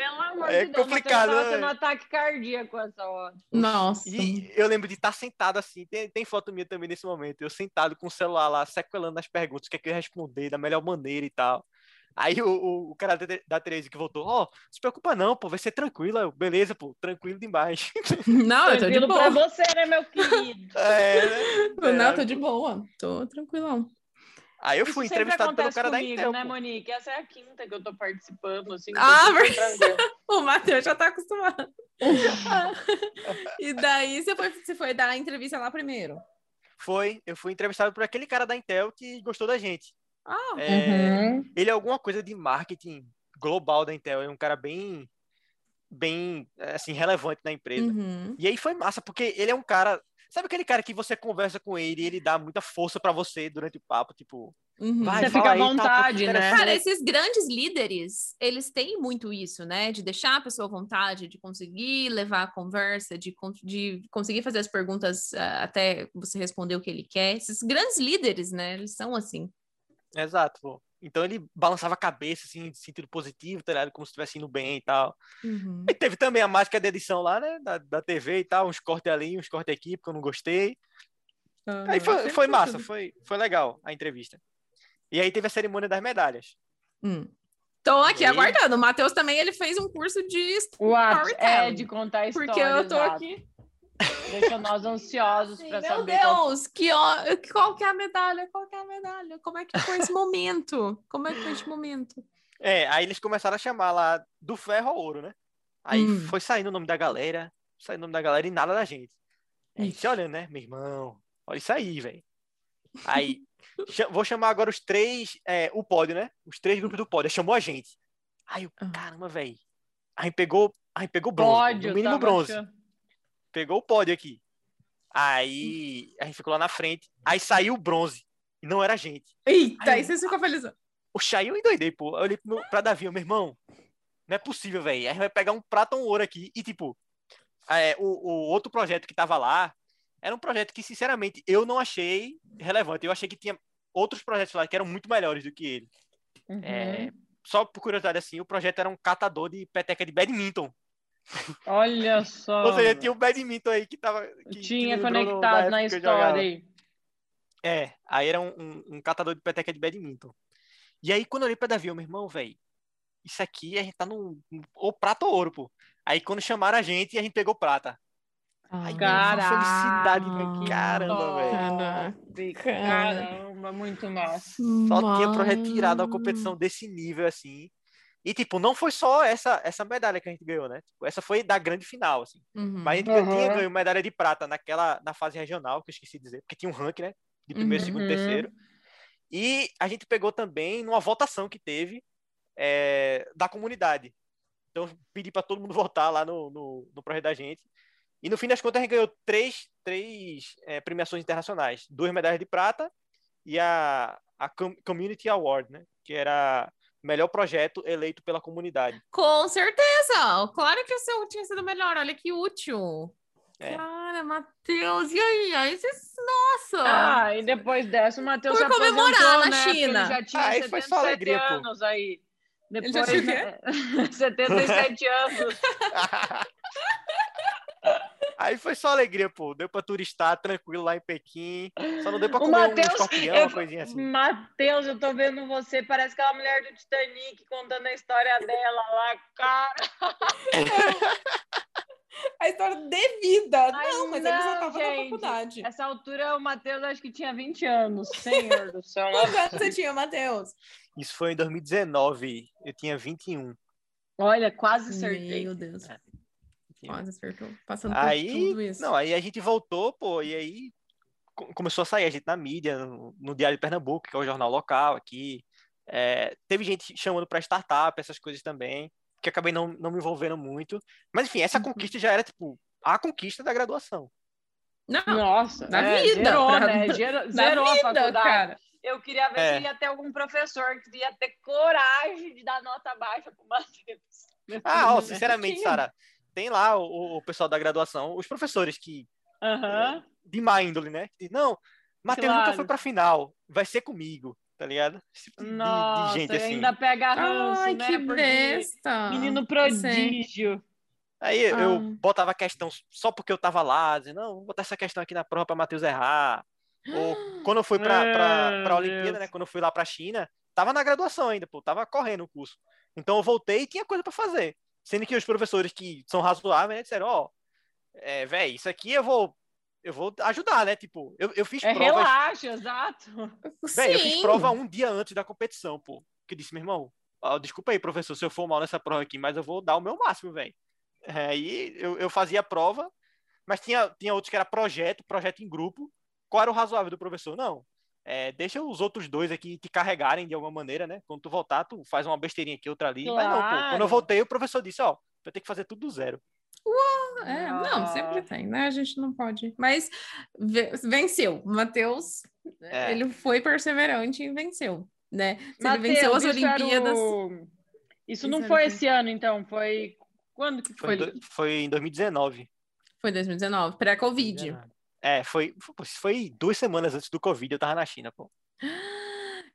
Pelo amor É de Deus, complicado, Matheus tava né? tendo um ataque cardíaco essa hora. Nossa. E eu lembro de estar sentado assim, tem, tem foto minha também nesse momento, eu sentado com o celular lá, sequelando as perguntas, o que é que eu ia responder da melhor maneira e tal. Aí o, o, o cara da, da Tereza que voltou, ó, se preocupa não, pô, vai ser tranquilo. Eu, beleza, pô, tranquilo demais. Não, eu tô de Tranquilo pra boa. você, né, meu querido? É, né? Não, É. tô de boa. Tô tranquilão. Aí eu fui entrevistado pelo cara da comigo, Intel. né. Monique? Essa é a quinta que eu tô participando, assim. Ah, tranquila. O Matheus já tá acostumado. e daí você foi, você foi dar a entrevista lá primeiro. Foi, eu fui entrevistado por aquele cara da Intel que gostou da gente. Ah, É, Uhum. Ele é alguma coisa de marketing global da Intel, é um cara bem, bem, assim, relevante na empresa. Uhum. E aí foi massa, porque ele é um cara. Sabe aquele cara que você conversa com ele e ele dá muita força pra você durante o papo, tipo, Uhum. vai, Você fica à tá, vontade, que né? Cara, esses grandes líderes, eles têm muito isso, né? De deixar a pessoa à vontade, de conseguir levar a conversa, de, de conseguir fazer as perguntas ah, até você responder o que ele quer. Esses grandes líderes, né? Eles são assim. Exato, pô. Então ele balançava a cabeça, assim, em sentido positivo, tá ligado? Como se estivesse indo bem e tal. Uhum. E teve também a mágica da edição lá, né? Da, da TV e tal, uns cortes ali, uns cortes aqui, porque eu não gostei. Aí Aham. foi, foi massa, foi, foi legal a entrevista. E aí teve a cerimônia das medalhas. Hum. Tô aqui E aí? aguardando. O Matheus também ele fez um curso de. É Storytelling. de contar histórias. Porque eu tô exato. aqui. Deixa nós ansiosos para Meu saber qual Deus, que, ó- qual que é a medalha? Qual que é a medalha? Como é que foi esse momento? Como é que foi esse momento? É, aí eles começaram a chamar lá do ferro ao ouro, né? Aí Hum. foi saindo o nome da galera, saindo o nome da galera e nada da gente. Aí Ixi. você olhando, né? Meu irmão, olha isso aí, velho. Aí, vou chamar agora os três, é, o pódio, né? Os três grupos do pódio. Aí Chamou a gente. Aí, eu, Ah. caramba, velho. A gente pegou, a gente pegou bronze, pódio. no mínimo tava bronze. achando. Pegou o pódio aqui. Aí, a gente ficou lá na frente. Aí saiu o bronze. E não era a gente. Eita, Ai, aí vocês ficam felizes. Oxe, aí eu endoidei, pô. Eu olhei pro meu- pra Davi, eu, meu irmão, não é possível, velho. A gente vai pegar um prata ou um ouro aqui. E, tipo, é, o, o outro projeto que tava lá era um projeto que, sinceramente, eu não achei relevante. Eu achei que tinha outros projetos lá que eram muito melhores do que ele. Uhum. É, só por curiosidade, assim, o projeto era um catador de peteca de badminton. Olha só. Ou seja, tinha o badminton aí que tava. Que, que Tinha no- conectado na que jogava. história aí. É, aí era um, um, um catador de peteca de badminton. E aí, quando eu olhei pra Davi, eu, meu irmão, velho, isso aqui a gente tá no. Ou prata ou ouro, pô. Aí quando chamaram a gente, a gente pegou prata. Irmão, Caraca, felicidade, velho. que Caramba, velho. Caramba, muito massa. Só tinha projeto tirado uma competição desse nível, assim. E, tipo, não foi só essa, essa medalha que a gente ganhou, né? Tipo, essa foi da grande final, assim. Uhum. Mas a gente Uhum. tinha ganho medalha de prata naquela, na fase regional, que eu esqueci de dizer, porque tinha um ranking, né? De primeiro, Uhum. segundo, terceiro. E a gente pegou também numa votação que teve é, da comunidade. Então, pedi para todo mundo votar lá no, no, no projeto da gente. E no fim das contas, a gente ganhou três, três é, premiações internacionais: duas medalhas de prata e a, a Com- Community Award, né? Que era melhor projeto eleito pela comunidade. Com certeza! Claro que o seu tinha sido melhor. Olha que útil. É. Cara, Matheus, e aí? Aí vocês. Nossa! Ah, e depois dessa o Matheus Foi aposentou, comemorar na né? China. Ele já tinha Aí foi 77 só alegria, pô. anos aí. Depois, já tinha né? 77 anos. Aí foi só alegria, pô. Deu pra turistar tranquilo lá em Pequim. Só não deu pra O comer um escorpião, eu- uma coisinha assim. Matheus, eu tô vendo você, parece aquela mulher do Titanic contando a história dela lá, cara. A história de vida. Ai, não, mas ele já não, estava na gente. faculdade. Essa altura o Matheus acho que tinha 20 anos. Senhor do céu. Quantos anos você tinha, Matheus? Isso foi em 2019. Eu tinha 21. Olha, quase acertei. Meu Deus. Quase acertou. Passando por Aí, tudo isso. não, aí a gente voltou, pô, e aí co- começou a sair a gente na mídia, no, no Diário de Pernambuco, que é o jornal local aqui. É, teve gente chamando para startup, essas coisas também, que acabei não, não me envolvendo muito. Mas enfim, essa Uhum. conquista já era tipo a conquista da graduação. Não, Nossa, Na é, vida, zerou, pra- né? Zero- na Zerou a vida, faculdade. cara. Eu queria ver É. se ia ter algum professor que ia ter coragem de dar nota baixa pro Matheus. Ah, ó, Né? sinceramente. Sara, tem lá o, o pessoal da graduação, os professores que Aham. de má índole, né? Que não, Matheus nunca Claro. foi pra final, vai ser comigo, tá ligado? Tipo de- de, Nossa, gente assim. ainda pega ranço, Ai, né? que Porque besta. menino Sim. prodígio. Aí eu- eu Ah. botava a questão só porque eu tava lá, dizendo, não, vou botar essa questão aqui na prova pra Matheus errar. Ou quando eu fui pra, pra, pra Olimpíada, Deus. né? Quando eu fui lá pra China, tava na graduação ainda, pô, tava correndo o curso. Então eu voltei e tinha coisa pra fazer. Sendo que os professores que são razoáveis, né, disseram, ó, é, velho, isso aqui eu vou, eu vou ajudar, né? Tipo, eu, eu fiz É provas, relaxa, exato. velho, eu fiz prova um dia antes da competição, pô. Que disse, meu irmão, ó, desculpa aí, professor, se eu for mal nessa prova aqui, mas eu vou dar o meu máximo, velho. Aí eu, eu fazia a prova, mas tinha, tinha outros que era projeto, projeto em grupo. Qual era o razoável do professor? Não. É, deixa os outros dois aqui te carregarem de alguma maneira, né? Quando tu voltar, tu faz uma besteirinha aqui, outra ali. Mas não, pô, quando Claro. eu voltei, o professor disse, ó, vai ter que fazer tudo do zero. É, não, sempre tem, né? A gente não pode. Mas ve- venceu. O Matheus, É. ele foi perseverante e venceu, né? Se ele Mateus, venceu as Olimpíadas. o- Isso não foi esse ano, então. Foi. Quando que Foi, foi? em do- foi em 2019. Foi 2019, pré-Covid. É, foi, foi duas semanas antes do Covid, eu tava na China, pô.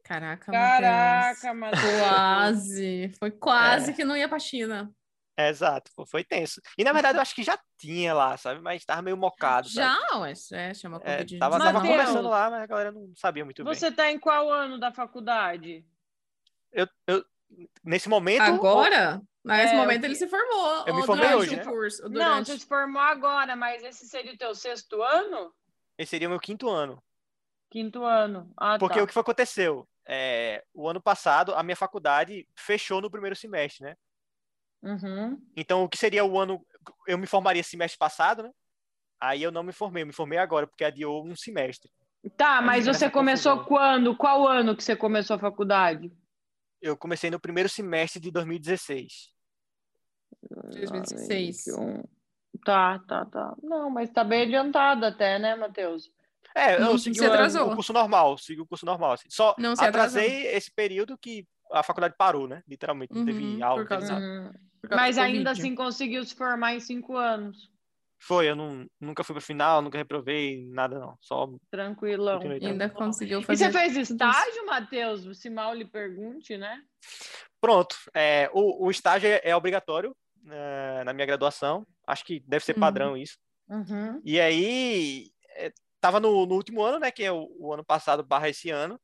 Caraca, Caraca, Matheus. Matheus. Quase. Foi quase É. que não ia pra China. É, exato, pô, foi tenso. E na verdade eu acho que já tinha lá, sabe? Mas tava meio mocado, sabe? Já, ué, é, chama É, Covid. tava, tava Mateus. começando lá, mas a galera não sabia muito bem. Você tá em qual ano da faculdade? Eu, eu, nesse momento. Agora, nesse É, momento ele se formou. Eu me formei durante hoje, o né? curso. ou Não, durante- você se formou agora, mas esse seria o teu sexto ano? Esse seria o meu quinto ano. Quinto ano. Ah, Porque tá. o que foi que aconteceu? É, o ano passado, a minha faculdade fechou no primeiro semestre, né? Uhum. Então, o que seria o ano. Eu me formaria semestre passado, né? Aí eu não me formei, eu me formei agora, porque adiou um semestre. Tá, mas você começou confusão. quando? Qual ano que você começou a faculdade? Eu comecei no primeiro semestre de 2016. 2016. 21. Tá, tá, tá. Não, mas tá bem adiantado até, né, Matheus? É, Não eu se segui o, o curso normal, segui o curso normal. Assim. Só Não atrasou. atrasei esse período que a faculdade parou, né? Literalmente, não Uhum, teve aula. não causa-. Hum, causa Mas ainda assim conseguiu se formar em cinco anos. Foi, eu não, nunca fui pro final, nunca reprovei, nada não. Só Tranquilão. Ainda tranquilo. conseguiu E fazer. você fez estágio, Matheus? Se mal lhe pergunte, né? Pronto, é, o, o estágio é, é obrigatório né, na minha graduação. Acho que deve ser Uhum. padrão isso. Uhum. E aí, é, tava no, no último ano, né? Que é o, o ano passado barra esse ano.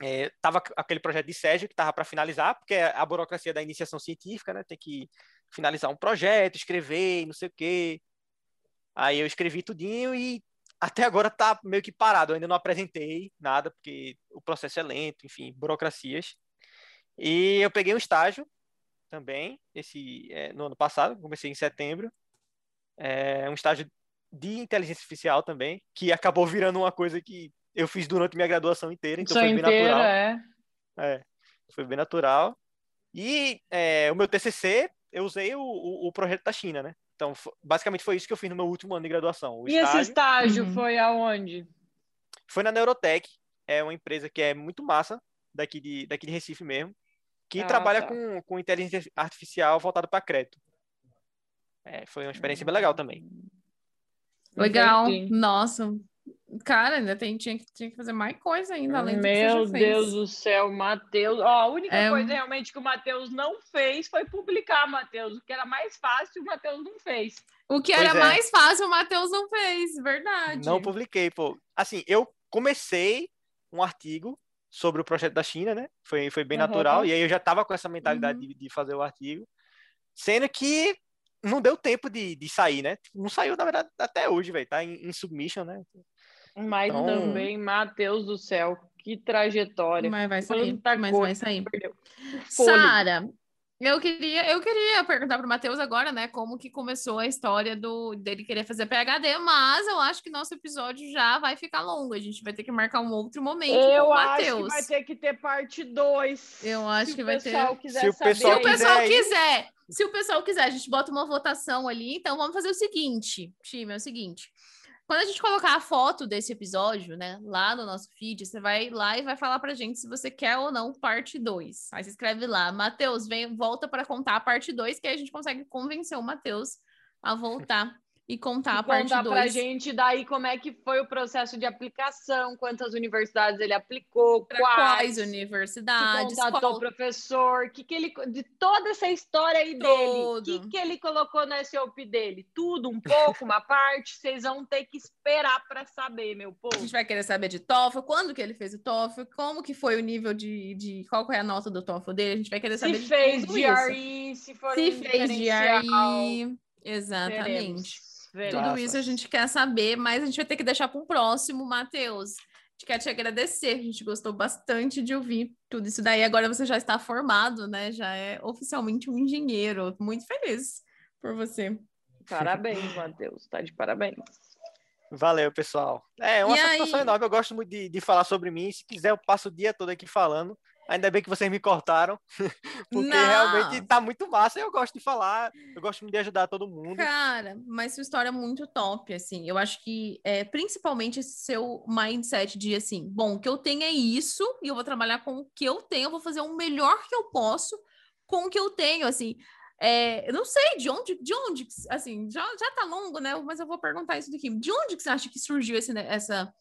É, tava aquele projeto de Sérgio que tava para finalizar, porque é a burocracia da iniciação científica, né? Tem que finalizar um projeto, escrever, e não sei o quê. Aí eu escrevi tudinho e até agora tá meio que parado. Eu ainda não apresentei nada, porque o processo é lento, enfim, burocracias. E eu peguei um estágio também, esse é, no ano passado, comecei em setembro. É um estágio de inteligência artificial também, que acabou virando uma coisa que eu fiz durante minha graduação inteira, então foi bem inteira, natural. é. É, foi bem natural. E é, o meu TCC, eu usei o, o, o projeto da China, né? Então, basicamente foi isso que eu fiz no meu último ano de graduação. O E esse estágio estágio Uhum. foi aonde? foi na Neurotech, é uma empresa que é muito massa, daqui de, daqui de Recife mesmo, que Ah, trabalha tá. com, com inteligência artificial voltada para crédito. É, foi uma experiência bem legal também. Legal. Nossa. Cara, ainda tem, tinha, que- tinha que fazer mais coisa ainda, além do que você Meu já fez. Deus do céu, Matheus. Ó, a única É coisa realmente que o Matheus não fez foi publicar, Matheus. O que era mais fácil, o Matheus não fez. O que Pois era é. mais fácil, o Matheus não fez, verdade. Não publiquei, pô. Assim, eu comecei um artigo sobre o projeto da China, né? Foi, foi bem Aham. natural. E aí eu já tava com essa mentalidade Uhum. de, de fazer o artigo. Sendo que não deu tempo de, de sair, né? Não saiu, na verdade, até hoje, velho. Tá em, em submission, né? Mas Então- também, Matheus do céu, que trajetória. Mas vai sair, Quanta mas coisa. vai sair. Sara, eu queria, eu queria perguntar para o Matheus agora, né, como que começou a história do dele querer fazer PhD, mas eu acho que nosso episódio já vai ficar longo. A gente vai ter que marcar um outro momento com Eu o acho que Matheus. vai ter que ter parte 2. Eu acho que vai ter. pessoal quiser Se o saber. Se pessoal o pessoal quiser quiser, se o pessoal quiser, a gente bota uma votação ali. Então vamos fazer o seguinte, time, é o seguinte. Quando a gente colocar a foto desse episódio, né, lá no nosso feed, você vai lá e vai falar pra gente se você quer ou não parte 2. Aí você escreve lá, Matheus, vem, volta para contar a parte 2, que aí a gente consegue convencer o Matheus a voltar e contar a parte contar pra 2. gente daí como é que foi o processo de aplicação, quantas universidades ele aplicou, Para quais, quais se universidades, contatou qual o professor, que que ele de toda essa história aí dele, o Todo. que que ele colocou no SOP dele, tudo, um pouco, uma parte, vocês vão ter que esperar para saber, meu A povo. gente vai querer saber de TOEFL, quando que ele fez o TOEFL, como que foi o nível de, de qual é a nota do TOEFL dele, a gente vai querer Se saber de fez tudo isso. GRE, se for Se um fez GRE, exatamente. veremos, veremos. Tudo isso a gente quer saber, mas a gente vai ter que deixar para um próximo, Matheus. A gente quer te agradecer, a gente gostou bastante de ouvir tudo isso daí. Agora você já está formado, né? Já é oficialmente um engenheiro. Muito feliz por você. Parabéns, Matheus, tá de parabéns. Valeu, pessoal. É uma E satisfação aí? enorme. Eu gosto muito de, de falar sobre mim. Se quiser, eu passo o dia todo aqui falando. Ainda bem que vocês me cortaram, porque Não. realmente tá muito massa. Eu gosto de falar, eu gosto de ajudar todo mundo. Cara, mas sua história é muito top, assim. Eu acho que, é, principalmente, esse seu mindset de, assim, bom, o que eu tenho é isso, e eu vou trabalhar com o que eu tenho, eu vou fazer o melhor que eu posso com o que eu tenho, assim. É, eu não sei de onde, de onde, assim, já, já tá longo, né? Mas eu vou perguntar isso daqui. De onde que você acha que surgiu esse, né, essa,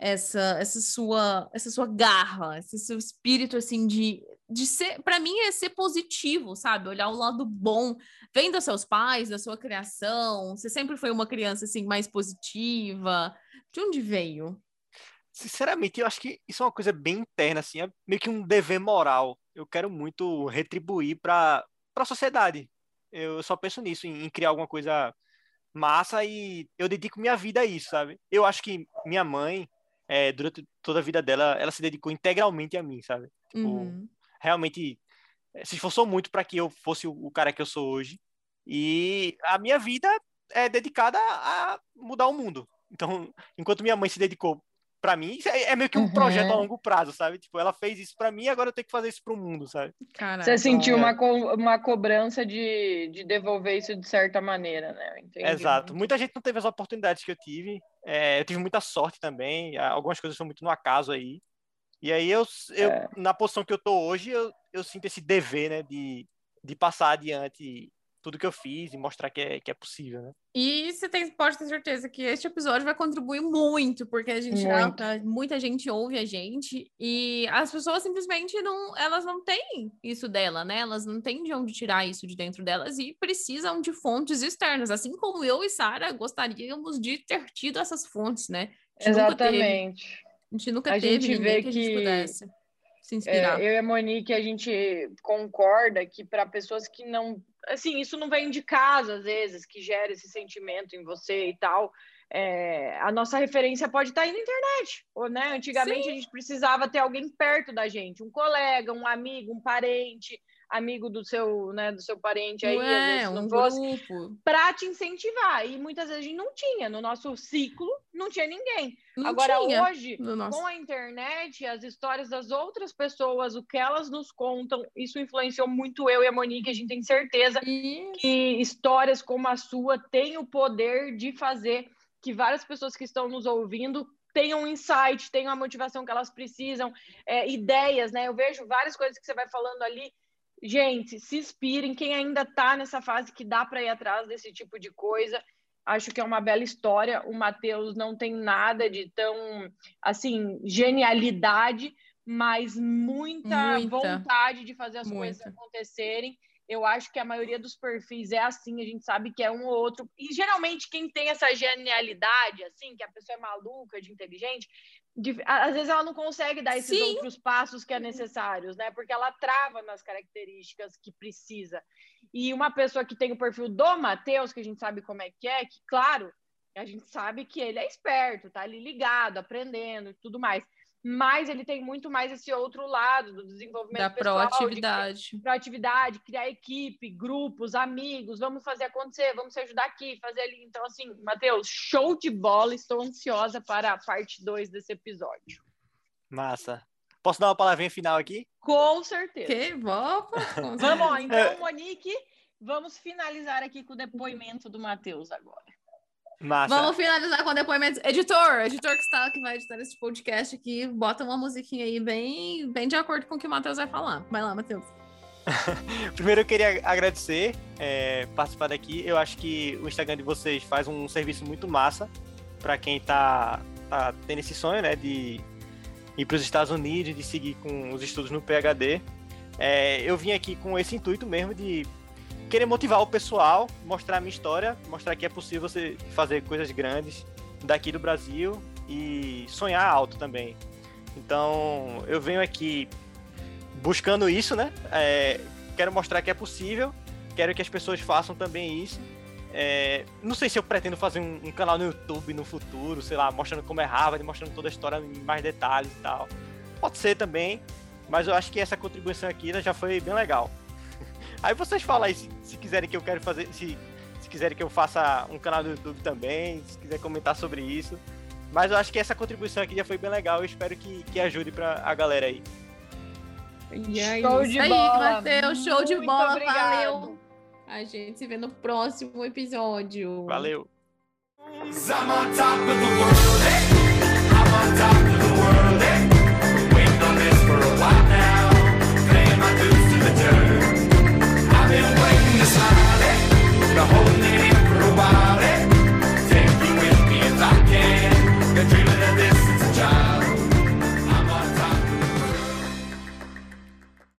essa, essa sua, essa sua garra, esse seu espírito, assim, de, de ser, para mim é ser positivo, sabe? Olhar o lado bom vem dos seus pais, da sua criação? Você sempre foi uma criança assim mais positiva? De onde veio? Sinceramente, eu acho que isso é uma coisa bem interna, assim, é meio que um dever moral. Eu quero muito retribuir para para a sociedade. Eu só penso nisso, em, em criar alguma coisa massa e eu dedico minha vida a isso, sabe? Eu acho que minha mãe, é, durante toda a vida dela, ela se dedicou integralmente a mim, sabe? Tipo, Uhum. realmente eh, se esforçou muito para que eu fosse o, o cara que eu sou hoje. E a minha vida é dedicada a mudar o mundo. Então, enquanto minha mãe se dedicou para mim, é, é meio que um Uhum. projeto a longo prazo, sabe? Tipo, ela fez isso para mim, agora eu tenho que fazer isso pro mundo, sabe? Caraca. Você sentiu é. uma, co- uma cobrança de, de devolver isso de certa maneira, né? Entendi. Exato. Muita gente não teve as oportunidades que eu tive. É, eu tive muita sorte também. Algumas coisas foram muito no acaso aí. E aí eu, eu É. na posição que eu tô hoje, eu, eu sinto esse dever, né, de, de passar adiante tudo que eu fiz e mostrar que é, que é possível, né? E você tem, pode ter certeza que este episódio vai contribuir muito, porque a gente já- Muito. muita gente ouve a gente e as pessoas simplesmente não, elas não têm isso dela, né? Elas não têm de onde tirar isso de dentro delas e precisam de fontes externas, assim como eu e Sara gostaríamos de ter tido essas fontes, né? A. Exatamente. A gente nunca A teve gente ninguém vê que a gente que- pudesse se É, inspirar. eu e a Monique, a gente concorda que para pessoas que não. Assim, isso não vem de casa, às vezes, que gera esse sentimento em você e tal. É, a nossa referência pode estar aí na internet. Ou, né? Antigamente a gente precisava ter alguém perto da gente, um colega, um amigo, um parente, amigo do seu, né, do seu parente aí, é, vezes não um fosse, grupo. para te incentivar. E muitas vezes a gente não tinha. No nosso ciclo, não tinha ninguém. Não Agora, tinha hoje, no nosso. com a internet, as histórias das outras pessoas, o que elas nos contam, isso influenciou muito eu e a Monique. A gente tem certeza Isso. que histórias como a sua têm o poder de fazer que várias pessoas que estão nos ouvindo tenham um insight, tenham a motivação que elas precisam, é, ideias, né? Eu vejo várias coisas que você vai falando ali. Gente, se inspirem. Quem ainda está nessa fase que dá para ir atrás desse tipo de coisa, acho que é uma bela história. O Matheus não tem nada de tão, assim, genialidade, mas muita, Muita. vontade de fazer as coisas Muita. acontecerem. Eu acho que a maioria dos perfis é assim, a gente sabe que é um ou outro. E geralmente quem tem essa genialidade, assim, que a pessoa é maluca, de inteligente, de- às vezes ela não consegue dar esses Sim. outros passos que é necessários, né? Porque ela trava nas características que precisa. E uma pessoa que tem o perfil do Matheus, que a gente sabe como é que é, que, claro, a gente sabe que ele é esperto, tá ali ligado, aprendendo e tudo mais. Mas ele tem muito mais esse outro lado do desenvolvimento Da pessoal, de proatividade. proatividade, criar equipe, grupos, amigos, vamos fazer acontecer, vamos se ajudar aqui, fazer ali. Então, assim, Matheus, show de bola, estou ansiosa para a parte 2 desse episódio. Massa. Posso dar uma palavrinha final aqui? Com certeza. Que com Vamos, ó, então, Monique, vamos finalizar aqui com o depoimento do Matheus agora. Massa. Vamos finalizar com depoimentos. Editor, editor que está que vai editar esse podcast aqui, bota uma musiquinha aí bem, bem de acordo com o que o Matheus vai falar. Vai lá, Matheus. Primeiro eu queria agradecer é, participar daqui. Eu acho que o Instagram de vocês faz um serviço muito massa para quem tá, tá tendo esse sonho, né, de ir para os Estados Unidos, de seguir com os estudos no PhD. É, eu vim aqui com esse intuito mesmo de querer motivar o pessoal, mostrar a minha história, mostrar que é possível você fazer coisas grandes daqui do Brasil e sonhar alto também. Então, eu venho aqui buscando isso, né? É, quero mostrar que é possível, quero que as pessoas façam também isso. É, não sei se eu pretendo fazer um, um canal no YouTube no futuro, sei lá, mostrando como é Harvard, mostrando toda a história em mais detalhes e tal. Pode ser também, mas eu acho que essa contribuição aqui já foi bem legal. Aí vocês falam aí se, se quiserem que eu quero fazer, se, se quiserem que eu faça um canal do YouTube também, se quiser comentar sobre isso. Mas eu acho que essa contribuição aqui já foi bem legal. Eu espero que, que ajude pra a galera aí. E é é aí, show de aí, bola. Mateus, show Muito de bola. Obrigado. Valeu. A gente se vê no próximo episódio. Valeu. I'm the whole